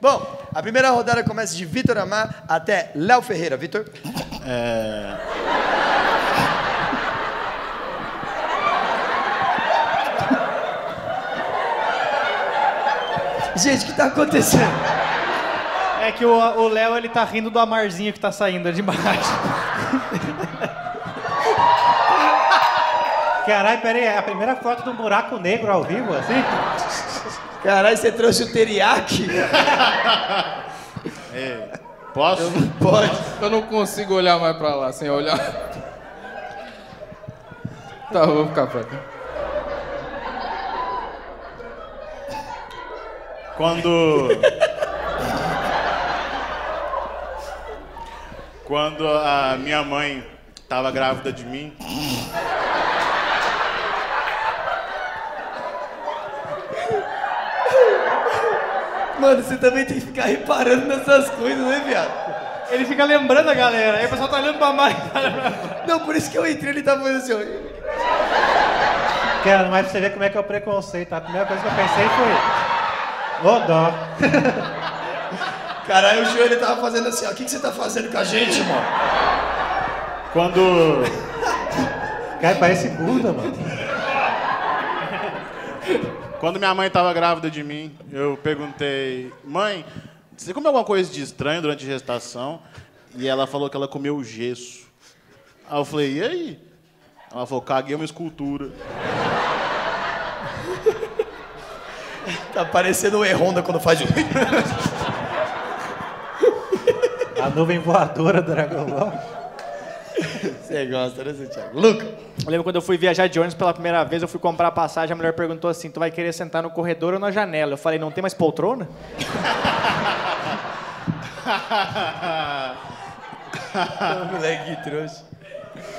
Bom, a primeira rodada começa de Vitor Amar até Léo Ferreira. Vitor? É... Gente, o que tá acontecendo? É que o Léo, ele tá rindo do amarzinho que tá saindo de baixo. Caralho, peraí, é a primeira foto de um buraco negro ao vivo, assim? Caralho, você trouxe o teriyaki? É. Posso? Pode. Eu não consigo olhar mais pra lá sem olhar. Tá, eu vou ficar pra cá. Quando. Quando a minha mãe estava grávida de mim. Mano, você também tem que ficar reparando nessas coisas, né, viado? Ele fica lembrando a galera, aí o pessoal tá olhando pra mais. Não, por isso que eu entrei, ele tava fazendo assim, ó. Cara, mas pra você ver como é que é o preconceito. A primeira coisa que eu pensei foi. Ô dó. Caralho, o João ele tava fazendo assim, ó. O que, que você tá fazendo com a gente, mano? Quando. Cara, parece Buda, mano. Quando minha mãe estava grávida de mim, eu perguntei, mãe, você comeu alguma coisa de estranho durante a gestação? E ela falou que ela comeu gesso. Aí eu falei, e aí? Ela falou, caguei uma escultura. Tá parecendo o E-Honda quando faz o... A nuvem voadora do Dragon Ball. Você gosta, né, seu Thiago? Luca. Eu lembro quando eu fui viajar de ônibus pela primeira vez, eu fui comprar a passagem, a mulher perguntou assim: tu vai querer sentar no corredor ou na janela? Eu falei, não tem mais poltrona? Moleque que trouxe.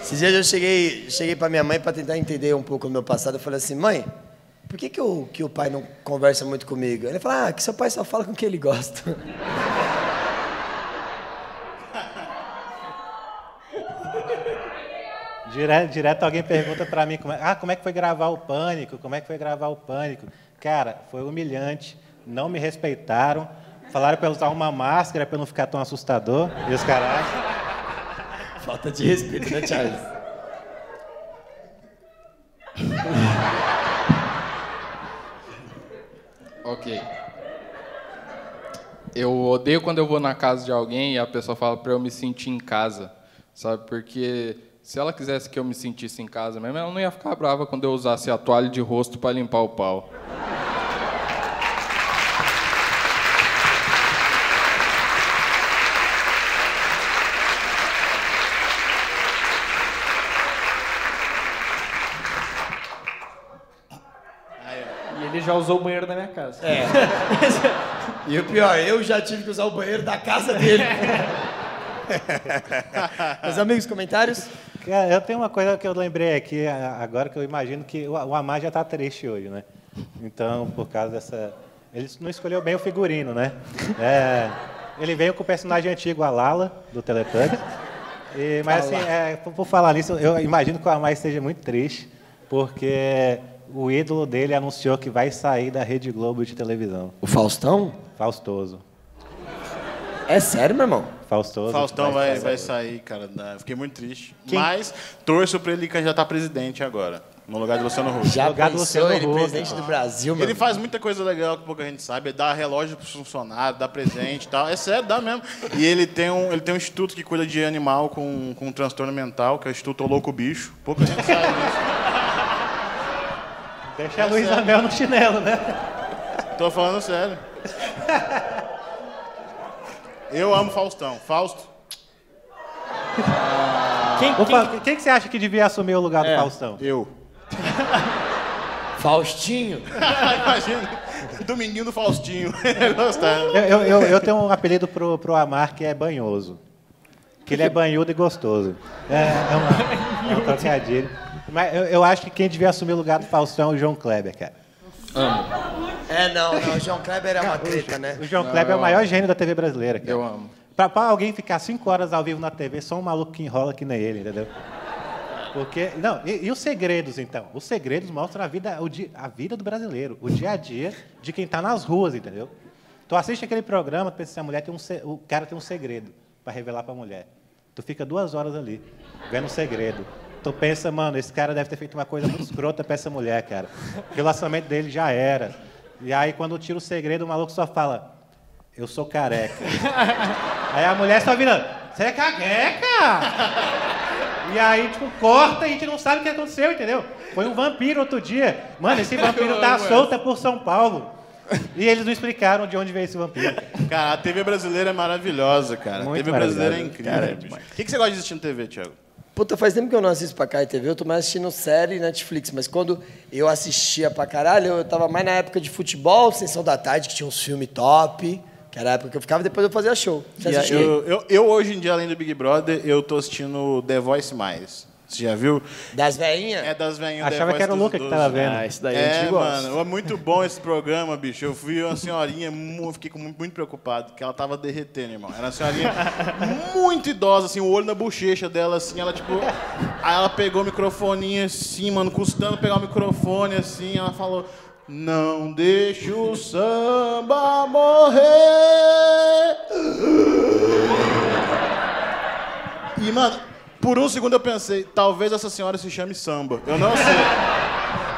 Esses dias eu cheguei, cheguei pra minha mãe pra tentar entender um pouco do meu passado. Eu falei assim, mãe, por que, que, o, que o pai não conversa muito comigo? Ele falou, ah, que seu pai só fala com quem ele gosta. Direto, direto alguém pergunta pra mim, como é, ah, como é que foi gravar o Pânico? Como é que foi gravar o Pânico? Cara, foi humilhante, não me respeitaram, falaram pra eu usar uma máscara pra eu não ficar tão assustador, e os caras... Falta de respeito, né, Charles? Ok. Eu odeio quando eu vou na casa de alguém e a pessoa fala pra eu me sentir em casa, sabe? Porque se ela quisesse que eu me sentisse em casa mesmo, ela não ia ficar brava quando eu usasse a toalha de rosto pra limpar o pau. E ele já usou o banheiro da minha casa. É. E o pior, eu já tive que usar o banheiro da casa dele. Meus amigos, comentários? Cara, eu tenho uma coisa que eu lembrei aqui agora que eu imagino que o o Amar já está triste hoje, né? Então, por causa dessa. Ele não escolheu bem o figurino, né? É, ele veio com o personagem antigo, a Lala, do Teletubbies. E, mas assim, é, por, por falar nisso, eu imagino que o Amar esteja muito triste, porque o ídolo dele anunciou que vai sair da Rede Globo de televisão. O Faustão? Faustoso. É sério, meu irmão? Faustoso. Faustão vai, vai sair, cara. da- Fiquei muito triste. Mas torço pra ele candidatar a presidente agora, no lugar de Luciano Huck. Já Lugar do pensou Luciano ele Huck. presidente do Brasil, meu Ele irmão? faz muita coisa legal que pouca gente sabe, é dar relógio pros funcionários, dar presente e tal. É sério, dá mesmo. E ele tem um, ele tem um instituto que cuida de animal com, com transtorno mental, que é o Instituto Louco Bicho. Pouca gente sabe disso. Deixa a Luísa Mel no chinelo, né? Tô falando sério. Eu amo Faustão. Fausto. Quem, quem- Quem que você acha que devia assumir o lugar do Faustão? Eu. Faustinho? Imagina. Do Faustinho. Gostar. Eu, eu, eu, eu tenho um apelido pro, pro Amar que é banhoso. Que ele é banhudo e gostoso. É, é, uma, é um trocadilho. Mas eu, eu acho que quem devia assumir o lugar do Faustão é o João Kleber, cara. É, não, não. O João Kleber é uma treta, né? O João Kleber é o maior gênio da TV brasileira. Cara. Eu amo. Pra, pra alguém ficar cinco horas ao vivo na TV, só um maluco que enrola que nem ele, entendeu? Porque. Não, e, e os segredos, então? Os segredos mostram a vida, o dia, a vida do brasileiro, o dia a dia de quem tá nas ruas, entendeu? Tu assiste aquele programa, tu pensa assim, a mulher tem um o cara tem um segredo para revelar pra mulher. Tu fica duas horas ali, vendo o segredo. Tu pensa, mano, esse cara deve ter feito uma coisa muito escrota pra essa mulher, cara. O relacionamento dele já era. E aí, quando tira o segredo, o maluco só fala, eu sou careca. aí a mulher só vira, você é careca? E aí, tipo, corta e a gente não sabe o que aconteceu, entendeu? Foi um vampiro outro dia. Mano, esse vampiro tá solto por São Paulo. E eles não explicaram de onde veio esse vampiro. Cara, a TV brasileira é maravilhosa, cara. a Muito TV brasileira é incrível. Cara, é. O que, que você gosta de assistir na TV, Thiago? Puta, faz tempo que eu não assisto pra cá TV, eu tô mais assistindo série e Netflix, mas quando eu assistia pra caralho, eu tava mais na época de futebol, Sessão da Tarde, que tinha uns filmes top, que era a época que eu ficava, depois eu fazia show. Você assistia? eu, eu, eu, hoje em dia, além do Big Brother, eu tô assistindo The Voice Mais. Você já viu? Das veinhas? É das veinhas Achava que era o Luca que tava vendo. Ah, isso daí É, eu gosto. mano, é muito bom esse programa, bicho. Eu fui uma senhorinha, fiquei muito, muito preocupado, que ela tava derretendo, irmão. Era uma senhorinha muito idosa, assim, o olho na bochecha dela, assim, ela tipo. Aí ela pegou o microfoninho assim, mano, custando pegar o microfone, assim, ela falou. Não deixe o samba morrer. E, mano, por um segundo eu pensei, talvez essa senhora se chame samba. Eu não sei.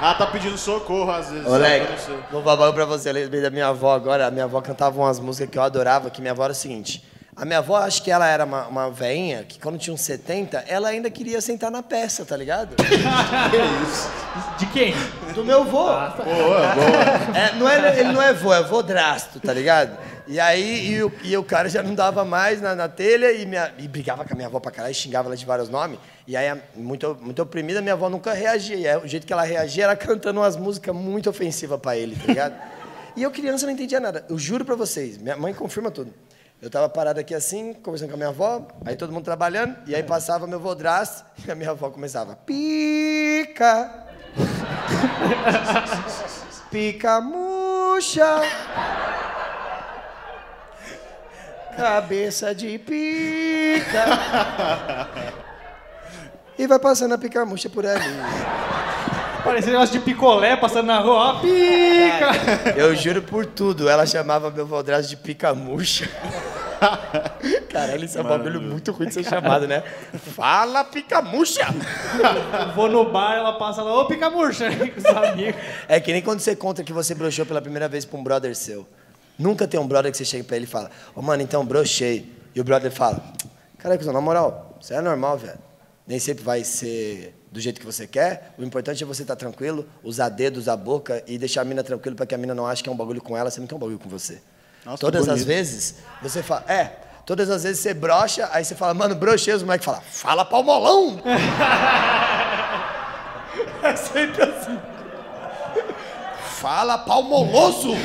Ela tá pedindo socorro às vezes. Ô, sabe? Leque, Eu não sei. vou falar pra você, eu lembrei da minha avó agora. A minha avó cantava umas músicas que eu adorava, que minha avó era o seguinte. A minha avó, acho que ela era uma, uma veinha que quando tinha uns 70, ela ainda queria sentar na peça, tá ligado? Que isso? De quem? Do meu vô. Boa, boa. É, não é, ele não é vô, é vodrasto, tá ligado? E aí, e o, e o cara já não dava mais na, na telha e, minha, e brigava com a minha avó pra caralho, xingava ela de vários nomes. E aí, muito, muito oprimida, minha avó nunca reagia. E aí, o jeito que ela reagia era cantando umas músicas muito ofensivas pra ele, tá ligado? E eu, criança, não entendia nada. Eu juro pra vocês, minha mãe confirma tudo. Eu tava parado aqui assim, conversando com a minha avó, aí todo mundo trabalhando, e aí passava meu vodrasto, e a minha avó começava, pica, pica murcha, cabeça de pica. E vai passando a pica murcha por ali. Parecia um negócio de picolé passando na rua. Ó, pica! Eu juro por tudo, ela chamava meu vodrasto de pica murcha. Caralho, isso é um bagulho muito ruim de ser chamado, né? Fala, pica murcha! Vou no bar, ela passa lá, ô pica murcha, com os amigos. É que nem quando você conta que você broxou pela primeira vez pra um brother seu. Nunca tem um brother que você chega pra ele e fala, ô mano, então brochei. E o brother fala, cara, cuzão, na moral, isso é normal, velho. Nem sempre vai ser do jeito que você quer. O importante é você estar tranquilo, usar dedo, usar boca e deixar a mina tranquila pra que a mina não ache que é um bagulho com ela, sendo que é um bagulho com você. Nossa, todas as vezes, você fala, é, todas as vezes você brocha, aí você fala, mano, brochei, os moleques falam, fala palmolão! é sempre assim. Fala palmoloso!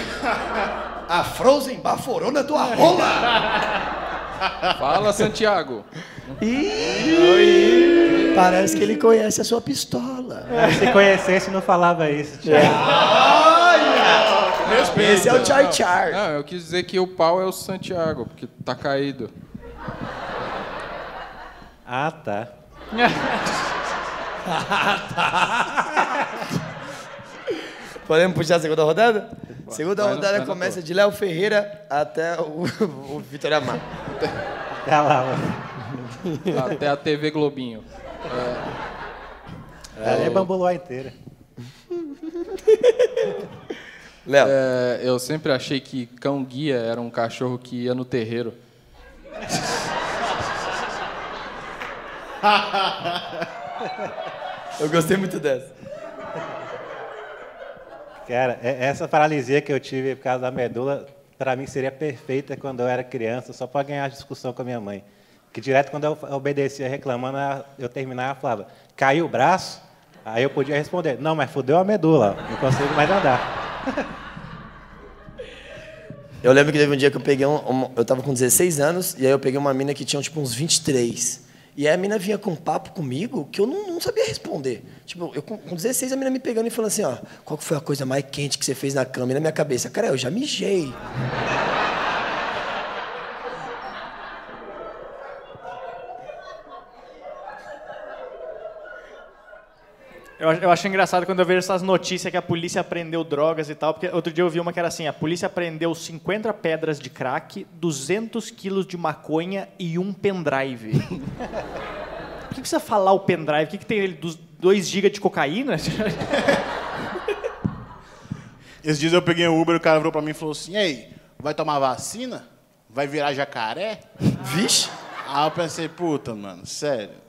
A Frozen baforona do Arrola! Fala, Santiago. Ih, Parece que ele conhece a sua pistola. Se conhecesse, não falava isso. Thiago. Respeita. Esse é o Char Char. Não, eu quis dizer que o pau é o Santiago, porque tá caído. Ah, tá. Podemos puxar a segunda rodada? Segunda Vai rodada vai começa de Léo Ferreira até o, o Vitor Amar. Tá lá, mano. Até a TV Globinho. Ali é bamboló inteira. Léo. É, eu sempre achei que cão guia era um cachorro que ia no terreiro. Eu gostei muito dessa. Cara, é- essa paralisia que eu tive por causa da medula, pra mim seria perfeita quando eu era criança, só pra ganhar discussão com a minha mãe. Que direto quando eu obedecia reclamando, eu terminava e falava, caiu o braço? Aí eu podia responder, não, mas fudeu a medula, não consigo mais andar. Eu lembro que teve um dia que eu peguei um, um- Eu tava com 16 anos, e aí eu peguei uma mina que tinha tipo uns 23. E aí a mina vinha com um papo comigo que eu não, não sabia responder. Tipo, eu com, com 16 a mina me pegando e falando assim, ó, qual foi a coisa mais quente que você fez na cama? E na minha cabeça, cara, eu já mijei. Eu, eu acho engraçado quando eu vejo essas notícias que a polícia prendeu drogas e tal, porque outro dia eu vi uma que era assim, a polícia prendeu 50 pedras de crack, 200 quilos de maconha e um pendrive. Por que precisa falar o pendrive? O que, que tem ele? 2 GB de cocaína? Esses dias eu peguei um Uber e o cara virou pra mim e falou assim: Ei, vai tomar vacina? Vai virar jacaré? Vixe! Aí eu pensei, puta, mano, sério.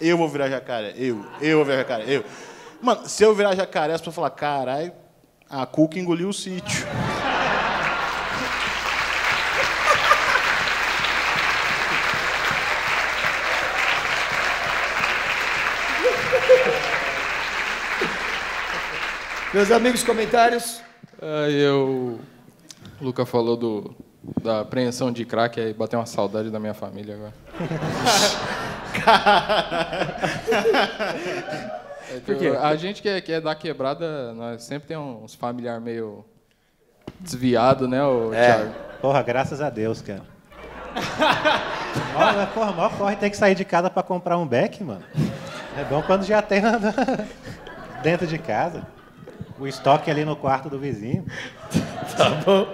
Eu vou virar jacaré, eu, eu vou virar jacaré, eu. Mano, se eu virar jacaré, as pessoas falam, caralho, a Cuca engoliu o sítio. Meus amigos, comentários? Aí eu. O Luca falou do, da apreensão de crack, aí bateu uma saudade da minha família agora. É, quê? A gente que é, que é da quebrada, nós sempre tem uns familiares meio desviado, né, ô, Thiago? Porra, graças a Deus, cara. Olha, porra, mó corre tem que sair de casa pra comprar um beck, mano. É bom quando já tem dentro de casa. O estoque ali no quarto do vizinho. Tá bom.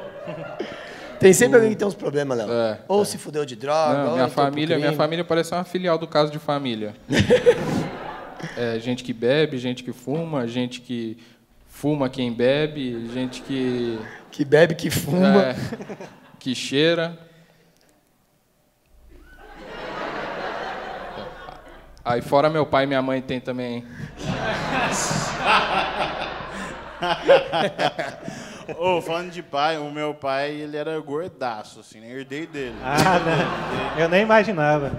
Tem sempre alguém que tem uns problemas, Léo. É, ou se fudeu de droga, Não, minha pro família, minha família parece uma filial do caso de família. É, gente que bebe, gente que fuma, gente que fuma quem bebe, gente que. Que bebe, que fuma. É, que cheira. Aí fora meu pai e minha mãe tem também. Ô, falando de pai, o meu pai, ele era gordaço, assim, né? Herdei dele. Ah, não. Eu nem imaginava.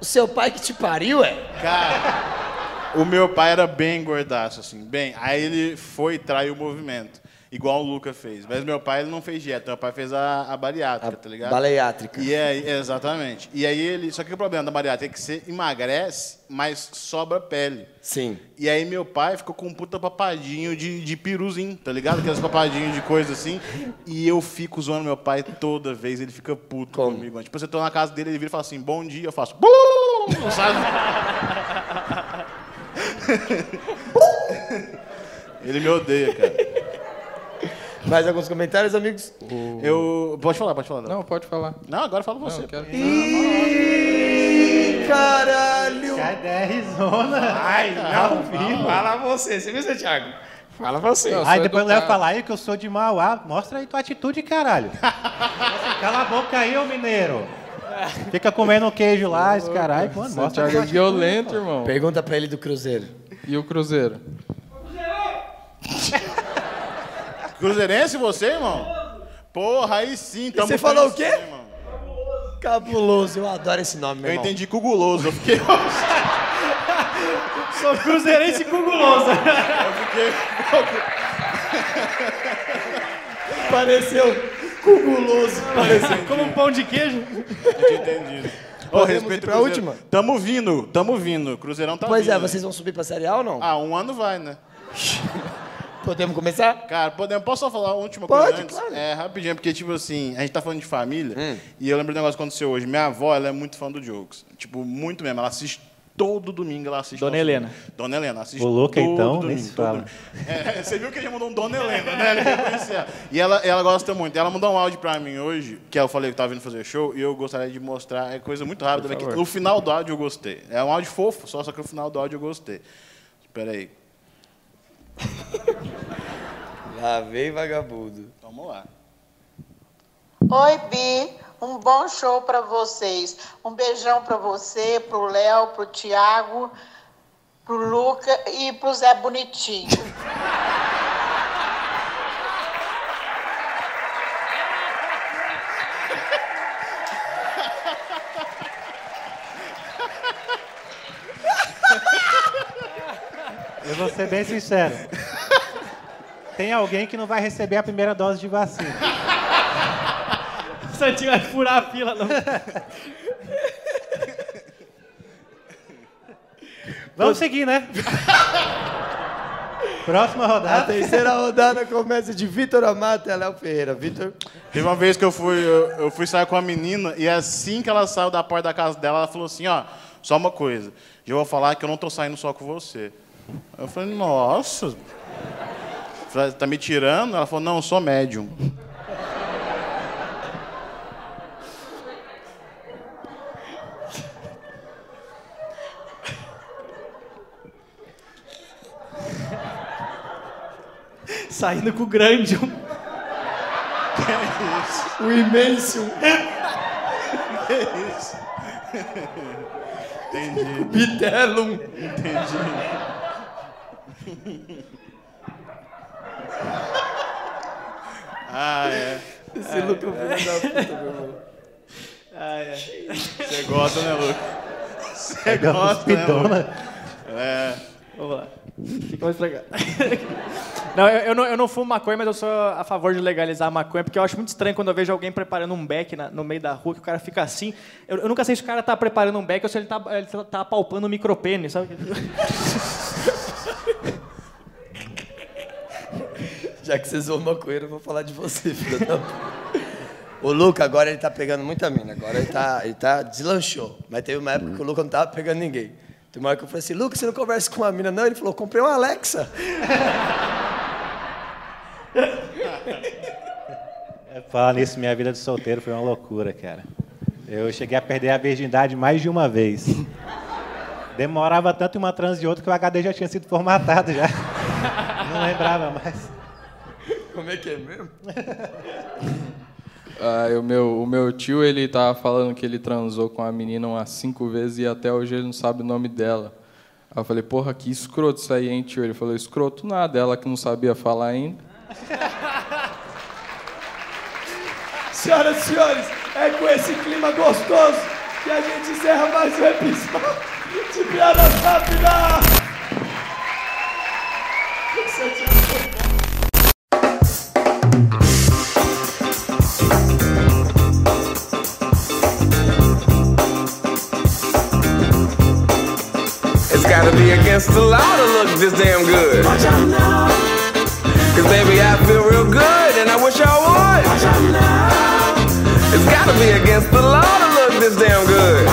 O seu pai que te pariu, é? Cara, o meu pai era bem gordaço, assim, bem. Aí ele foi e traiu o movimento, igual o Luca fez. Mas meu pai ele não fez dieta, meu pai fez a, a bariátrica, tá ligado? Baleátrica. E aí, exatamente. E aí ele. Só que o problema da bariátrica é que você emagrece, mas sobra pele. Sim. E aí meu pai ficou com um puta papadinho de, de piruzinho, tá ligado? Aqueles papadinhos de coisa assim. E eu fico zoando meu pai toda vez, ele fica puto comigo. Tipo, você tô na casa dele, ele vira e fala assim, bom dia, eu faço. Sabe? Ele me odeia, cara. Mais alguns comentários, amigos? Eu. Pode falar, pode falar. Não, pode falar. Não, agora fala você. Não, eu quero- Ih, caralho! Cai da Arizona. Ai, não, vivo. fala você. Você viu, seu Thiago? Fala você. Não, Aí depois educado. falar aí que eu sou de Mauá. Mostra aí tua atitude, caralho. Nossa, Cala a boca aí, ô mineiro. Fica comendo queijo lá, esse caralho. Mano, mostra Santiago é violento, irmão. Pergunta pra ele do Cruzeiro. E o Cruzeiro? Cruzeirense você, irmão? Porra, aí sim, tamo você falou o quê? irmão? Cabuloso, eu adoro esse nome, meu Eu irmão. entendi cuguloso, eu fiquei. Sou cruzeirense cuguloso. Pareceu cuguloso. Pareceu. Como um pão de queijo. Eu entendido. Ô, Podemos respeito pra Cruzeiro. última? Tamo vindo, tamo vindo. Cruzeirão tá Pois vindo. é, vocês vão subir pra Série A ou não? Ah, um ano vai, né? Podemos começar? Cara, podemos, posso só falar a última Pode, coisa antes? claro. Hum. É, rapidinho, porque, tipo assim, a gente tá falando de família, e eu lembro do negócio que aconteceu hoje. Minha avó, ela é muito fã do Jokes. Tipo, muito mesmo. Ela assiste todo domingo, ela assiste. Dona nosso- Helena. Dona Helena, assiste O Luca, todo então, domingo, nem se todo domingo. É, você viu que ele já mandou um Dona Helena, né? Ele. E ela, ela gosta muito. Ela mandou um áudio pra mim hoje, que eu falei que tava vindo fazer show, e eu gostaria de mostrar. É coisa muito rápida. Né, no final do áudio eu gostei. É um áudio fofo, só, só que no final do áudio eu gostei. Espera aí. Lá vem vagabundo. Vamos lá. Oi, Bi. Um bom show pra vocês. Um beijão pra você, pro Léo, pro Thiago, pro Luca e pro Zé Bonitinho. Eu vou ser bem sincero. Tem alguém que não vai receber a primeira dose de vacina. O Santinho vai furar a fila, não. Vamos seguir, né? Próxima rodada. A terceira rodada começa de Vitor Amato e a Léo Ferreira. Vitor. Teve uma vez que eu fui, eu, eu, fui sair com a menina e assim que ela saiu da porta da casa dela, ela falou assim: ó, só uma coisa, eu vou falar que eu não tô saindo só com você. Eu falei, nossa. Falei, tá me tirando? Ela falou, não, eu sou médium. Saindo com o grande. O imenso. Que isso? Entendi. Bitelum. Entendi. Ah, é. Esse Luca é filho da puta, meu irmão. Você gosta, né, Luca? Você gosta, né. Luca? É. Vamos lá. Fica mais pra cá. Não eu, eu não, eu não fumo maconha, mas eu sou a favor de legalizar a maconha, porque eu acho muito estranho quando eu vejo alguém preparando um beck na- no meio da rua, que o cara fica assim. Eu, eu nunca sei se o cara tá preparando um beck ou se ele tá, ele tá apalpando o micropênis, sabe? Já que você zoou maconheiro, eu vou falar de você, filho da. O Luca, agora ele tá pegando muita mina. Agora ele tá, ele tá deslanchou. Mas teve uma época que o Luca não tava pegando ninguém. Tem uma hora que eu falei assim, Luca, você não conversa com uma mina, não? Ele falou, comprei uma Alexa. Falar nisso, minha vida de solteiro foi uma loucura, cara. Eu cheguei a perder a virgindade mais de uma vez. Demorava tanto uma trans e outra que o HD já tinha sido formatado já. Não lembrava mais. Como é que é mesmo? Ah, o, meu, o meu tio, ele tava falando que ele transou com a menina umas cinco vezes e até hoje ele não sabe o nome dela. Aí eu falei, porra, que escroto isso aí, hein, tio? Ele falou, escroto nada, ela que não sabia falar ainda. Senhoras e senhores, é com esse clima gostoso que a gente encerra mais um episódio de Piadas Rápidas. Gotta be against the law to look this damn good. Cause baby, I feel real good and I wish I would. It's gotta be against the law to look this damn good.